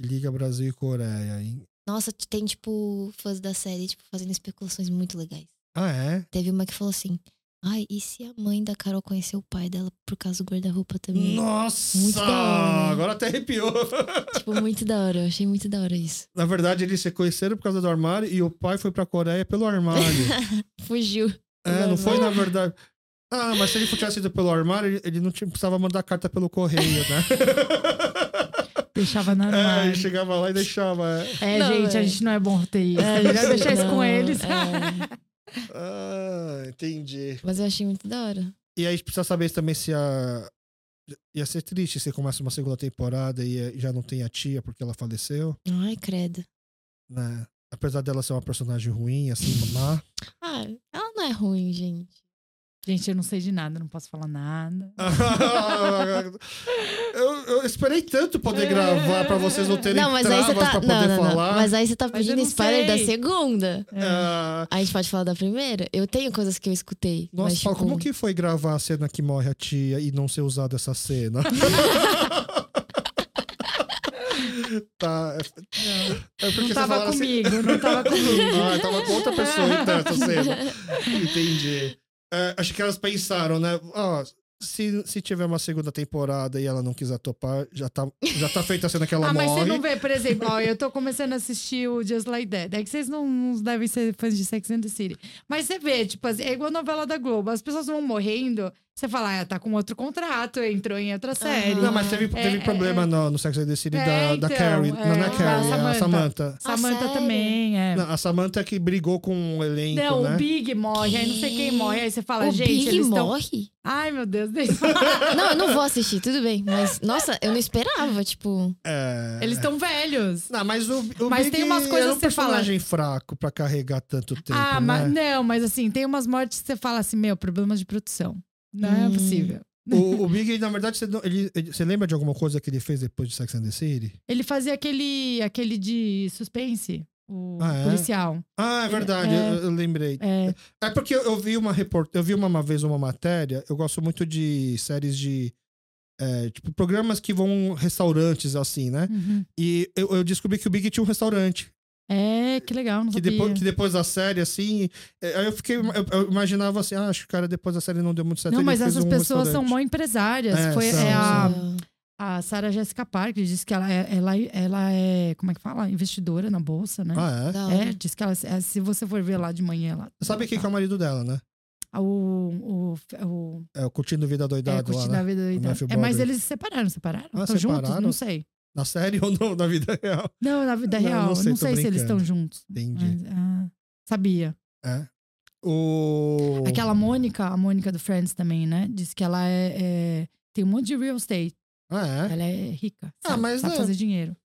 que liga Brasil e Coreia? Hein? Nossa, tem, tipo, fãs da série, tipo, fazendo especulações muito legais. Ah, é? Teve uma que falou assim, ai, e se a mãe da Carol conheceu o pai dela por causa do guarda-roupa também? Nossa! Muito da hora, né? Agora até arrepiou. Tipo, muito da hora, eu achei muito da hora isso. Na verdade, eles se conheceram por causa do armário e o pai foi pra Coreia pelo armário. Fugiu. é, não foi na verdade. Ah, mas se ele tivesse ido pelo armário, ele- não tinha, precisava mandar carta pelo correio, né? Deixava na É, armário. ele chegava lá e deixava. é. É, Não, gente, a é. gente não é bom roteirista. a gente vai deixar isso com eles. é. Ah, entendi. Mas eu achei muito da hora. E aí a gente precisa saber também se a. Ia ser triste se começa uma segunda temporada e eh, já não tem a tia porque ela faleceu, Ai, credo. né? Apesar dela ser uma personagem ruim, assim, má. Ah, ela não é ruim, gente. Gente, eu não sei de nada, não posso falar nada. eu, eu esperei tanto poder gravar pra vocês não terem Não, mas aí você tá. pra poder Não, não, não. falar. Mas aí você tá pedindo spoiler da sei. segunda. É. Ah, A gente pode falar da primeira? Eu tenho coisas que eu escutei. nossa, mas, Paulo, tipo, como que foi gravar a cena que morre a tia e não ser usada essa cena? tá. É, é Não tava assim- comigo, não tava comigo. Ah, tava com outra pessoa então, essa cena. Entendi. É, acho que elas pensaram, né? Ó, se, se tiver uma segunda temporada e ela não quiser topar, já tá, já tá feita a cena que ela ah, mas morre. você não vê, por exemplo, ó, eu tô começando a assistir o Just Like That. É que vocês não, não devem ser fãs de Sex and the City. Mas você vê, tipo, assim, é igual novela da Globo. As pessoas vão morrendo, você fala, ah, tá com outro contrato, entrou em outra série. Não, mas teve, teve É, problema é, no, no Sex and the City É, da, da então, Carrie. não, não é é, a Carrie, da é a Samantha. Samantha. Samantha sério? também, é. Não, a Samantha é que brigou com o elenco, Não, né? o Big morre, aí não sei quem morre. Aí você fala, o gente, Big eles estão. morre? Ai, meu Deus, eles Não, eu não vou assistir, tudo bem. Mas, nossa, eu não esperava, tipo. É... estão velhos. Não, mas o, o Mas Big tem umas coisas era um que você fala- personagem fraco pra carregar tanto tempo, ah, né? mas não, mas assim, tem umas mortes que você fala assim, meu, problemas de produção. Não é possível. O, o Big, na verdade, você, ele, ele- você lembra de alguma coisa que ele fez depois de Sex and the City? Ele fazia aquele, aquele de suspense, o Ah, é? policial. Ah, é verdade, É. Eu, eu lembrei. É, É porque eu, eu vi uma report... eu vi uma, uma vez uma matéria, eu gosto muito de séries de é, tipo, programas que vão restaurantes, assim, né? uhum. E eu, eu descobri que o Big tinha um restaurante. É, que legal, não Que sabia. depois, que depois da série, assim. é, Aí eu fiquei. Eu, eu imaginava assim, ah, acho que o cara depois da série não deu muito certo. Não, mas essas um pessoas são mó empresárias. É, Foi são, é a, são- a Sarah Jessica Parker disse que ela é, ela, ela é, como é que fala? Investidora na bolsa, né? Ah, é? É, diz que ela, é, se você for ver lá de manhã, ela. Sabe quem que é o marido dela, né? O, o, o, É o Curtindo Vida é, Doidado lá, curtindo né? a vida doida. Matthew É, mas eles se separaram, separaram? Ah, Estão juntos? separaram? Não sei. Na série ou no, na vida real? Não, na vida Não, real. não Não sei, sei, tô se eles estão juntos. Entendi. Mas, ah, sabia. É. O. Aquela Mônica, a Mônica do Friends também, né? Diz que ela é, é- tem um monte de real estate. Ah, é? Ela é rica. Ah, Sabe, mas sabe é- fazer dinheiro.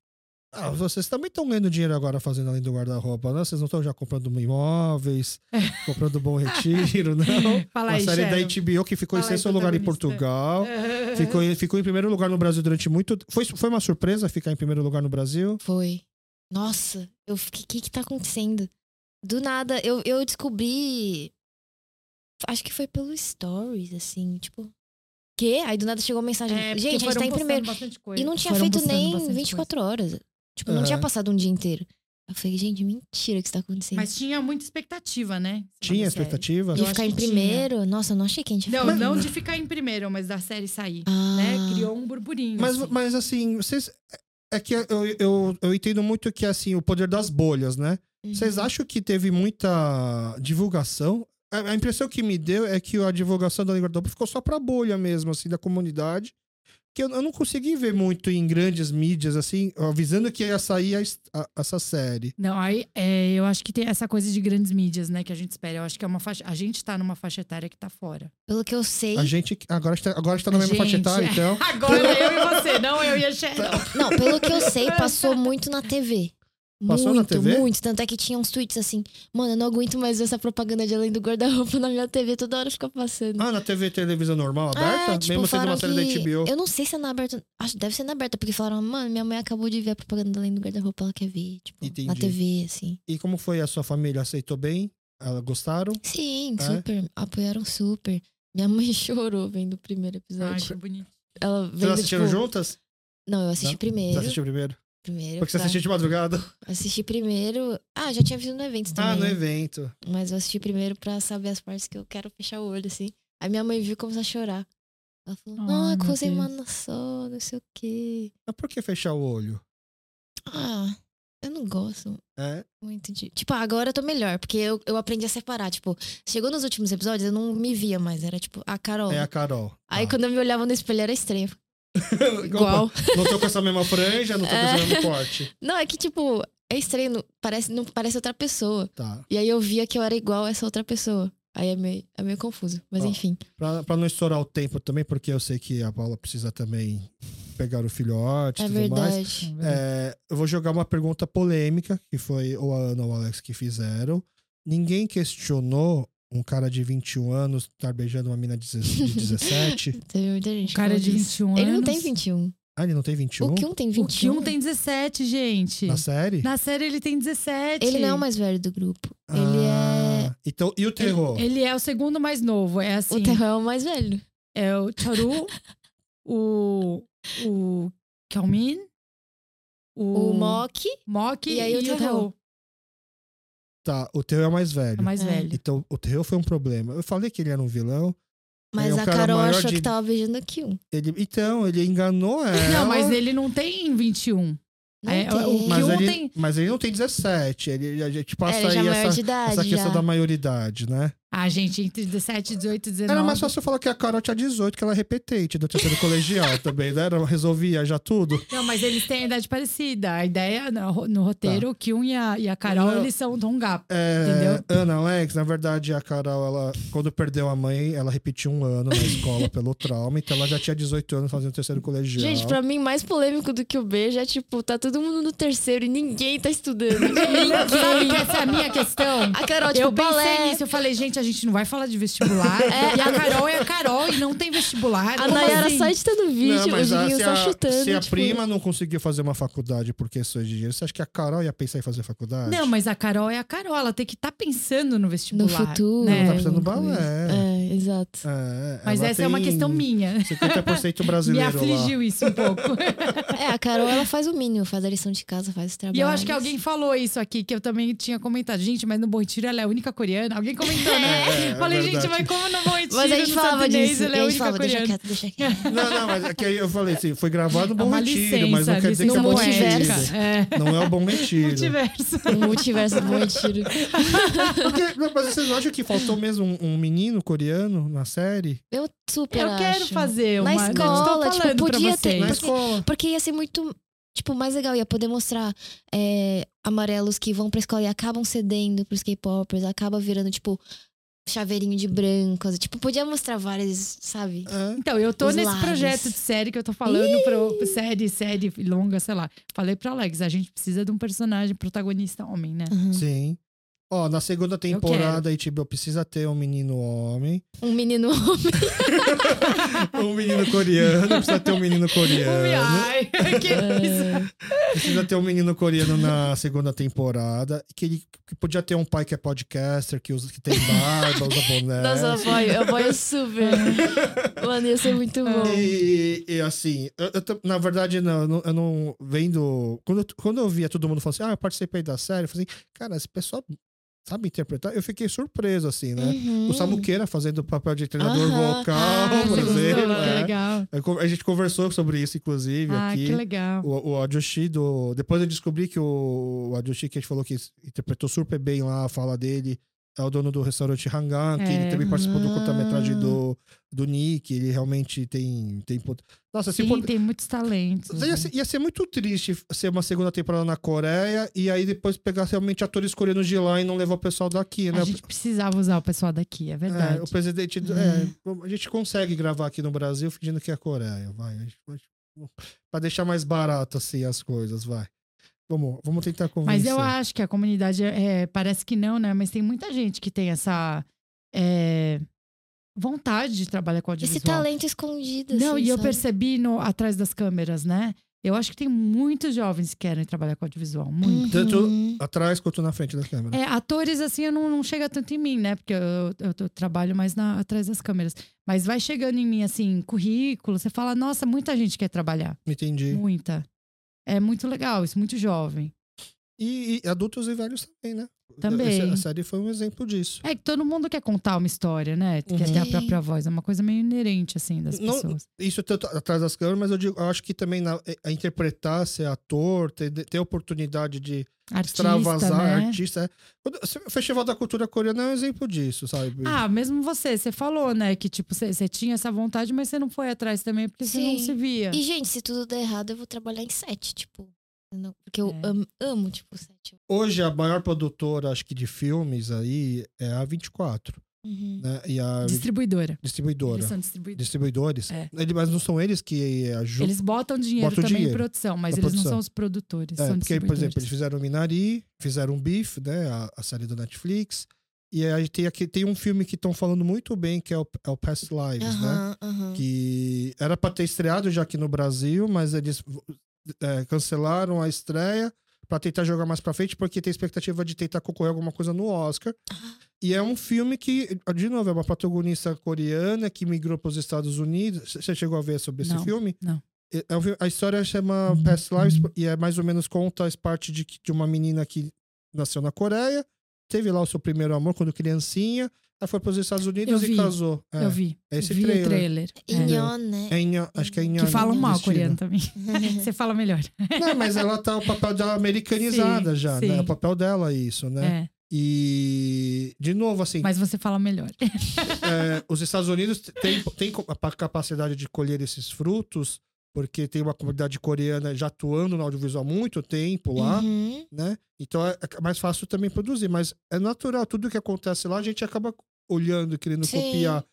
Ah, vocês também estão ganhando dinheiro agora fazendo além do guarda-roupa, né? Vocês não estão já comprando imóveis, comprando bom retiro, não? Fala Uma aí, série da HBO que ficou em Fala aí, sexto lugar em. Portugal. Ficou em, ficou em primeiro lugar no Brasil durante muito. Foi, foi uma surpresa ficar em primeiro lugar no Brasil? Foi. Nossa, eu fiquei, o que que tá acontecendo? Do nada, eu, eu descobri. Acho que foi pelo Stories, assim, tipo. Quê? Aí do nada chegou a mensagem. É, gente, a gente tá em primeiro. coisa. E não tinha Foram feito nem bastante 24 horas. Tipo, não tinha passado um dia inteiro. Eu falei, gente, mentira que isso tá acontecendo. Mas tinha muita expectativa, né? Tinha expectativa? De ficar em que tinha. primeiro, nossa, eu não achei que a gente ia Não, ficar. não de ficar em primeiro, mas da série sair. Ah, Né? Criou um burburinho. Mas, assim. mas assim, vocês. É que eu, eu, eu entendo muito que assim, o poder das bolhas, né? uhum. Vocês acham que teve muita divulgação? A, a impressão que me deu é que a divulgação da Língua Roupa ficou só pra bolha mesmo, assim, da comunidade. Que eu, eu não consegui ver muito em grandes mídias, assim, avisando que ia sair a a- essa série. Não, aí é, eu acho que tem essa coisa de grandes mídias, né, que a gente espera. Eu acho que é uma faixa. A gente tá numa faixa etária que tá fora. Pelo que eu sei. A gente. Agora está, agora está na A mesma faixa etária, é. então. Agora eu e você, não eu e a Sharon. Não, pelo que eu sei, passou muito na TV. Passou na muito, TV? muito. Tanto é que tinha uns tweets assim: Mano, eu não aguento mais ver essa propaganda de além do guarda-roupa na minha TV. Toda hora fica passando. Ah, na TV televisão normal, aberta? É, tipo, Mesmo sendo uma série que... da HBO. Eu não sei se é na aberta. Acho que deve ser na aberta, porque falaram, mano, minha mãe acabou de ver a propaganda da além do guarda-roupa, ela quer ver, tipo, na Entendi. TV, assim. E como foi a sua família? Aceitou bem? Ela gostaram? Sim, É? super. Apoiaram super. Minha mãe chorou vendo o primeiro Ai, episódio. que bonito. Ela Vocês vendo, assistiram tipo... juntas? Não, eu assisti Não? primeiro. Você assistiu primeiro? Primeiro. Porque você pra- assistiu de madrugada? Assisti primeiro. Ah, já tinha visto no evento também. Ah, no evento. Mas eu assisti primeiro pra saber as partes que eu quero fechar o olho, assim. Aí minha mãe viu e começou a chorar. Ela falou, ah, você Deus. manda só, não sei o quê. Mas por que fechar o olho? Ah, eu não gosto É? muito de. Tipo, agora eu tô melhor, porque eu, eu aprendi a separar. Tipo, chegou nos últimos episódios, eu não me via mais. Era tipo, a Carol. É a Carol. Aí Ah. quando eu me olhava no espelho era estranho. Opa, Igual. Não tô com essa mesma franja, não tô com esse É. mesmo corte. Não, é que tipo, é estranho, parece, não parece outra pessoa. Tá. E aí eu via que eu era igual a essa outra pessoa. Aí é meio, é meio confuso. Mas Ó, enfim. Pra, pra não estourar o tempo também, porque eu sei que a Paula precisa também pegar o filhote e É tudo mais. verdade. É, eu vou jogar uma pergunta polêmica, que foi ou a Ana ou o Alex que fizeram. Ninguém questionou um cara de 21 anos estar beijando uma mina de 17. Teve muita gente. O cara de falou disso. 21 Ele não anos. tem 21. ah, ele não tem 21? O Kyun tem O 21. Kyun tem 17, gente. Na série? Na série ele tem 17. Ele não é o mais velho do grupo. Ele é. Ah, Então, e o terror? Ele é o segundo mais novo. É assim. O Terror é o mais velho. É o Charu, o. O Kalmin, o. O Mock. Mock e aí o Terror. Tá, o terror é o mais velho. É o mais É. velho. Então, o terror foi um problema. Eu falei que ele era um vilão. Mas é um a cara Carol achou de- que tava beijando o Kyun. Ele, então, ele enganou ela. Não, mas ele não tem 21. Não É, tem. Mas ele, tem- mas ele não tem 17. Ele, a gente passa É, aí é maior essa, essa questão já. da maioridade, né? Ah, gente, entre 17, 18 e 19. Era mais fácil eu falar que a Carol tinha 18, que ela é repetente do terceiro colegial também, né? Era- Resolvia já tudo. Não, mas eles têm a idade parecida. A ideia no, no roteiro, o Kyun e a, e a Carol, Não. eles são um gap. É, Entendeu? Ana Alex, na verdade, a Carol, ela, quando perdeu a mãe, ela repetiu um ano na escola pelo trauma, então ela já tinha 18 anos fazendo terceiro colegial. Gente, pra mim, mais polêmico do que o beijo é tipo, tá todo mundo no terceiro e ninguém tá estudando. Sabe ninguém. que essa é a minha questão? A Carol, tipo, eu pensei nisso, eu falei, gente, a gente não vai falar de vestibular. E a Carol é a Carol e não tem vestibular. A Nayara assim? só editando vídeo, Não, o mas a- Diguinho se, só a, chutando. se a tipo, prima não conseguiu fazer uma faculdade por questões de dinheiro, você acha que a Carol ia pensar em fazer faculdade? Não, mas a Carol é a Carol. Ela tem que estar pensando no no vestibular. futuro. né? Ela tá precisando do alguma coisa. balé. É, exato. É, Mas essa é uma questão minha. 50% Me brasileiro lá. afligiu isso um pouco. É, a Carol, ela faz o mínimo, faz a lição de casa, faz os trabalhos. E eu acho que alguém falou isso aqui, que eu também tinha comentado. Gente, mas no Bom Retiro ela é a única coreana. Alguém comentou, né? É, é Falei, gente, mas como no Bom Retiro, Mas a gente falava disso. ela E é a gente falava, deixa quieto, deixa quieto. Não, não, mas é que aí eu falei assim, foi gravado no É Bom Retiro, mas não quer dizer que é Bom. Retiro. É. Não é o Bom Retiro. Multiverso. O multiverso do Bom Retiro. Porque, não, mas vocês não acham que faltou mesmo um, um menino coreano na série? Eu super Eu quero acho. fazer Na uma... escola, Estou falando tipo, podia ter-. Na escola. Porque ia ser muito, tipo, mais legal. Ia poder mostrar é, amarelos que vão pra escola e acabam cedendo pros K-popers, acaba virando, tipo, chaveirinho de branco. Tipo, podia mostrar várias, sabe? Então, eu tô Os nesse projeto de série que eu tô falando pro série, série longa, sei lá. Falei pro Alex, a gente precisa de um personagem protagonista homem, né? Uhum. Sim. Ó, na segunda temporada, a HBO precisa ter um menino homem. Um menino homem. Um menino coreano. Precisa ter um menino coreano. Ai, que isso? Precisa ter um menino coreano na segunda temporada. Que, ele, que podia ter um pai que é podcaster, que, usa, que tem barba, usa boné. Nossa, eu apoio, eu apoio super. Mano, ia ser muito bom. E, e, assim, eu, eu na verdade, não, eu não, vendo. Quando, eu- quando eu via todo mundo falando assim, ah, eu participei da série, eu falei assim, cara, esse pessoal sabe interpretar? Eu fiquei surpreso, assim, né? Uhum. O Samuqueira fazendo o papel de treinador Aham. vocal, Ah, por exemplo. Que é. legal. Co- A gente conversou sobre isso, inclusive, Ah, aqui. que legal. O, o Adjushi do. Depois eu descobri que o, o Adjushi que a gente falou que interpretou super bem lá a fala dele. É o dono do restaurante Hangan, que É. ele também participou do Ah. curta-metragem do, do Nick. Ele realmente tem. tem Nossa, se Sim, for- tem muitos talentos. Ia ser, ia ser muito triste ser uma segunda temporada na Coreia e aí depois pegar realmente atores coreanos de lá e não levar o pessoal daqui, né? A gente precisava usar o pessoal daqui, é verdade. É, o presidente. é, a gente consegue gravar aqui no Brasil fingindo que é a Coreia, vai. Pra deixar mais barato assim as coisas, vai. Vamos, vamos tentar convencer. Mas eu acho que a comunidade é, parece que não, né? Mas tem muita gente que tem essa é, vontade de trabalhar com audiovisual. Esse talento escondido. Não, assim, e eu sabe? percebi no, atrás das câmeras, né? Eu acho que tem muitos jovens que querem trabalhar com audiovisual, muito. Tanto- Uhum. Atrás quanto na frente da câmera. É, atores, assim, eu não, não chega tanto em mim, né? Porque eu, eu, tô- trabalho mais na, atrás das câmeras. Mas vai chegando em mim, assim, currículo, você fala, nossa, muita gente quer trabalhar. Entendi. Muita. É muito legal, isso, muito jovem. E, e adultos e velhos também, né? Também. A série foi um exemplo disso. É que todo mundo quer contar uma história, né? Quer ter a Uhum. própria voz. É uma coisa meio inerente, assim, das Não- pessoas. Isso tanto atrás das câmeras, mas eu, digo, eu acho que também na, a interpretar, ser ator, ter, ter oportunidade de Artista, extravasar né? artista. é- O Festival da Cultura Coreana é um exemplo disso, sabe? Ah, mesmo você, você falou, né? Que, tipo, você, você tinha essa vontade, mas você não foi atrás também, porque você não Sim. se via. E, gente, se tudo der errado, eu vou trabalhar em sete, tipo. Não- porque eu É. amo, amo, tipo, 7. Hoje a maior produtora, acho que de filmes aí é a 24, Uhum. né? E a Distribuidora. distribuidora. Eles são distribuidores. Distribuidores. É. Ele- mas não são eles que ajudam. Eles botam dinheiro Botam também dinheiro em produção, mas eles não produção. são os produtores, É, são porque, por exemplo, eles fizeram Minari, fizeram Beef, né? A, a série do Netflix. E aí tem, aqui, tem um filme que estão falando muito bem, que é o, é o Past Lives, né? Aham, aham. Que era para ter estreado já aqui no Brasil, mas eles é, cancelaram a estreia para tentar jogar mais pra frente, porque tem expectativa de tentar concorrer alguma coisa no Oscar. Ah. E é um filme que, de novo, é uma protagonista coreana que migrou para os Estados Unidos. Você chegou a ver sobre esse Não, filme? não. É- é um filme- a história chama Past Lives e é mais ou menos conta as parte de, de uma menina que nasceu na Coreia, teve lá o seu primeiro amor quando criancinha, ela foi para os Estados Unidos Eu e vi. casou. É, Eu vi. é esse vi trailer. o trailer. É. Inyeon, né? É em- acho que é em Que falam mal coreano também. Você fala melhor. Não, mas ela tá o papel dela americanizada Sim, já, sim. né? O papel dela é isso, né? É, E, de novo, assim, mas você fala melhor. é, os Estados Unidos têm tem a capacidade de colher esses frutos, porque tem uma comunidade coreana já atuando no audiovisual há muito tempo lá, Uhum. né? Então é é mais fácil também produzir, mas é natural, tudo que acontece lá a gente acaba olhando, querendo Sim. copiar.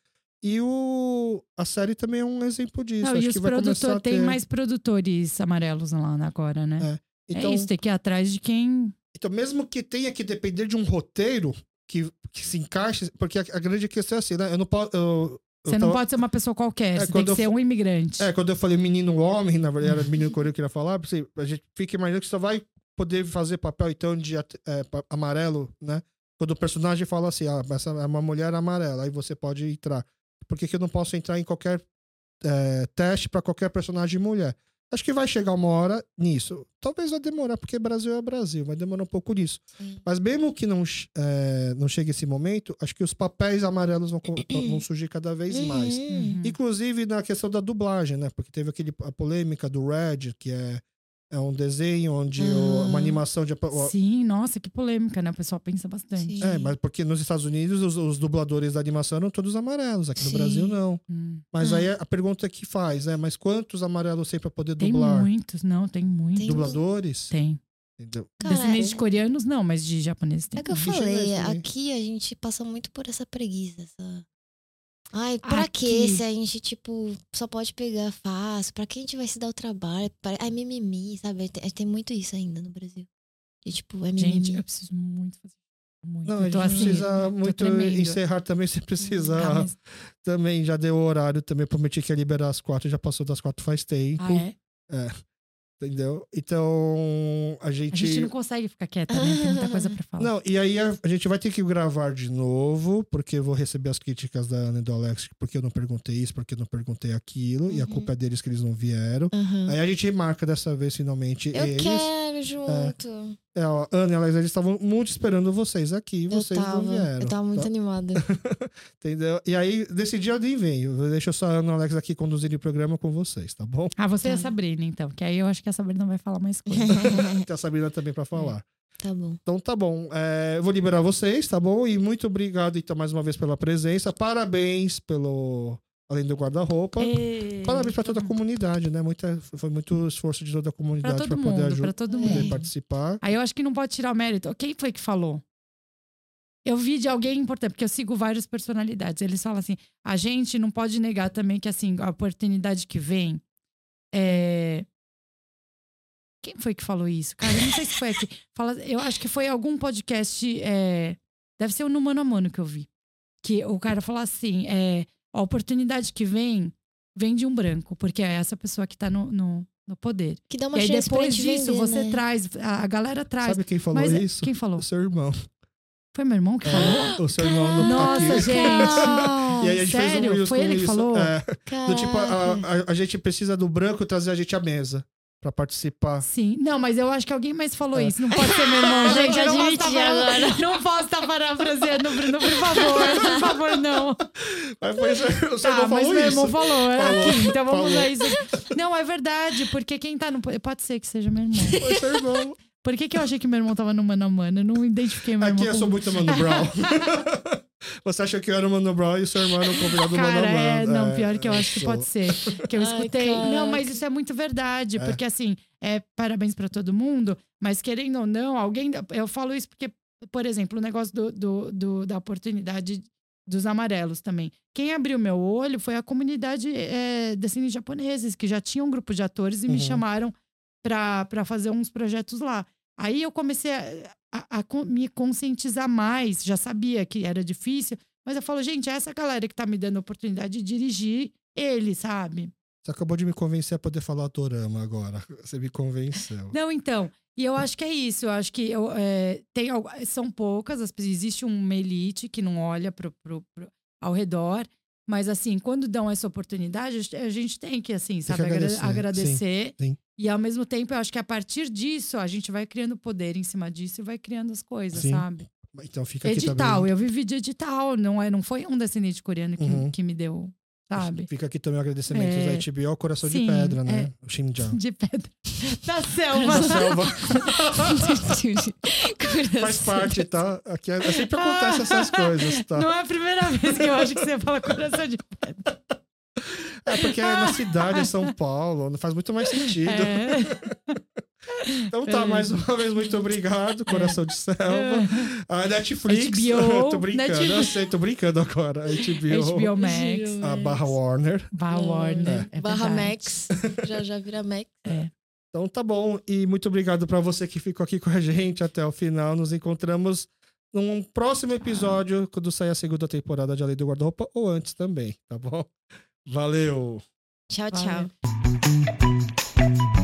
E o, a série também é um exemplo disso. Não, Acho e que os vai começar a produtores, tem ter... mais produtores amarelos lá agora, né? Então, É isso, tem que ir atrás de quem. então, mesmo que tenha que depender de um roteiro que, que se encaixe, porque a, a grande questão é assim, né? Eu não posso. Eu Você não tava- pode ser uma pessoa qualquer, É, você tem que eu ser um imigrante. É, quando eu falei menino homem, na verdade era menino coreano que eu queria falar, assim, a gente fica imaginando que só vai poder fazer papel, então, de é, amarelo, né? Quando o personagem fala assim, ah, essa é uma mulher amarela, aí você pode entrar. Por que, que eu não posso entrar em qualquer é, teste para qualquer personagem mulher? Acho que vai chegar uma hora nisso. Talvez vai demorar, porque Brasil é Brasil, vai demorar um pouco nisso. Sim. Mas mesmo que não, é, não chegue esse momento, acho que os papéis amarelos vão, vão surgir cada vez mais. Uhum. Uhum. Inclusive na questão da dublagem, né? Porque teve aquele, a polêmica do Red, que é, é um desenho onde o- uma Ah. animação de. o- Sim, nossa, que polêmica, né? O pessoal pensa bastante. Sim. É, mas porque nos Estados Unidos os, os dubladores da animação eram todos amarelos, aqui no Sim. Brasil não. Hum. Mas Ah. aí a pergunta que faz é: mas quantos amarelos tem pra poder Tem dublar? muitos, não, tem muitos. Tem Dubladores? Tem. Entendeu? Descendentes de coreanos, não, mas de japoneses tem. É que eu falei, aqui a gente passa muito por essa preguiça. Essa... Ai, pra quê se a gente, tipo, só pode pegar fácil? Pra que a gente vai se dar o trabalho? Pra- Ai, mimimi, sabe? Tem, tem muito isso ainda no Brasil. E, tipo, é mimimi. Gente, eu preciso muito fazer. Muito. Não, a Eu gente assim, precisa muito encerrar também, se precisar. Ah, mas- Também já deu o horário, também prometi que ia liberar às quatro, já passou das quatro faz tempo. Ah, é? Entendeu? Então, a gente. A gente não consegue ficar quieta, né? Tem muita coisa pra falar. Não, e aí a, a gente vai ter que gravar de novo, porque eu vou receber as críticas da Ana e do Alex, porque eu não perguntei isso, porque eu não perguntei aquilo, e a Uhum. culpa é deles que eles não vieram. Aham. Aí a gente marca dessa vez, finalmente, Eu eles. quero junto. É, ó, Ana e Alex, eles estavam muito esperando vocês aqui, Eu vocês tava, não vieram. eu tava muito tá? animada. Entendeu? E aí, desse dia eu nem venho. Deixa só a Ana e o Alex aqui conduzirem o programa com vocês, tá bom? Ah, você e a Tá. Sabrina, então. Que aí eu acho que a Sabrina vai falar mais coisa. Tem a Sabrina também pra falar. tá bom. Então tá bom. É, eu vou liberar vocês, tá bom? E muito obrigado, então, mais uma vez pela presença. Parabéns pelo. Além do guarda-roupa. E- Parabéns pra toda a comunidade, né? Muita, foi muito esforço de toda a comunidade pra poder mundo, ajudar, pra todo É. poder mundo. participar. Aí eu acho que não pode tirar o mérito. Quem foi que falou? Eu vi de alguém importante, porque eu sigo várias personalidades. Eles falam assim: a gente não pode negar também que assim, a oportunidade que vem é. Quem foi que falou isso? Cara, eu não sei se foi aqui. Fala, eu acho que foi algum podcast. é, Deve ser o No Mano a Mano que eu vi. Que o cara falou assim: é, a oportunidade que vem, vem de um branco, porque é essa pessoa que tá no, no, no poder. Que dá uma e aí chance depois disso, vender, você né? traz, a, a galera traz. Sabe quem falou Mas é- isso? quem falou? O seu irmão. Foi meu irmão que falou? O seu irmão no Nossa, aqui. gente. E aí a gente fez um Sério? Reels Foi com ele que isso. falou? É, do tipo, a, a- a gente precisa do branco trazer a gente à mesa pra participar. Sim. Não, mas eu acho que alguém mais falou É. isso. Não pode ser meu irmão, gente. Eu não posso agora. para- Não posso estar parafraseando Bruno, por favor. Por favor, não. Mas foi, o seu Tá, irmão mas falou meu irmão falou. é Falou, aqui, então vamos falou. usar isso. Não, é verdade, porque quem tá no. Pode ser que seja meu irmão. Foi seu irmão. Por que, que eu achei que meu irmão tava no mano a mano? Eu não identifiquei meu Aqui irmão. eu sou muito Mano Brown. Você achou que eu era o Mano Brown e o seu irmão era o convidado do Mano Cara, Mano. é, não, pior que eu acho que pode ser. Que eu Ai, escutei. não, mas isso é muito verdade. É. Porque assim, é parabéns pra todo mundo, mas querendo ou não, alguém. Eu falo isso porque, por exemplo, o negócio do, do, do- da oportunidade dos amarelos também. Quem abriu meu olho foi a comunidade é, descendentes japoneses, que já tinha um grupo de atores e me Uhum. chamaram pra pra fazer uns projetos lá. Aí eu comecei a, a- a me conscientizar mais, já sabia que era difícil, mas eu falo, gente, é essa galera que tá me dando a oportunidade de dirigir ele, sabe? Você acabou de me convencer a poder falar Torama agora. Você me convenceu. Não, então. E eu acho que é isso. Eu acho que eu, é, tem, são poucas, as existe uma elite que não olha pro, pro- pro- ao redor. Mas, assim, quando dão essa oportunidade, a gente- tem que, assim, Tem sabe, que agra- agradecer, agradecer. sim. E, ao mesmo tempo, eu acho que a partir disso, a gente vai criando poder em cima disso e vai criando as coisas, Sim. sabe? Então fica aqui Edital, também. eu vivi de edital, não, é, não foi um descendente coreano que, Uhum. que me deu, sabe? Fica aqui também o agradecimento É. da HBO, Coração de Sim, Pedra, né? é. O Xinjiang. De pedra. Da selva. Da selva. Faz parte, tá? Aqui é, sempre acontece essas coisas, tá? Não é a primeira vez que eu acho que você fala coração de pedra. É porque na cidade é São Paulo, não faz muito mais sentido. É. Então tá, mais uma vez, muito obrigado, Coração de Selva. A Netflix, HBO, tô brincando, Netflix. eu sei, tô brincando agora. A HBO, HBO Max, a barra Warner. Barra Warner. é Barra verdade. Max. Já já vira Max. Então tá bom, e muito obrigado pra você que ficou aqui com a gente até o final. Nos encontramos num próximo episódio, quando sair a segunda temporada de A Lei do Guarda-Roupa, ou antes também, tá bom? Valeu! Tchau, Valeu. tchau.